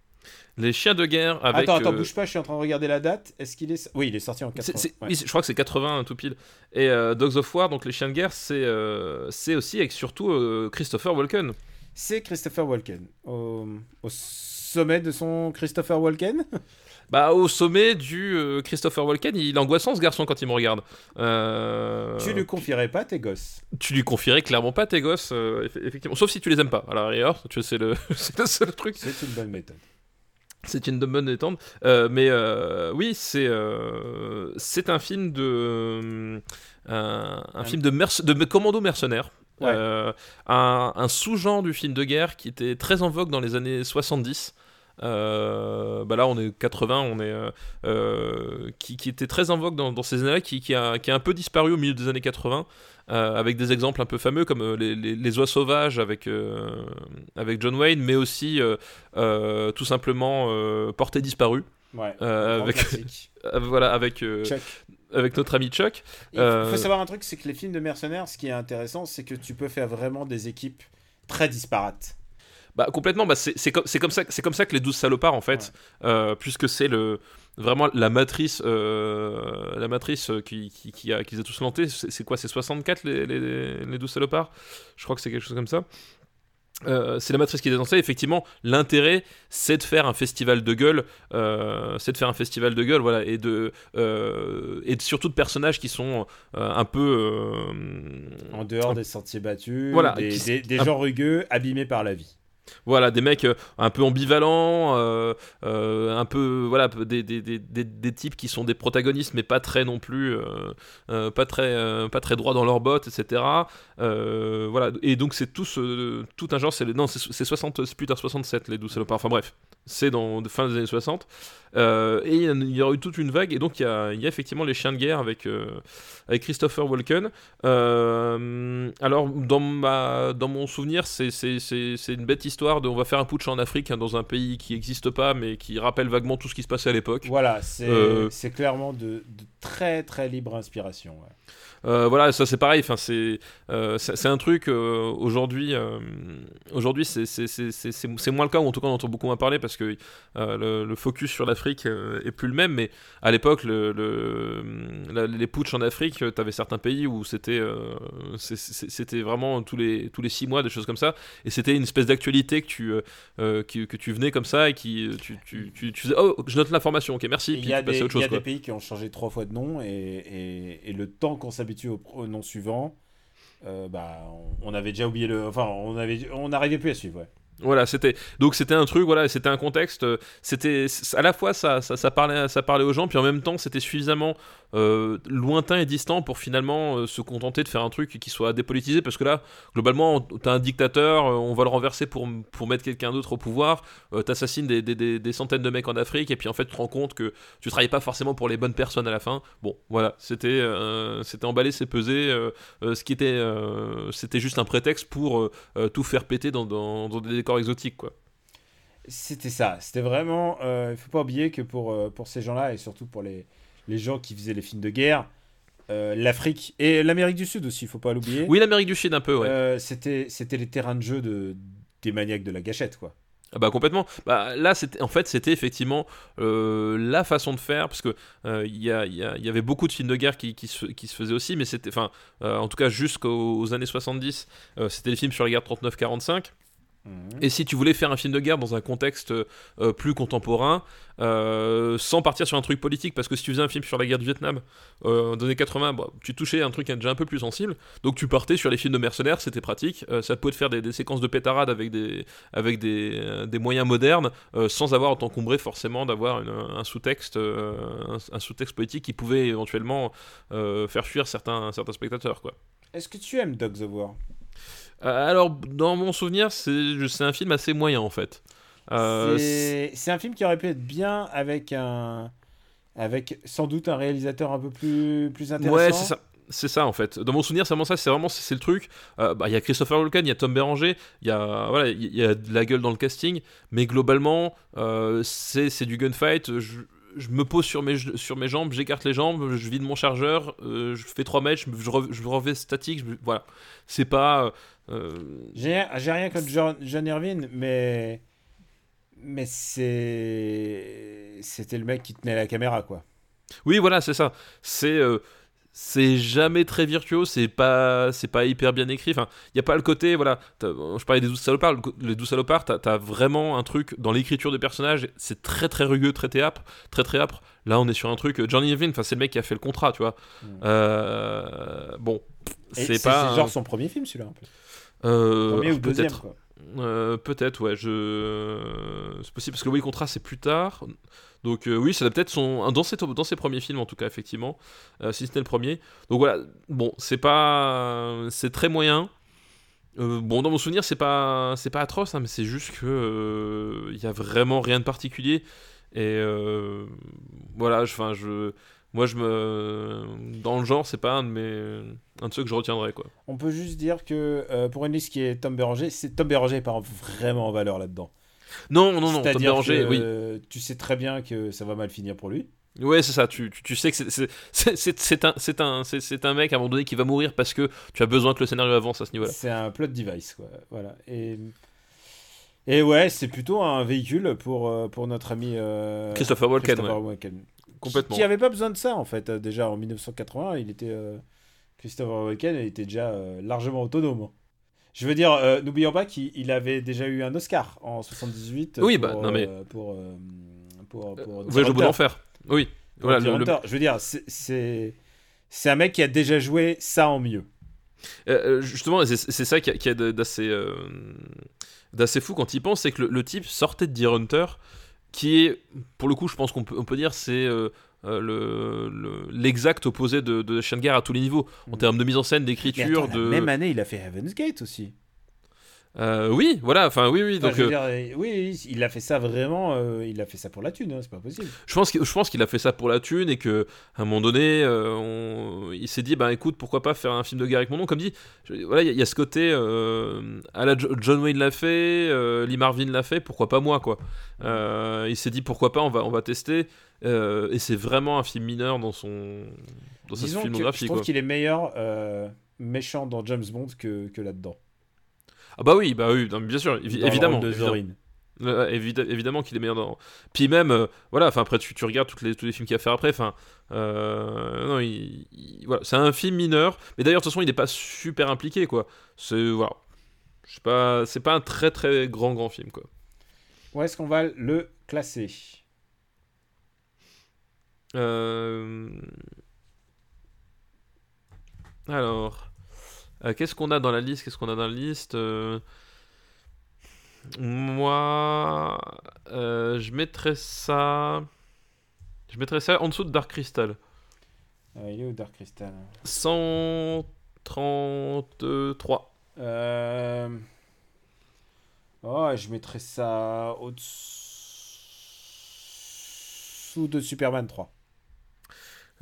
Les chiens de guerre avec. attends, attends, euh, bouge pas, je suis en train de regarder la date. Est-ce qu'il est... Oui, il est sorti en c'est- 80. c'est- ouais. oui, c'est- je crois que c'est 80 tout pile. Et euh, Dogs of War, donc les chiens de guerre, c'est euh, c'est aussi avec surtout Christopher Walken. C'est Christopher Walken. Au... au sommet de son Christopher Walken? Bah, au sommet du Christopher Walken, il est angoissant ce garçon quand il me regarde. Tu lui confierais pas tes gosses? tu lui confierais clairement pas tes gosses, eff- effectivement. Sauf si tu les aimes pas. Tu vois, c'est le, c'est le seul truc. C'est une bonne méthode. C'est une bonne détente. Euh, mais euh, oui, c'est euh, c'est un film de un, un film de, de commando mercenaire. Ouais. Un, un sous-genre du film de guerre qui était très en vogue dans les années 70. Euh, bah là, on est 80, on est euh, euh, qui, qui était très en vogue dans, dans ces années-là, qui, qui, a, qui a un peu disparu au milieu des années 80, euh, avec des exemples un peu fameux comme euh, les, les, les oies sauvages avec euh, avec John Wayne, mais aussi tout simplement Portée disparue, Ouais. Avec- voilà, avec Chuck. avec notre ami Chuck. Il faut savoir un truc, c'est que les films de mercenaires, ce qui est intéressant, c'est que tu peux faire vraiment des équipes très disparates. Bah complètement, bah, c'est comme, ça, c'est comme ça que les 12 salopards en fait, euh, puisque c'est le vraiment la matrice, euh, la matrice euh, qui, qui, qui a, qui les a tous plantés. C'est quoi C'est 64 les, les, les 12 salopards? Je crois que c'est quelque chose comme ça. Euh, c'est la matrice qui est dénoncée. Effectivement, l'intérêt, c'est de faire un festival de gueule, euh, c'est de faire un festival de gueule, voilà, et de euh, et de- surtout de personnages qui sont un peu En dehors des sentiers battus, Voilà, des, qui- des- des un- gens rugueux, abîmés par la vie. Voilà, des mecs euh, un peu ambivalents, euh, euh, un peu voilà, des, des, des, des, types qui sont des protagonistes mais pas très non plus, pas très pas très droits dans leurs bottes, etc. Voilà, et donc c'est tout ce- tout un genre, c'est non c'est c'est 60, c'est plus tard 67 les 12 salopards. Enfin bref, c'est dans fin des années 60. Euh, et il y, aura eu toute une vague et donc il y a, y a effectivement les chiens de guerre avec avec Christopher Walken. Alors dans ma dans mon souvenir c'est c'est une bête histoire de on va faire un putsch en Afrique hein, dans un pays qui n'existe pas mais qui rappelle vaguement tout ce qui se passait à l'époque. Voilà, c'est Euh, clairement de, de très très libre inspiration. ouais. Euh, voilà, ça c'est pareil. Enfin, c'est euh, c'est un truc euh, aujourd'hui. aujourd'hui, c'est c'est- c'est- c'est- c'est- c'est moins le cas. Ou en tout cas, on entend beaucoup moins parler parce que le, le focus sur l'Afrique est plus le même. Mais à l'époque, le, le- la- les putsch en Afrique, tu avais certains pays où c'était c'était vraiment tous les tous les six mois des choses comme ça. Et c'était une espèce d'actualité que tu qui- que tu venais comme ça et qui tu, tu, tu, tu faisais oh je note l'information. Ok, merci. Il Puis y a, des, y a pays qui ont changé trois fois de nom et, et- et le temps qu'on s'habitue au, nom suivant, euh, bah, on, avait déjà oublié le. Enfin, on avait, on n'arrivait plus à suivre. Ouais. Voilà, c'était donc c'était un truc, voilà, c'était un contexte. euh, C'était à la fois ça, ça, parlait, ça parlait aux gens, puis en même temps c'était suffisamment euh, lointain et distant pour finalement euh, se contenter de faire un truc qui soit dépolitisé, parce que là, globalement, t'as un dictateur, on va le renverser pour pour mettre quelqu'un d'autre au pouvoir, euh, t'assassines des, des, des, des centaines de mecs en Afrique, et puis en fait tu te rends compte que tu travailles pas forcément pour les bonnes personnes à la fin. Bon, voilà, c'était c'était emballé, c'est pesé. ce qui était, c'était juste un prétexte pour tout faire péter dans, dans des décors exotiques, quoi. C'était ça. C'était vraiment. euh, Il faut pas oublier que pour, euh, pour ces gens-là, et surtout pour les, les gens qui faisaient les films de guerre, euh, l'Afrique et l'Amérique du Sud aussi, il faut pas l'oublier. Oui, l'Amérique du Sud un peu, ouais. C'était c'était les terrains de jeu de, des maniaques de la gâchette, quoi. Ah bah complètement. Bah là, c'était en fait, c'était effectivement euh, la façon de faire parce que euh, il y, y avait beaucoup de films de guerre qui, qui, se, qui se faisaient aussi, mais c'était, enfin, euh, en tout cas jusqu'aux aux années 70, euh, c'était les films sur la guerre 39-45. Et si tu voulais faire un film de guerre dans un contexte euh, plus contemporain, euh, sans partir sur un truc politique, parce que si tu faisais un film sur la guerre du Vietnam euh, dans les années 80, bon, tu touchais un truc déjà un peu plus sensible, donc tu partais sur les films de mercenaires, c'était pratique, euh, ça pouvait te faire des, séquences de pétarades avec des, euh, moyens modernes, euh, sans avoir à t'encombrer forcément d'avoir un sous-texte euh, politique qui pouvait éventuellement euh, faire fuir certains, spectateurs. Est-ce que tu aimes Dogs of War? Euh, alors, dans mon souvenir, c'est un film assez moyen en fait. Euh, C'est un film qui aurait pu être bien avec un. Avec sans doute un réalisateur un peu plus, plus intéressant. Ouais, c'est ça. C'est ça en fait. Dans mon souvenir, c'est vraiment ça. C'est vraiment c'est le truc. Euh, bah, Il y a Christopher Walken, il y a Tom Béranger, il y a voilà, il y a de la gueule dans le casting, mais globalement, euh, c'est c'est du gunfight. Je, je me pose sur mes sur mes jambes, j'écarte les jambes, je vide mon chargeur, euh, je fais trois mètres, je, je, re- je revais statique. je- voilà. C'est pas. euh, J'ai j'ai rien contre John, John Irvine, mais. Mais c'est. C'était le mec qui tenait la caméra, quoi. Oui, voilà, c'est ça. C'est euh, c'est jamais très virtuose, c'est pas c'est pas hyper bien écrit. Enfin, il y a pas le côté voilà, je parlais des douze salopards, les douze salopards, t'as as vraiment un truc dans l'écriture de personnages, c'est très très rugueux, très âpre, très très âpre. Là, on est sur un truc euh, Johnny Irvine, enfin c'est le mec qui a fait le contrat, tu vois. Mm. Euh, bon, c'est pas genre un- son premier film, celui-là, un peu. euh, Premier ou deuxième, peut-être. Euh, peut-être, ouais. Je... C'est possible parce que oui, le contrat c'est plus tard. Donc euh, oui, ça doit peut-être son dans ses dans ses premiers films en tout cas effectivement, euh, si c'était le premier. Donc voilà, bon, c'est pas c'est très moyen. Euh, bon, dans mon souvenir, c'est pas c'est pas atroce, hein, mais c'est juste que euh, il y a vraiment rien de particulier. Et euh, voilà, je moi je me dans le genre, c'est pas un de mes un de ceux que je retiendrai quoi. On peut juste dire que euh, pour une liste qui est Tom Béranger, c'est Tom Béranger part vraiment en valeur là-dedans. Non, non, non, Tom Béranger, que oui. euh, tu sais très bien que ça va mal finir pour lui. Ouais, c'est ça. Tu, tu, tu sais que c'est- un, un, un mec à un moment donné qui va mourir parce que tu as besoin que le scénario avance à ce niveau-là. C'est un plot device, quoi. Voilà. Et, et ouais, c'est plutôt un véhicule pour, euh, pour notre ami euh, Christopher Walken, Christopher ouais. Walken. Complètement. Qui, qui avait pas besoin de ça, en fait. Euh, Déjà, en 1980, il était... euh, Christopher Walken était déjà euh, largement autonome. Je veux dire, euh, n'oublions pas qu'il il avait déjà eu un Oscar en 78. Oui, pour, bah, non, mais- Pour. pour, pour Voyage au bout d'enfer. Oui. Voilà, le- le-. Je veux dire, c'est- c'est. Un mec qui a déjà joué ça en mieux. Euh, justement, c'est ça qui a, qui a de- d'assez euh, fou quand il pense, c'est que le, le type sortait de Deer Hunter, qui est, pour le coup, je pense qu'on peut, on peut dire, c'est euh, euh, le- le- l'exact opposé de, de à tous les niveaux, en Mm. termes de mise en scène, d'écriture, de. la même année, il a fait Heaven's Gate aussi. Euh, oui, voilà, enfin, oui, oui. Donc, euh, dire, oui, il a fait ça vraiment. euh, il a fait ça pour la thune, hein, c'est pas possible. je pense qu'il je pense qu'il a fait ça pour la thune et que à un moment donné, euh, on- il s'est dit, bah écoute, pourquoi pas faire un film de guerre avec mon nom, comme dit. je- voilà, il y, a- il y a ce côté, euh, à la Jo- John Wayne l'a fait, euh, Lee Marvin l'a fait, pourquoi pas moi, quoi. Euh, il s'est dit, pourquoi pas, on va, on va tester. euh, et c'est vraiment un film mineur dans son, dans sa que je filmographie, trouve qu'il est meilleur euh, méchant dans James Bond que, que là-dedans. Ah bah oui, bah oui, non, bien sûr, évi- Dans le évidemment. rôle de évidemment. Euh, évidemment qu'il est meilleur dans. Puis même, euh, voilà, enfin après tu, tu regardes toutes les, tous les films qu'il a fait après, enfin, euh, non, il, il- voilà, c'est un film mineur, mais d'ailleurs de toute façon il n'est pas super impliqué quoi. C'est voilà, je sais pas, c'est pas un très très grand grand film quoi. Où est-ce qu'on va le classer? Euh, Alors, euh, qu'est-ce qu'on a dans la liste Qu'est-ce qu'on a dans la liste Euh, Moi, euh, je mettrais ça. Je mettrais ça en dessous de Dark Crystal. Il est où Dark Crystal? 133. euh... Oh, je mettrais ça au-dessous de Superman 3.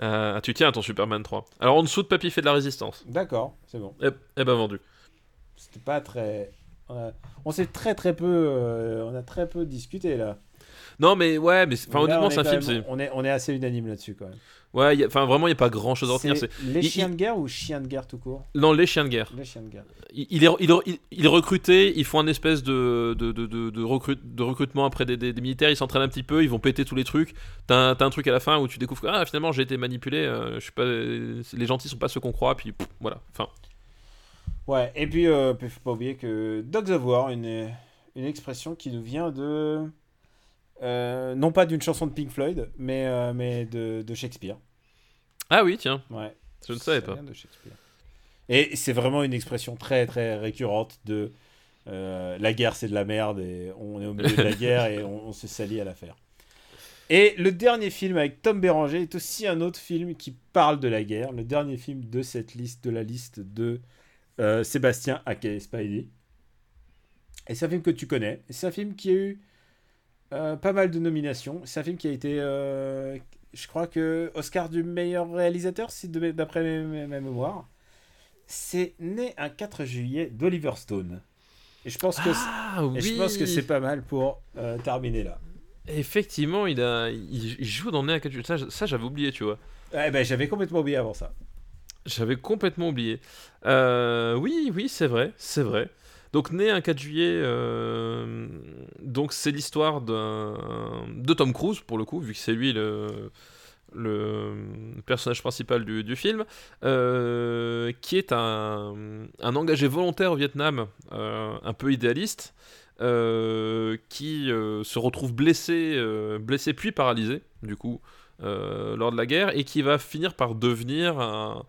Euh, tu tiens à ton Superman 3. Alors en dessous de Papy fait de la résistance. D'accord, c'est bon. Eh, eh ben vendu. C'était pas très. On, a- on s'est très très peu. euh, On a très peu discuté là. Non mais ouais, mais enfin honnêtement on est c'est un film. même- on est, on est assez unanime là-dessus quand même. Ouais, enfin vraiment il y a pas grand chose à retenir. Les il- chiens de guerre ou chiens de guerre tout court? Non les chiens de guerre. Les chiens de guerre. il, il est, il, est- recruté, ils font un espèce de, de, de, de, de recrute- de recrutement après des, des- des militaires, ils s'entraînent un petit peu, ils vont péter tous les trucs. T'as un, un truc à la fin où tu découvres que ah, finalement j'ai été manipulé, euh, je suis pas, les gentils sont pas ceux qu'on croit, puis pff, voilà. Enfin, Ouais, et puis euh, faut pas oublier que Dogs of War, une, une expression qui nous vient de. Euh, non pas d'une chanson de Pink Floyd, mais, euh, mais de, de Shakespeare. ah oui, tiens, Ouais. je ne savais pas. de Shakespeare. Et c'est vraiment une expression très très récurrente de euh, la guerre c'est de la merde et on est au milieu de la guerre et on, on se salit à la faire. Et le dernier film avec Tom Béranger est aussi un autre film qui parle de la guerre. Le dernier film de cette liste, de la liste de Sébastien aka Spidey. Et c'est un film que tu connais. C'est un film qui a eu pas mal de nominations. C'est un film qui a été, euh, je crois que Oscar du meilleur réalisateur, si d'après mes- mes- ma mémoire. C'est né un 4 juillet d'Oliver Stone. Et je pense que c'est- Ah oui, je pense que c'est pas mal pour euh, terminer là. effectivement, il, a, il, il joue dans Né à 4 juillet. Ça, ça, j'avais oublié, tu vois. Eh ben, j'avais complètement oublié avant ça. J'avais complètement oublié. Euh, oui, oui, c'est vrai, c'est vrai. Donc né un 4 juillet, euh, donc c'est l'histoire de Tom Cruise pour le coup, vu que c'est lui le, personnage principal du, film, euh, qui est un, engagé volontaire au Vietnam, euh, un peu idéaliste, qui se retrouve blessé, blessé puis paralysé, du coup, lors de la guerre, et qui va finir par devenir un,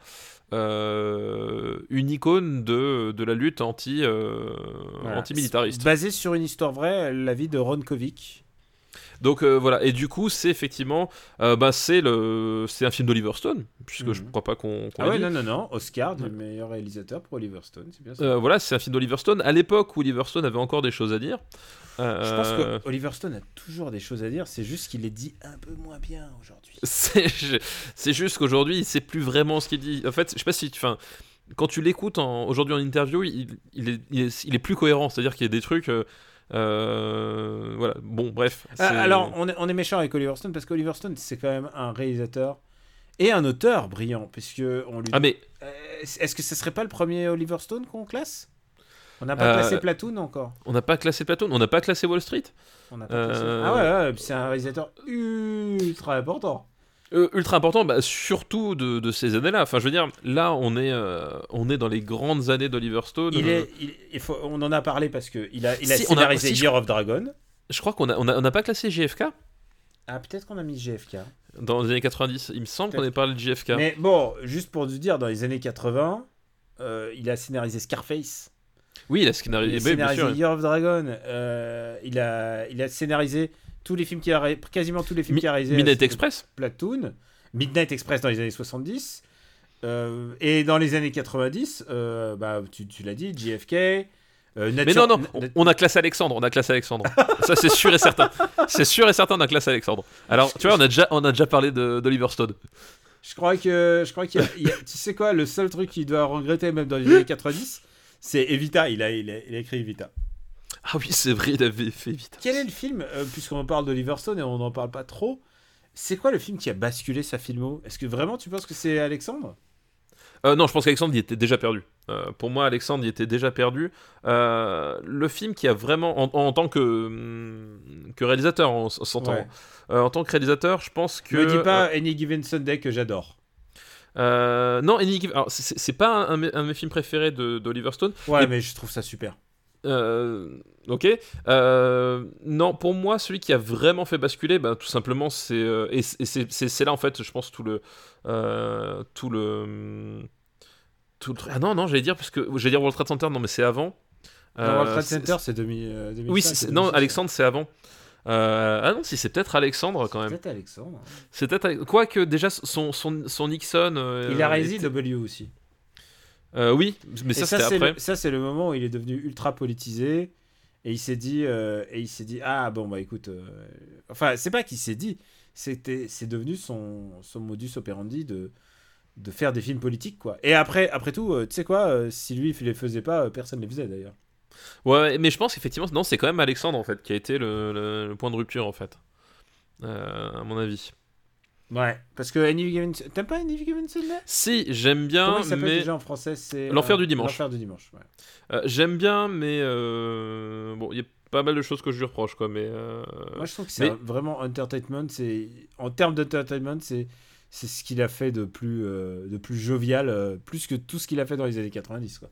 euh, une icône de, de la lutte anti, euh, Voilà. antimilitariste. Basé sur une histoire vraie, la vie de Ron Kovic. Donc euh, voilà, et du coup, c'est effectivement, euh, bah, c'est le, c'est un film d'Oliver Stone, puisque je Mhm. crois pas qu'on. qu'on Ah ouais, dit. non, non, non. Oscar du meilleur réalisateur pour Oliver Stone, c'est bien ça. Euh, voilà, c'est un film d'Oliver Stone. À l'époque où Oliver Stone avait encore des choses à dire. Je pense que Oliver Stone a toujours des choses à dire, c'est juste qu'il les dit un peu moins bien aujourd'hui. C'est juste qu'aujourd'hui, il sait plus vraiment ce qu'il dit. En fait, je sais pas si. Enfin, quand tu l'écoutes en- aujourd'hui en interview, il, il est, il, est, il est plus cohérent. C'est-à-dire qu'il y a des trucs. euh, euh, voilà, bon, bref. Ah, alors, on est, on est méchant avec Oliver Stone parce qu'Oliver Stone, c'est quand même un réalisateur et un auteur brillant, puisque on lui. Ah, mais Euh, Est-ce que ce serait pas le premier Oliver Stone qu'on classe? On n'a pas Euh, classé Platoon encore. on n'a pas classé Platon, on n'a pas classé Wall Street? On pas classé- Ah ouais, ouais, c'est un réalisateur ultra important. Euh, ultra important, bah, surtout de, de ces années-là. Enfin, je veux dire, là, on est, euh, on est dans les grandes années d'Oliver Stone. Il Euh, est, il, il faut, on en a parlé parce que il a, il a Si, on a- scénarisé si, Year of Dragon. Je crois qu'on a, on a, on a pas classé JFK Ah, peut-être qu'on a mis JFK. dans les années 90. Il me semble qu'on ait parlé de JFK. Mais bon, juste pour te dire, dans les années 80, euh, il a scénarisé Scarface. Oui, il a Il scénarisé, a oui, bien scénarisé sûr. Year of Dragon. il, a, il a scénarisé tous les films qu'il a quasiment tous les films qu'il a réalisés. Midnight Express. Platoon, Midnight Express dans les années 70. euh, et dans les années 90, euh, bah, tu, tu l'as dit, JFK. euh, Mais non, non, on, a classé Alexandre, on a classé Alexandre. Ça, c'est sûr et certain. C'est sûr et certain, on a classé Alexandre. Alors, tu vois, on a déjà, on a déjà parlé de- d'Oliver Stone. Je crois que, je crois qu'il y a- il y a- tu sais quoi, le seul truc qu'il doit regretter même dans les années 90, c'est Evita. Il a, il a, il a écrit Evita. Ah oui, c'est vrai, il avait fait vite. Quel est le film, euh, puisqu'on parle d'Oliver Stone et on n'en parle pas trop, c'est quoi le film qui a basculé sa filmo? Est-ce que vraiment tu penses que c'est Alexandre? Euh, non, je pense qu'Alexandre y était déjà perdu. Euh, pour moi, Alexandre y était déjà perdu. Euh, le film qui a vraiment, en, en tant que, hum, que réalisateur, on s'entend. Ouais. Euh, en tant que réalisateur, je pense que. Ne dis pas Any Given Sunday que j'adore. Euh, non, Any Given- c'est pas un, un de mes- films préférés d'Oliver Stone. Ouais, Et- mais je trouve ça super. Euh, ok. Euh, non, pour moi, celui qui a vraiment fait basculer, ben, tout simplement, c'est euh, et c'est- c'est c'est- c'est là en fait, je pense tout le tout le tout le Ah non, non, j'allais dire parce que j'allais dire World Trade Center, non, mais c'est avant. World Trade c'est- Center, c'est 2000, euh, 2005, Oui, c'est- c'est- non, 2006. Alexandre, c'est avant. Euh, ah non, si c'est peut-être Alexandre quand même. Peut-être Alexandre. C'est peut-être Ale- quoique déjà son son, son Nixon. euh, Il a réalisé était- W aussi. Euh, oui, mais ça, ça, c'était c'est après. le, ça, c'est le moment où il est devenu ultra politisé. Et il s'est dit, euh, et il s'est dit, ah bon bah écoute, euh, enfin c'est pas qu'il s'est dit, c'était, c'est devenu son, son modus operandi de, de faire des films politiques quoi. Et après, après tout, tu sais quoi, si lui il les faisait pas, personne les faisait d'ailleurs. Ouais, mais je pense qu'effectivement, non, c'est quand même Alexandre en fait qui a été le, le- le point de rupture en fait, à mon avis. Ouais. Parce que Any Given, t'aimes pas Any Given Sunday Si, j'aime bien, Comment il s'appelle mais déjà en français C'est L'Enfer euh, du dimanche. L'enfer du dimanche. Ouais. euh, j'aime bien, mais euh, bon, il y a pas mal de choses que je lui reproche quoi, mais euh, Moi je trouve que c'est mais- un- vraiment entertainment. C'est en termes d'entertainment, c'est c'est ce qu'il a fait de plus euh, de plus jovial, euh, plus que tout ce qu'il a fait dans les années 90 quoi.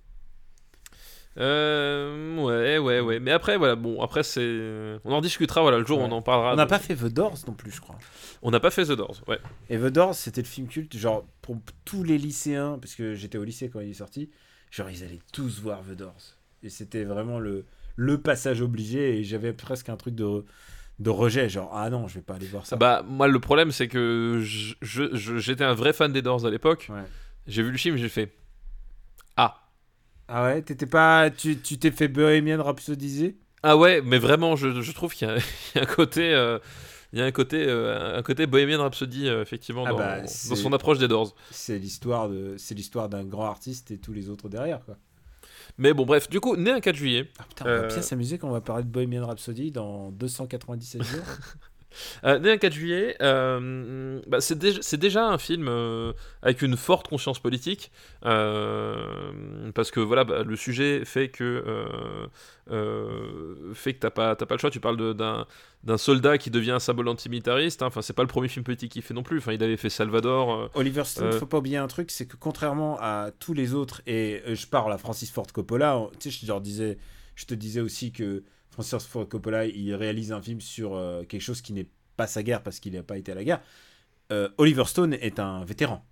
Euh, ouais, ouais, ouais. Mais après, voilà, bon, après c'est, on en discutera, voilà, le jour où Ouais. on en parlera. On n'a pas fait The Doors non plus, je crois. on n'a pas fait The Doors, ouais. Et The Doors, c'était le film culte, genre pour tous les lycéens, parce que j'étais au lycée quand il est sorti, genre ils allaient tous voir The Doors. Et c'était vraiment le, le passage obligé, et j'avais presque un truc de, de rejet, genre ah non, je vais pas aller voir ça. Bah, moi, le problème, c'est que je- je- je- j'étais un vrai fan des Doors à l'époque. Ouais. J'ai vu le film, j'ai fait. Ah. Ouais, t'étais pas, tu tu t'es fait Bohemian Rhapsodisé Ah ouais, mais vraiment, je, je trouve qu'il y, a il y a un côté, euh, il y a un côté, euh, un côté Bohemian Rhapsody euh, effectivement Ah dans, bah, dans son approche des Doors. C'est l'histoire de, c'est l'histoire d'un grand artiste et tous les autres derrière quoi. Mais bon, bref, du coup, né un 4 juillet. Ah putain, on va Euh, bien s'amuser quand on va parler de Bohemian Rhapsody dans 297 jours. Euh, né un 4 juillet, euh, bah, c'est déjà, un film euh, avec une forte conscience politique, euh, parce que voilà, bah, le sujet fait que fait que t'as pas pas le choix. Tu parles d'un soldat qui devient un symbole antimilitariste. hein. Enfin, c'est pas le premier film politique qu'il fait non plus. Enfin, il avait fait Salvador. Oliver Stone, Euh. faut pas oublier un truc, c'est que contrairement à tous les autres, et je parle à Francis Ford Coppola, on- tu sais, je te disais, je te disais aussi que Francis Ford Coppola, il réalise un film sur euh, quelque chose qui n'est pas sa guerre parce qu'il n'a pas été à la guerre. Euh, Oliver Stone est un vétéran.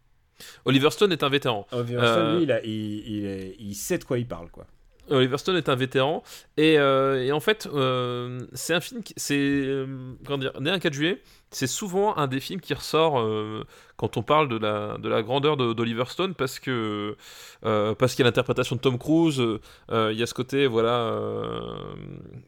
Oliver Stone est un vétéran. Oliver Euh. Stone, lui, il, a- il- il est- il sait de quoi il parle, quoi. Oliver Stone est un vétéran. Et, euh, en fait euh, c'est un film qui c'est euh, comment dire né un 4 juillet c'est souvent un des films qui ressort euh, quand on parle de la, de la grandeur de- d'Oliver Stone parce que euh, parce qu'il y a l'interprétation de Tom Cruise euh, il y a ce côté voilà euh,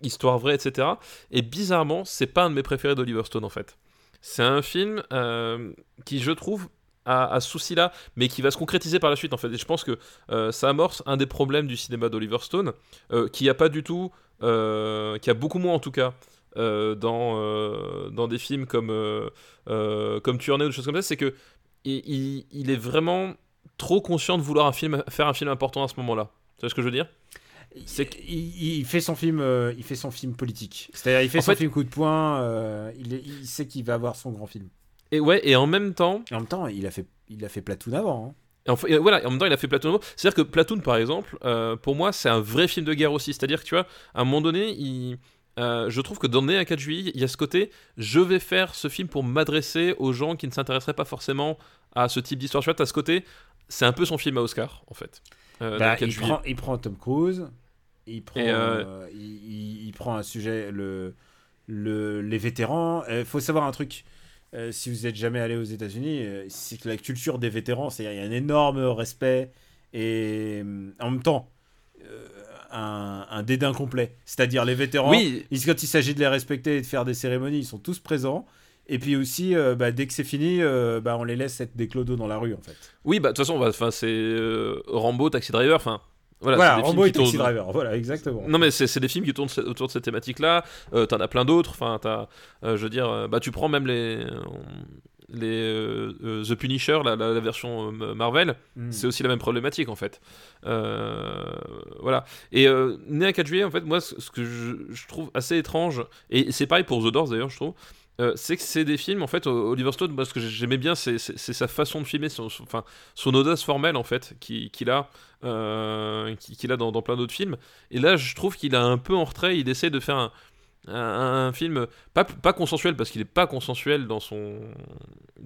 histoire vraie etc et bizarrement c'est pas un de mes préférés d'Oliver Stone en fait. C'est un film euh, qui je trouve a ce souci-là, mais qui va se concrétiser par la suite en fait. Et je pense que euh, ça amorce un des problèmes du cinéma d'Oliver Stone, euh, qui a pas du tout, euh, qui a beaucoup moins en tout cas. euh, dans, dans des films comme, euh, euh, comme Tuernay ou des choses comme ça, c'est que il, il- il est vraiment trop conscient de vouloir un film, faire un film important à ce moment-là. Tu vois ce que je veux dire? C'est il, il fait son film, euh, il fait son film politique. C'est-à-dire, il fait En son fait- film coup de poing. euh, il sait qu'il va avoir son grand film. Et ouais, et en même temps. Et en même temps, il a fait, il a fait Platoon avant. hein. Et en, et voilà, en même temps, il a fait Platoon. C'est-à-dire que Platoon, par exemple, euh, pour moi, c'est un vrai film de guerre aussi. C'est-à-dire que tu vois, à un moment donné, il, euh, je trouve que dans Né un 4 juillet, il y a ce côté, je vais faire ce film pour m'adresser aux gens qui ne s'intéresseraient pas forcément à ce type d'histoire. Tu vois, t'as ce côté, c'est un peu son film à Oscar, en fait. Euh, Bah, 4 il, prend, il prend Tom Cruise, il prend, il prend un sujet, le, le, les vétérans. Il faut savoir un truc, euh, si vous n'êtes jamais allé aux États-Unis, euh, c'est que la culture des vétérans, c'est il y a un énorme respect et euh, en même temps un, un dédain complet. C'est-à-dire les vétérans, Oui, ils- quand il s'agit de les respecter et de faire des cérémonies, ils sont tous présents. Et puis aussi, bah, dès que c'est fini, bah, on les laisse être des clodos dans la rue en fait. oui, bah de toute façon, bah, c'est Rambo, Taxi Driver, enfin. Voilà, Voilà, Rambo et Taxi tournent- Driver, voilà, exactement. Non mais c'est des films qui tournent autour de cette thématique-là. Euh, T'en as plein d'autres. Enfin, t'as, euh, je veux dire, euh, bah tu prends même les euh, les euh, The Punisher, la, la- la version Marvel, Mm. c'est aussi la même problématique en fait. Voilà. Et Né un 4 juillet, en fait, moi, ce ce que je, je trouve assez étrange, et c'est pareil pour The Doors d'ailleurs, je trouve. Euh, c'est que c'est des films en fait Oliver Stone moi ce que j'aimais bien c'est sa façon de filmer son, audace formelle en fait qui- qu'il a qui- qu'il a dans, plein d'autres films. Et là je trouve qu'il a un peu en retrait il essaie de faire un, film pas, consensuel parce qu'il est pas consensuel dans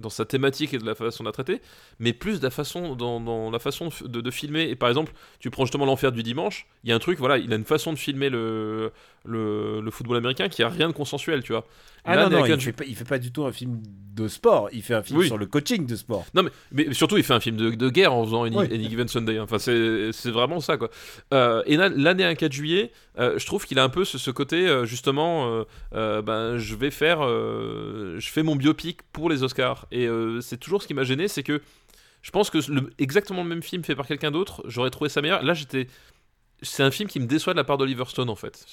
sa thématique et de la façon de la traiter mais plus de la façon dans, la façon de filmer. Et par exemple tu prends justement l'enfer du dimanche il y a un truc voilà il a une façon de filmer le le, le football américain qui a rien de consensuel tu vois Ah Là, non, il fait, pas, il fait pas du tout un film de sport, il fait un film Oui. sur le coaching de sport. Non, mais, mais surtout, il fait un film de, de guerre en faisant Any, Oui. Any Given Sunday. hein. Enfin, c'est vraiment ça, quoi. Euh, et là, l'année 1 4 juillet, euh, je trouve qu'il a un peu ce, ce côté, euh, justement, euh, ben, je vais faire. je fais mon biopic pour les Oscars. Et c'est toujours ce qui m'a gêné, c'est que je pense que le, exactement le même film fait par quelqu'un d'autre, j'aurais trouvé ça meilleur. Là, j'étais. C'est un film qui me déçoit de la part d'Oliver Stone, en fait.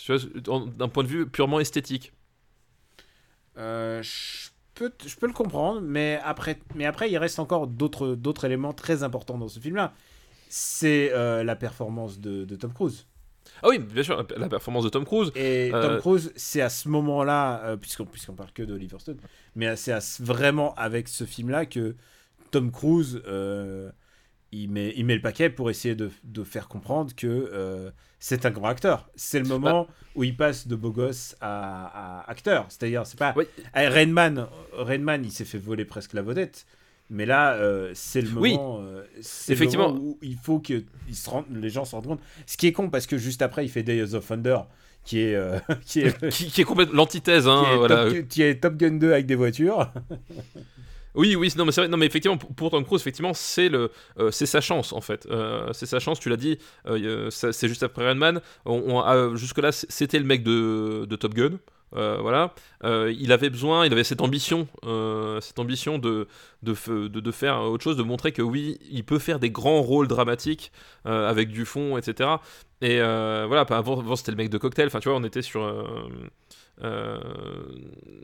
D'un point de vue purement esthétique. Euh, je, peux, je peux le comprendre, mais après, mais après il reste encore d'autres d'autres éléments très importants dans ce film-là. C'est euh, la performance de, de Tom Cruise. Ah oui, bien sûr, la, performance de Tom Cruise. Et Euh, Tom Cruise, c'est à ce moment-là, puisqu'on puisqu'on parle que d'Oliver Stone, mais c'est à vraiment avec ce film-là que Tom Cruise, il, met, il met le paquet pour essayer de, de faire comprendre que euh, c'est un grand acteur. C'est le moment Bah. où il passe de beau gosse à, à acteur. C'est-à-dire, c'est pas... Oui. Eh, Rainman, Rainman, il s'est fait voler presque la vedette. Mais là, euh, c'est le Oui. moment, euh, c'est le Effectivement. moment où il faut que se les gens se rendent compte. Ce qui est con parce que juste après, il fait Days of Thunder, qui est, euh, qui est, qui, qui est complètement l'antithèse, hein, qui est voilà. Top, Gun- qui est Top Gun 2 avec des voitures. Oui, oui, non, mais c'est vrai. Mais effectivement, pour, Tom Cruise, effectivement, c'est le, euh, c'est sa chance en fait. Euh, c'est sa chance. Tu l'as dit. euh, c'est juste après Rain Man. Jusque là, c'était le mec de, de Top Gun. Voilà. Il avait besoin, il avait cette ambition, cette ambition de de, faire autre chose, de montrer que oui, il peut faire des grands rôles dramatiques avec du fond, etc. Et voilà. Avant, avant, c'était le mec de Cocktail. Enfin, tu vois, on était sur. Euh,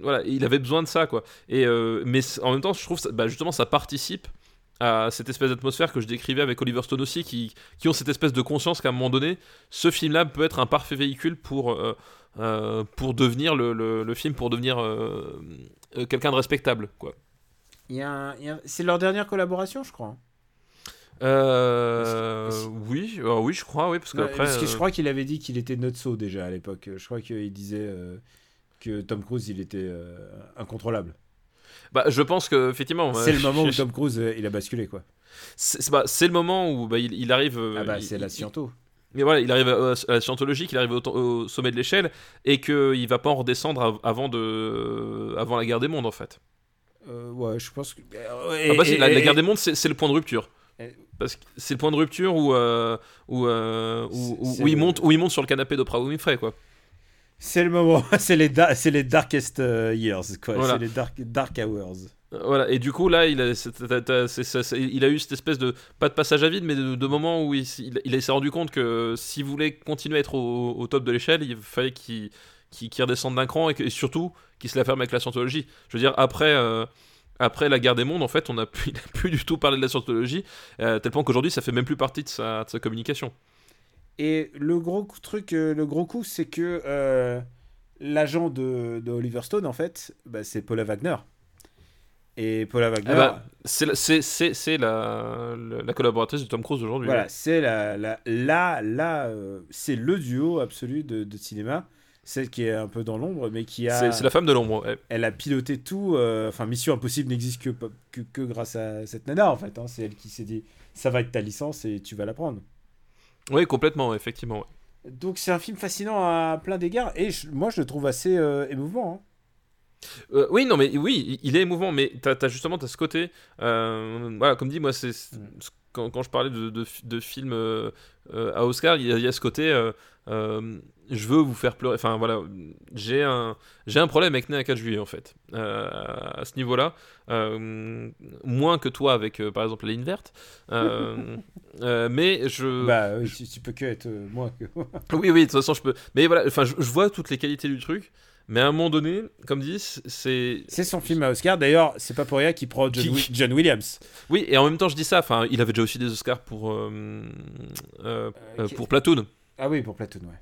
voilà, il avait besoin de ça, quoi. Et euh, mais en même temps, je trouve ça- bah, justement ça participe à cette espèce d'atmosphère que je décrivais avec Oliver Stone aussi, qui, qui ont cette espèce de conscience qu'à un moment donné, ce film-là peut être un parfait véhicule pour, euh, pour devenir le, le- le film, pour devenir euh, quelqu'un de respectable, quoi. Il y a un- il y a un- C'est leur dernière collaboration, je crois. Euh, Est-ce- oui, oui, je crois, oui, parce que je crois qu'il avait dit qu'il était nutso déjà à l'époque. Je crois qu'il disait que Tom Cruise, il était euh, incontrôlable. bah, je pense que effectivement, c'est le moment où Tom Cruise, euh, il a basculé, quoi. c'est bah, le moment où bah, il, il arrive. euh, Ah bah, il- c'est la il- sciento. Mais voilà, il arrive à, à la scientologie, qu'il arrive au, au sommet de l'échelle et qu'il va pas en redescendre av- avant, de, avant la guerre des mondes en fait. Ouais, je pense que. ah bah la, la guerre des mondes c'est le point de rupture. Parce que c'est le point de rupture où, où, où, où- C'est- où il monte, où il monte sur le canapé d'Oprah Winfrey quoi. C'est le moment, c'est les, da- les darkest euh, years, quoi. Voilà. C'est les dark, dark hours. Euh, Voilà, et du coup là il a, il eu cette espèce de, pas de passage à vide, mais de, de moment où il, s- il, il s'est rendu compte que s'il voulait continuer à être au, au top de l'échelle, il fallait qu'il redescende d'un cran et, que- et surtout qu'il se la ferme avec la scientologie. Je veux dire, après, euh, après la guerre des mondes, en fait, on a plus, du tout parlé de la scientologie, euh, tel point qu'aujourd'hui ça fait même plus partie de sa, de sa communication. Et le gros truc, euh, le gros coup, c'est que euh, l'agent de, de Oliver Stone, en fait, bah, c'est Paula Wagner. Et Paula Wagner, Eh ben, c'est la- collaboratrice de Tom Cruise aujourd'hui. voilà, c'est la, la, la, la, euh, c'est le duo absolu de, de cinéma. Celle qui est un peu dans l'ombre, mais qui a, C'est la femme de l'ombre. ouais. elle a piloté tout. euh, Enfin, Mission Impossible n'existe que, que, que grâce à cette nana, en fait. hein. C'est elle qui s'est dit, ça va être ta licence et tu vas la prendre. Oui, complètement, effectivement. ouais. Donc c'est un film fascinant à plein d'égards et je- moi je le trouve assez euh, émouvant. hein. Euh, oui, non, mais oui, il est émouvant, mais t'as as justement as ce côté. euh, voilà, comme dit, moi, c'est Mm. quand, quand je parlais de, de, de films euh, à Oscar, il y, a- il y a ce côté. Je veux vous faire pleurer. Enfin voilà, j'ai un j'ai un problème avec Né à 4 juillet en fait. Euh, à ce niveau-là, Euh, moins que toi avec euh, par exemple la ligne verte. Euh, euh, mais je Bah oui, tu, tu peux que être euh, moi. que- oui, oui, de toute façon, je peux. Mais voilà, enfin, je, je vois toutes les qualités du truc, mais à un moment donné, comme dit, c'est. c'est son film à Oscar. D'ailleurs, c'est pas pour rien qu'il prend John, Qui- Wi- John Williams. Oui, et en même temps, je dis ça. Enfin, il avait déjà aussi des Oscars pour euh, euh, euh, qui- pour Platoon. Ah oui, pour Platoon, ouais.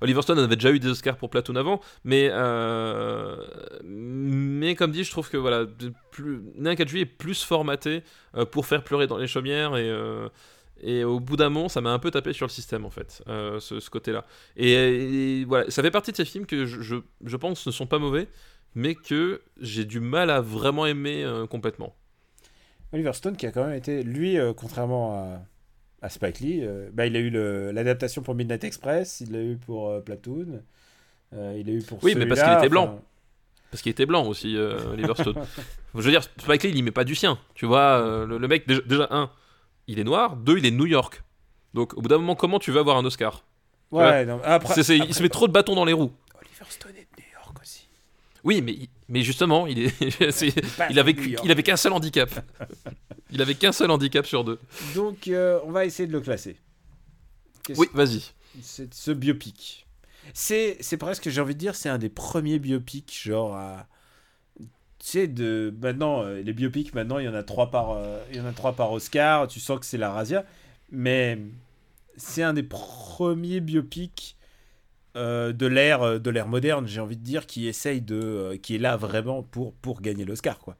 Oliver Stone avait déjà eu des Oscars pour Platoon avant, mais euh, mais comme dit, je trouve que voilà, plus, Né un 4 juillet est plus formaté euh, pour faire pleurer dans les chaumières et euh, et au bout d'un moment, ça m'a un peu tapé sur le système en fait, ce, côté-là. Et, voilà, ça fait partie de ces films que je, je, pense ne sont pas mauvais, mais que j'ai du mal à vraiment aimer complètement. Oliver Stone qui a quand même été, lui, contrairement à, à Spike Lee, euh, bah, il a eu l'adaptation pour Midnight Express, il l'a eu pour euh, Platoon, euh, il l'a eu pour Oui, mais parce qu'il était blanc. enfin, Parce qu'il était blanc aussi, euh, Oliver Stone. Je veux dire, Spike Lee, il met pas du sien. Tu vois, euh, le, le mec, déjà, déjà, un, il est noir. Deux, il est New York. Donc, au bout d'un moment, comment tu veux avoir un Oscar? Ouais, non, après, c'est- Il après- se met trop de bâtons dans les roues. Oliver Stone est de New York aussi. Oui, mais, mais justement, il, est, il avait, il avait qu'un seul handicap. Il avait qu'un seul handicap sur deux. Donc, euh, on va essayer de le classer. Oui, vas-y. c'est ce biopic? C'est, c'est presque, j'ai envie de dire, c'est un des premiers biopics, genre à. Tu sais, de. Maintenant, euh, les biopics, maintenant, il y en a trois par, euh, il y en a trois par Oscar, tu sens que c'est la razzia. Mais c'est un des premiers biopics euh, de l'ère euh, de l'ère moderne, j'ai envie de dire, qui essaye de. euh, qui est là vraiment pour, pour gagner l'Oscar, quoi.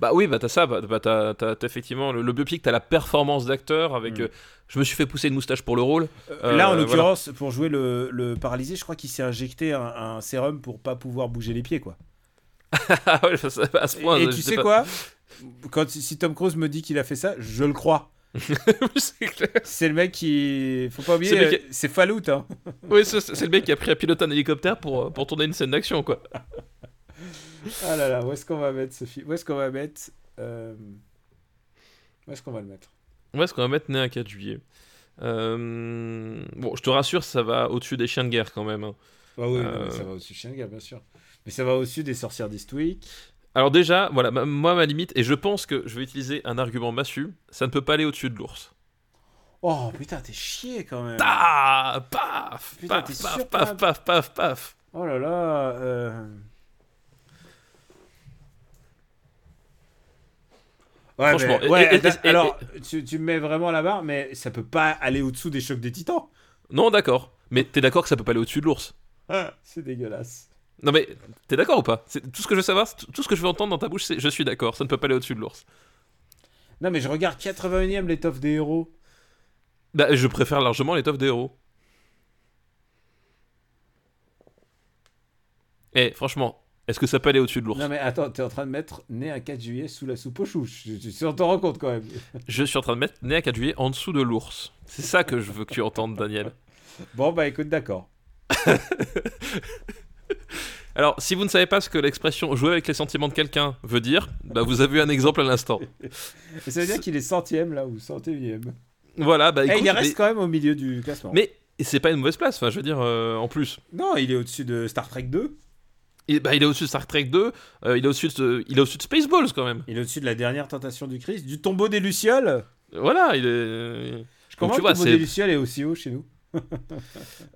Bah oui, bah t'as ça, bah, bah, t'as, t'as- t'as effectivement le, le biopic, t'as la performance d'acteur avec. Mm. euh, je me suis fait pousser une moustache pour le rôle. Euh, là, en voilà. l'occurrence, pour jouer le, le paralysé, je crois qu'il s'est injecté un, un sérum pour pas pouvoir bouger les pieds, quoi. Ah à ce point. et je tu sais sais pas. quoi? Quand si Tom Cruise me dit qu'il a fait ça, je le crois. c'est le mec qui, faut pas oublier, C'est euh, c'est Fallout. Hein. Oui, c'est, c'est le mec qui a pris à piloter un hélicoptère pour, euh, pour tourner une scène d'action, quoi. Ah là là, où est-ce qu'on va mettre ce film Où est-ce qu'on va mettre euh, Où est-ce qu'on va le mettre? Ouais, ce qu'on va mettre né un 4 juillet? Euh, Bon, je te rassure, ça va au-dessus des chiens de guerre quand même. hein. Ah oui, Euh. non, mais ça va au-dessus de Chien de guerre, bien sûr. Mais ça va au-dessus des sorcières d'Eastwick. Alors déjà, voilà, ma- moi ma limite, et je pense que je vais utiliser un argument massu, ça ne peut pas aller au-dessus de l'ours. Oh putain, t'es chié quand même. Ah, paf, Putain, paf, paf, sûr, paf, paf, paf, paf. Oh là là. euh. Ouais, Franchement, mais- ouais, et- et- attends, et- alors, Tu, tu me mets vraiment la barre, mais ça peut pas aller au-dessous des chocs des titans. Non, d'accord. Mais t'es d'accord que ça peut pas aller au-dessus de l'ours Ah, c'est dégueulasse. Non mais, t'es d'accord ou pas? C'est Tout ce que je veux savoir, tout ce que je veux entendre dans ta bouche, c'est je suis d'accord, ça ne peut pas aller au-dessus de l'ours. Non, mais je regarde 81ème l'étoffe des héros. Bah, je préfère largement l'étoffe des héros. Eh, franchement, est-ce que ça peut aller au-dessus de l'ours? Non, mais attends, t'es en train de mettre né un 4 juillet sous la soupe aux choux. Tu t'en rends compte quand même. Je suis en train de mettre né à 4 juillet en dessous de l'ours. C'est ça que je veux que tu entendes, Daniel. Bon, bah écoute, d'accord. Alors, si vous ne savez pas ce que l'expression jouer avec les sentiments de quelqu'un veut dire, bah vous avez eu un exemple à l'instant. Et ça veut dire qu'il est centième là, ou centième. Voilà, bah Eh, il reste mais, quand même au milieu du classement. mais c'est pas une mauvaise place, enfin je veux dire, euh, en plus. Non, il est au-dessus de Star Trek 2. Il, bah, il est au-dessus de Star Trek 2, euh, il est au-dessus de, il est au-dessus de Spaceballs quand même. Il est au-dessus de la dernière tentation du Christ, du tombeau des Lucioles. Voilà, il est. Comment tu le vois, tombeau c'est- des Lucioles est aussi haut chez nous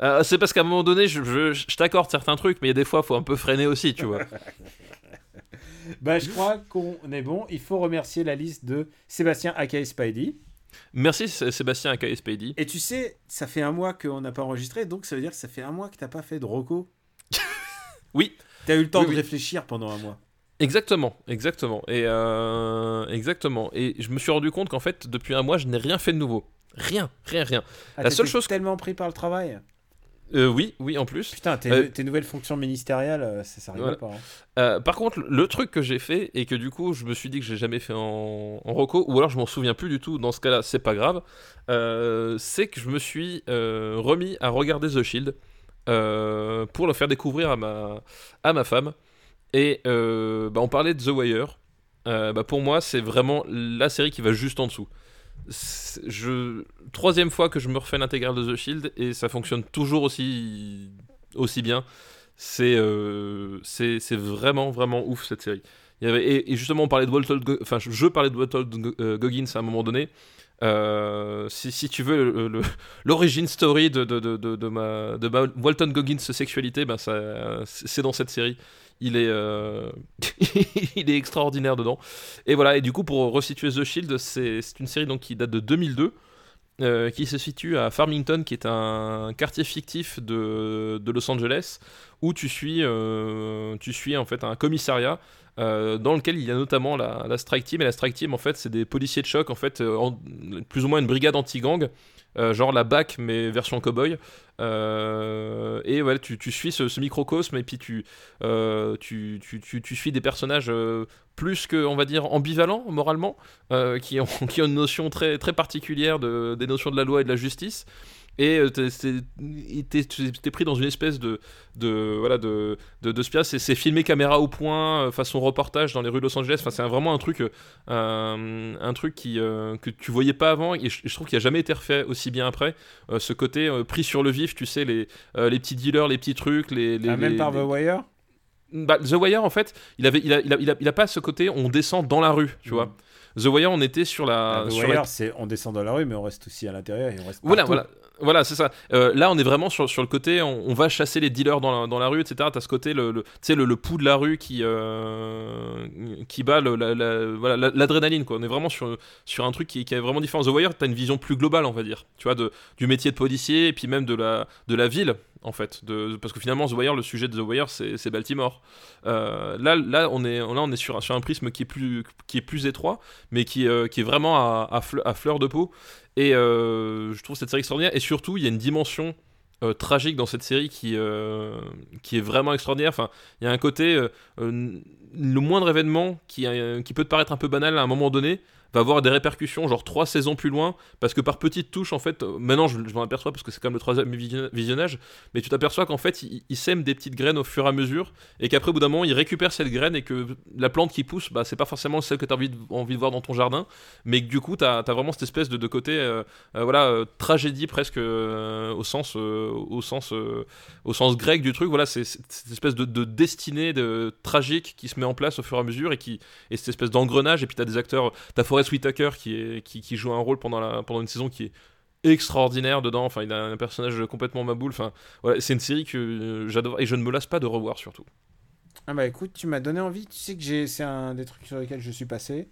Euh, c'est parce qu'à un moment donné, je, je- je t'accorde certains trucs, mais il y a des fois, faut un peu freiner aussi, tu vois. Bah, je crois qu'on est bon. Il faut remercier la liste de Sébastien Aka Spidey. Merci Sé- Sébastien aka Spady. Et tu sais, ça fait un mois qu'on n'a pas enregistré, donc ça veut dire que ça fait un mois que t'as pas fait de Rocco. Oui. T'as eu le temps Oui, de oui. réfléchir pendant un mois. Exactement, exactement. Et euh, exactement. Et je me suis rendu compte qu'en fait, depuis un mois, je n'ai rien fait de nouveau. Rien, rien, rien. Ah, La seule chose- tellement pris par le travail. Euh, oui, oui, en plus. Putain, tes, Euh, tes nouvelles fonctions ministérielles, euh, ça, ça rigole Voilà. pas. hein. Euh, par contre, le truc que j'ai fait et que du coup, je me suis dit que j'ai jamais fait en, en reco, ou alors je m'en souviens plus du tout. Dans ce cas-là, c'est pas grave. c'est que je me suis remis à regarder The Shield pour le faire découvrir à ma à ma femme. Et bah, on parlait de The Wire. Bah, pour moi, c'est vraiment la série qui va juste en dessous. Je... Troisième fois que je me refais l'intégrale de The Shield et ça fonctionne toujours aussi, aussi bien. C'est euh, c'est vraiment, vraiment ouf cette série. Et, justement, on parlait de Walter, Go- enfin, je, parlais de Walter Go- euh, Goggins à un moment donné. Euh, si, si tu veux l'origine story de, de, de, de, ma, de Walton Goggins sexualité, ben c'est dans cette série. Il est, euh, il est extraordinaire dedans. Et voilà, et du coup, pour resituer The Shield, c'est une série donc, qui date de 2002. euh, qui se situe à Farmington, qui est un quartier fictif de, de Los Angeles, où tu suis, euh, tu suis en fait un commissariat dans lequel il y a notamment la, la Strike Team. Et la Strike Team, en fait, c'est des policiers de choc, en fait, plus ou moins une brigade anti-gang, genre la BAC, mais version cowboy. Euh, et ouais, tu, tu suis ce, microcosme, et puis tu, euh, tu, tu, tu suis des personnages euh, plus que, on va dire, ambivalents moralement, euh, qui, ont, qui ont une notion très, très particulière de, des notions de la loi et de la justice. Et euh, t'es- pris dans une espèce de, de voilà de, de, de spionnage. C'est- c'est filmé caméra au point, euh, façon reportage dans les rues de Los Angeles. Enfin, c'est vraiment un truc, euh, un, truc qui, euh, que tu voyais pas avant. Et je, je trouve qu'il a jamais été refait aussi bien après. Euh, ce côté pris sur le vif, tu sais, les, les petits dealers, les petits trucs, les, les, Ah, même les- par les- The Wire bah, The Wire, en fait, il avait, il a, il a, il a, il a pas ce côté, on descend dans la rue, tu Mm. vois. The Wire, on était sur la, Ah, The sur Wire, la c'est on descend dans la rue, mais on reste aussi à l'intérieur et on reste voilà, partout. voilà, voilà, c'est ça. Euh, là, on est vraiment sur, sur le côté, on, va chasser les dealers dans la, dans la rue, etc. T'as ce côté, le, le, le, le pouls de la rue qui, euh, qui bat le- la- voilà, l'adrénaline, quoi. On est vraiment sur, sur un truc qui, est vraiment différent. The Wire, t'as une vision plus globale, on va dire, tu vois, du métier de policier et puis même de la, de la ville, en fait. Parce que finalement, The Wire, le sujet de The Wire, c'est Baltimore. Euh, là, là, on est, là, on est sur, sur un prisme qui est plus, qui est plus étroit, mais qui, qui est vraiment à fleur de peau. Et euh, je trouve cette série extraordinaire. Et surtout, il y a une dimension euh, tragique dans cette série qui, euh, qui est vraiment extraordinaire. Enfin, il y a un côté, le moindre événement qui, qui peut te paraître un peu banal à un moment donné va avoir des répercussions, genre trois saisons plus loin, parce que par petites touches, en fait, euh, maintenant je, m'en aperçois parce que c'est quand même le troisième vision- visionnage, mais tu t'aperçois qu'en fait, il, il sème des petites graines au fur et à mesure, et qu'après, au bout d'un moment, il récupère cette graine, et que la plante qui pousse, bah, c'est pas forcément celle que tu as envie de, voir dans ton jardin, mais que du coup, tu as, vraiment cette espèce de, de côté, euh, euh, voilà, tragédie presque, au sens, au, sens, au sens grec du truc, voilà, c'est cette espèce de, de destinée de, tragique qui se met en place au fur et à mesure, et, qui, et cette espèce d'engrenage, et puis tu as des acteurs, tu as Forrest Whitaker qui, est, qui, qui joue un rôle pendant, la, pendant une saison qui est extraordinaire dedans, enfin il a un personnage complètement maboule, enfin voilà, c'est une série que euh, j'adore et je ne me lasse pas de revoir surtout. Ah bah écoute, tu m'as donné envie. Tu sais que j'ai, c'est un des trucs sur lesquels je suis passé.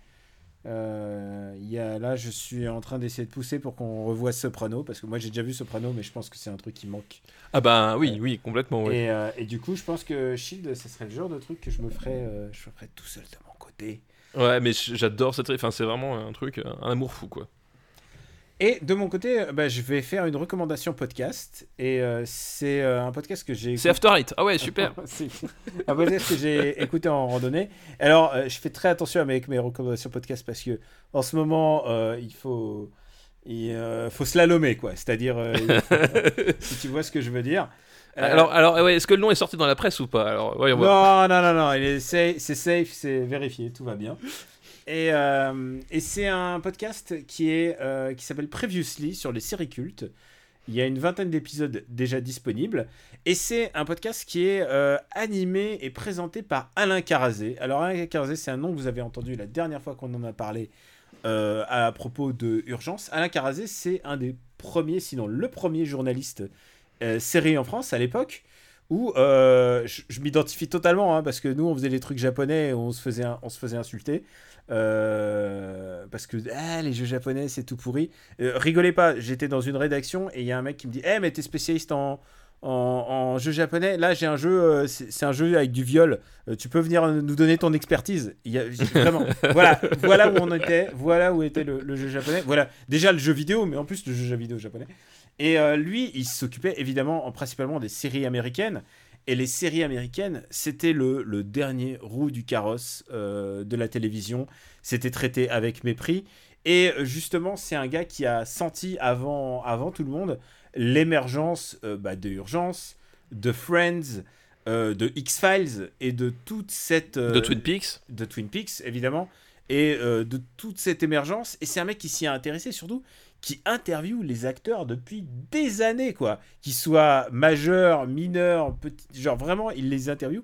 Euh, y a, là, je suis en train d'essayer de pousser pour qu'on revoie Soprano parce que moi j'ai déjà vu Soprano, mais je pense que c'est un truc qui manque. Ah bah oui, oui, complètement. oui. Et, euh, et du coup, je pense que Shield, ce serait le genre de truc que je me ferais, euh, je me ferais tout seul de mon côté. Ouais, mais j'adore cette série, enfin c'est vraiment un truc, un amour fou quoi. Et de mon côté, euh, bah, je vais faire une recommandation podcast. Et euh, c'est euh, un podcast que j'ai. C'est After Eight, ah ouais, super. Un podcast que j'ai écouté en randonnée. Alors, euh, je fais très attention avec mes recommandations podcast parce que en ce moment, euh, il faut. Il euh, faut slalomer, quoi. C'est-à-dire, euh, si tu vois ce que je veux dire. Euh, Alors, alors ouais, est-ce que le nom est sorti dans la presse ou pas Alors, non, non, non, non, safe, c'est safe, c'est vérifié, tout va bien. Et, euh, et c'est un podcast qui est euh, qui s'appelle Previously sur les séries cultes. Il y a une vingtaine d'épisodes déjà disponibles. Et c'est un podcast qui est euh, animé et présenté par Alain Carazé. Alors Alain Carazé, c'est un nom que vous avez entendu la dernière fois qu'on en a parlé à propos de Urgence. Alain Carazé, c'est un des premiers, sinon le premier journaliste euh, série en France à l'époque où euh, je, m'identifie totalement hein, parce que nous on faisait les trucs japonais et on se faisait, on se faisait insulter euh, parce que ah, les jeux japonais c'est tout pourri. Rigolez pas, j'étais dans une rédaction et il y a un mec qui me dit Eh mais t'es spécialiste en, en, en jeu japonais. Là, j'ai un jeu, euh, c'est un jeu avec du viol. Euh, tu peux venir nous donner ton expertise. Il y a, vraiment, voilà, voilà où on était, voilà où était le, le jeu japonais. Voilà, déjà le jeu vidéo, mais en plus le jeu vidéo japonais. Et euh, lui, il s'occupait évidemment en, principalement des séries américaines. Et les séries américaines, c'était le, le dernier roue du carrosse euh, de la télévision. C'était traité avec mépris. Et justement, c'est un gars qui a senti avant, avant tout le monde l'émergence euh, bah, de Urgence, de Friends, euh, de X-Files et de toute cette... euh, De Twin Peaks. de Twin Peaks, évidemment, et euh, de toute cette émergence. Et c'est un mec qui s'y a intéressé, surtout, qui interviewe les acteurs depuis des années, quoi. Qu'ils soient majeurs, mineurs, petits, genre vraiment, il les interviewe.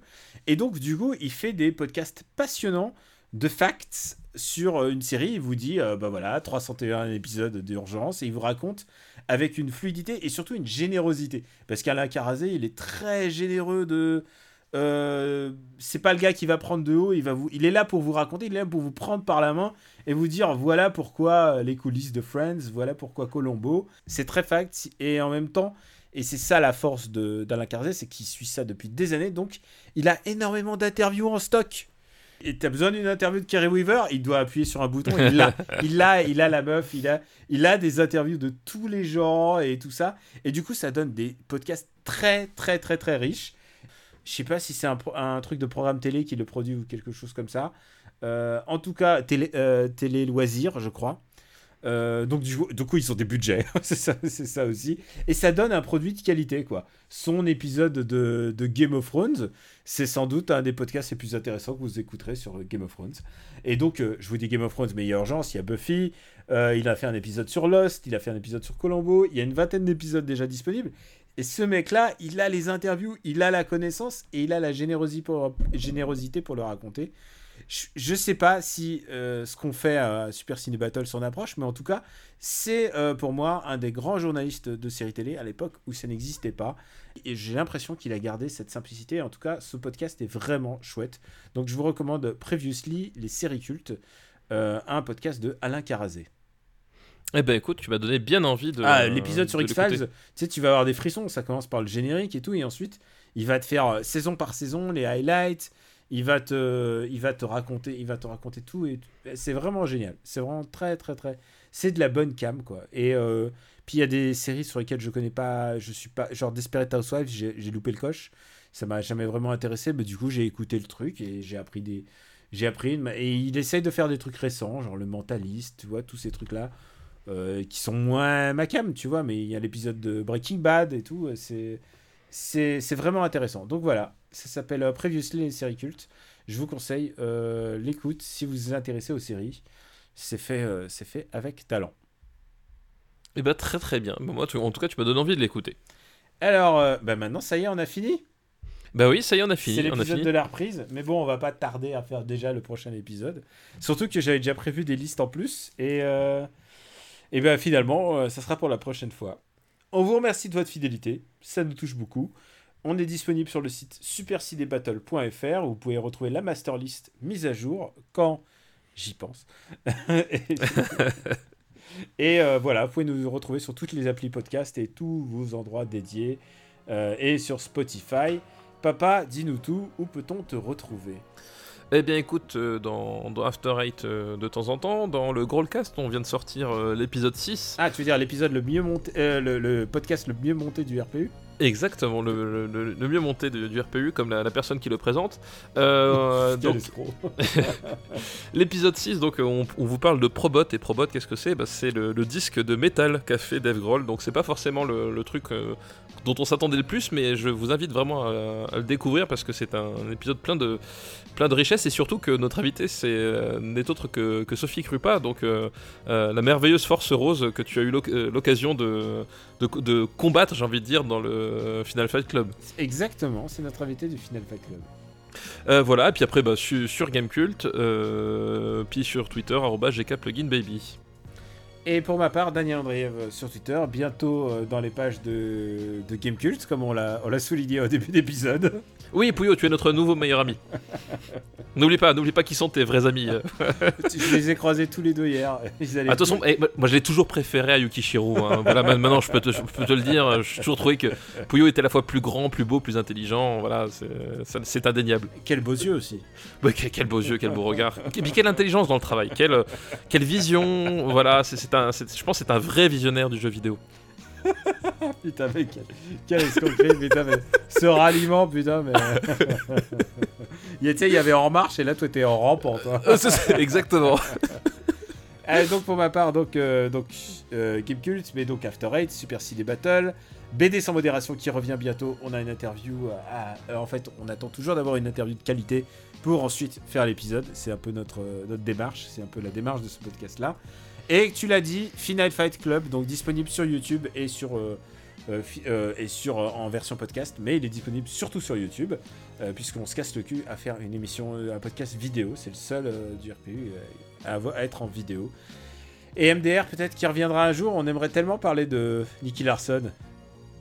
Et donc, du coup, il fait des podcasts passionnants de facts sur une série. Il vous dit, euh, bah voilà, 301 épisodes d'urgence, et il vous raconte avec une fluidité et surtout une générosité. Parce qu'Alain Carazé, il est très généreux de. euh, c'est pas le gars qui va prendre de haut, il, va vous, il est là pour vous raconter, il est là pour vous prendre par la main et vous dire voilà pourquoi les coulisses de Friends, voilà pourquoi Colombo. C'est très fact et en même temps, et c'est ça la force d'Alain Carazé, c'est qu'il suit ça depuis des années, donc il a énormément d'interviews en stock. Et t'as besoin d'une interview de Kerry Weaver, il doit appuyer sur un bouton, il l'a, il a, il a la meuf, il a, il a des interviews de tous les genres et tout ça. Et du coup, ça donne des podcasts très, très, très, très riches. Je sais pas si c'est un, truc de programme télé qui le produit ou quelque chose comme ça. Euh, en tout cas, télé, euh, télé loisirs, je crois. Euh, donc du, coup- ils ont des budgets, c'est ça, aussi. Et ça donne un produit de qualité, quoi. Son épisode de, de Game of Thrones, c'est sans doute un des podcasts les plus intéressants que vous écouterez sur Game of Thrones. Et donc, euh, je vous dis Game of Thrones, mais il y a urgence, il y a Buffy, euh, il a fait un épisode sur Lost, il a fait un épisode sur Colombo, il y a une vingtaine d'épisodes déjà disponibles. Et ce mec-là, il a les interviews, il a la connaissance et il a la générosité pour, générosité pour le raconter. Je, je sais pas si euh, ce qu'on fait à Super Ciné Battle s'en approche, mais en tout cas, c'est euh, pour moi un des grands journalistes de série télé à l'époque où ça n'existait pas. Et j'ai l'impression qu'il a gardé cette simplicité. En tout cas, ce podcast est vraiment chouette. Donc je vous recommande Previously, les séries cultes, euh, un podcast de Alain Carazé. Eh ben écoute, tu m'as donné bien envie de. Ah, l'épisode sur X-Files, tu sais, tu vas avoir des frissons. Ça commence par le générique et tout, et ensuite, il va te faire saison par saison les highlights. Il va te, il va te raconter, il va te raconter tout et c'est vraiment génial. C'est vraiment très, très, très. C'est de la bonne cam quoi. Et euh, puis il y a des séries sur lesquelles je connais pas, je suis pas, genre Desperate Housewives, j'ai loupé le coche. Ça m'a jamais vraiment intéressé, mais du coup j'ai écouté le truc et j'ai appris des, j'ai appris et il essaye de faire des trucs récents, genre le Mentaliste, tu vois, tous ces trucs là euh, qui sont moins ma cam, tu vois, mais il y a l'épisode de Breaking Bad et tout, euh, c'est vraiment intéressant. Donc voilà, ça s'appelle euh, Previously les séries cultes. Je vous conseille euh, l'écoute si vous vous intéressez aux séries. C'est fait, euh, c'est fait avec talent. Eh ben très très bien. Bon, moi, tu- en tout cas, tu m'as donné envie de l'écouter. Alors, euh, bah maintenant, ça y est, on a fini? Bah oui, ça y est, on a C'est fini. A l'épisode de la reprise. Mais bon, on va pas tarder à faire déjà le prochain épisode. Surtout que j'avais déjà prévu des listes en plus. Et, euh, et ben finalement, euh, ça sera pour la prochaine fois. On vous remercie de votre fidélité. Ça nous touche beaucoup. On est disponible sur le site supercinébattle.fr où vous pouvez retrouver la master list mise à jour quand j'y pense. et euh, voilà, vous pouvez nous retrouver sur toutes les applis podcast et tous vos endroits dédiés euh, et sur Spotify. Papa, dis-nous tout, où peut-on te retrouver? Eh bien écoute, euh, dans, dans After Eight euh, de temps en temps, dans le Growlcast, on vient de sortir euh, l'épisode 6. Ah, tu veux dire l'épisode le mieux monté, euh, le, le podcast le mieux monté du RPU Exactement, le, le- le- le mieux monté du RPU, comme la, la personne qui le présente. Euh, donc, l'épisode 6, donc, on, on vous parle de Probot. Et Probot, qu'est-ce que c'est? Bah, C'est le, le disque de métal qu'a fait Dave Grohl. Donc, c'est pas forcément le, truc euh, dont on s'attendait le plus, mais je vous invite vraiment à, à le découvrir parce que c'est un, épisode plein de, plein de richesses. Et surtout que notre invité c'est, euh, n'est autre que, que Sophie Krupa, donc euh, la merveilleuse force rose que tu as eu l'oc- l'occasion de, de, de combattre, j'ai envie de dire, dans le Final Fight Club. Exactement, c'est notre invité du Final Fight Club. Euh, voilà, et puis après bah, su- sur Gamecult, euh, puis sur Twitter, GKPluginBaby. Et pour ma part, Daniel Andreev euh, sur Twitter, bientôt dans les pages de, de Gamecult, comme on l'a on l'a souligné au début d'épisode. Oui, Pouillot, tu es notre nouveau meilleur ami. n'oublie pas, n'oublie pas qui sont tes vrais amis. je les ai croisés tous les deux hier. Ils allaient Ah, eh, moi je l'ai toujours préféré à Yukishiro. hein. Voilà, ma- maintenant je peux, te, je peux te le dire. J'ai toujours trouvé que Pouillot était à la fois plus grand, plus beau, plus intelligent. Voilà, c'est- indéniable. Quels beaux yeux aussi. Quel, quel beaux yeux, quel beau regard. Et puis quelle intelligence dans le travail. Quelle, quelle vision. Voilà, c'est un, je pense que c'est un vrai visionnaire du jeu vidéo. Putain, mais quel, quel escroquerie, putain, mais ce ralliement, putain, mais. il y avait en marche et là, toi, t'es en rampant, toi. Euh, c'est- Exactement. Euh, donc pour ma part, donc, euh, donc euh, Game Cult, mais donc After Eight, Super CD Battle, BD sans modération qui revient bientôt. On a une interview. à- à- en fait, on attend toujours d'avoir une interview de qualité pour ensuite faire l'épisode. C'est un peu notre, euh, notre démarche. C'est un peu la démarche de ce podcast-là. Et tu l'as dit, Final Fight Club, donc disponible sur YouTube et sur. euh, euh, euh, et sur euh, en version podcast, mais il est disponible surtout sur YouTube, puisqu'on se casse le cul à faire une émission, un podcast vidéo. C'est le seul du RPU à, être en vidéo. Et MDR peut-être qui reviendra un jour. On aimerait tellement parler de Nicky Larson.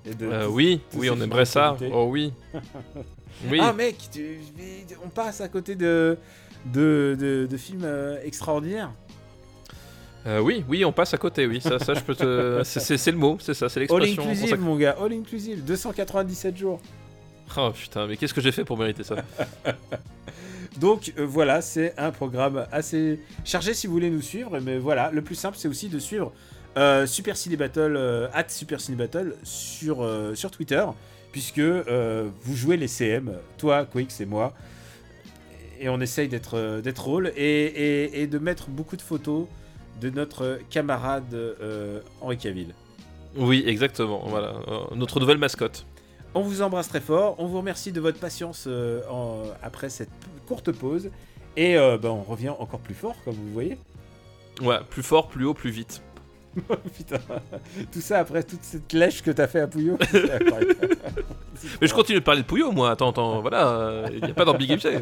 Et de- de- oui, oui, on aimerait ça. Oh oui. Oui. Ah mec, tu- on passe à côté de de, de, de films extraordinaires. Euh, oui, oui, on passe à côté, oui, ça, ça je peux te... c'est- le mot, c'est ça, c'est All l'expression. On inclusive mon gars, all inclusive, 297 jours. Oh putain, mais qu'est-ce que j'ai fait pour mériter ça? Donc euh, voilà, c'est un programme assez chargé si vous voulez nous suivre. Mais voilà, le plus simple, c'est aussi de suivre euh, Super Ciné Battle, at Super Ciné Battle sur, sur Twitter, puisque vous jouez les CM, toi, Quix et moi. Et on essaye d'être d'être rôle et, et- et de mettre beaucoup de photos de notre camarade euh, Henri Cavill. Oui, exactement, voilà, euh, notre nouvelle mascotte. On vous embrasse très fort. On vous remercie de votre patience euh, en- après cette courte pause. Et euh, ben, on revient encore plus fort, comme vous voyez. Ouais, plus fort, plus haut, plus vite. Putain, tout ça après toute cette lèche que t'as fait à Pouillot. Mais je continue de parler de Pouillot, moi, attends, attends, voilà, il n'y a pas d'ambiguïté.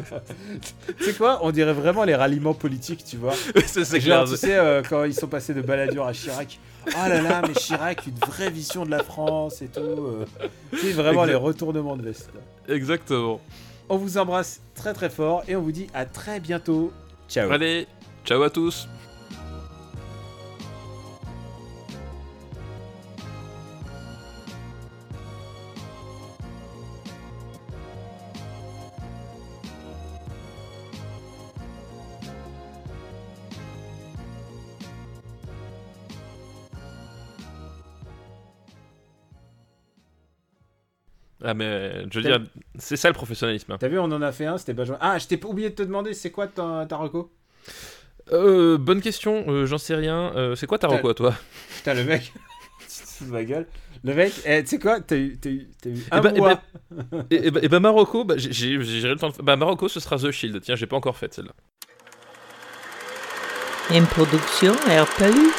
Tu sais quoi? On dirait vraiment les ralliements politiques, tu vois. c'est clair. tu sais, euh, quand ils sont passés de Balladur à Chirac. Ah là là, mais Chirac, une vraie vision de la France et tout. euh. C'est vraiment Exact. les retournements de veste. Exactement. On vous embrasse très très fort et on vous dit à très bientôt. Ciao. Allez, ciao à tous. Ah mais je veux dire, c'est ça le professionnalisme. hein. T'as vu, on en a fait un, c'était Benjamin. Ah, je t'ai pas oublié de te demander, c'est quoi ta, ta reco? Euh, bonne question, euh, j'en sais rien. Euh, c'est quoi ta reco à toi? Putain, le mec. Tu te fous de ma gueule. Le mec, eh, tu sais quoi T'as eu, t'as eu, t'as eu un eh mois. Et, et et Marocco, bah, j'ai- j'ai j'ai le temps de... Bah Marocco ce sera The Shield, tiens j'ai pas encore fait celle-là. Une production RPU.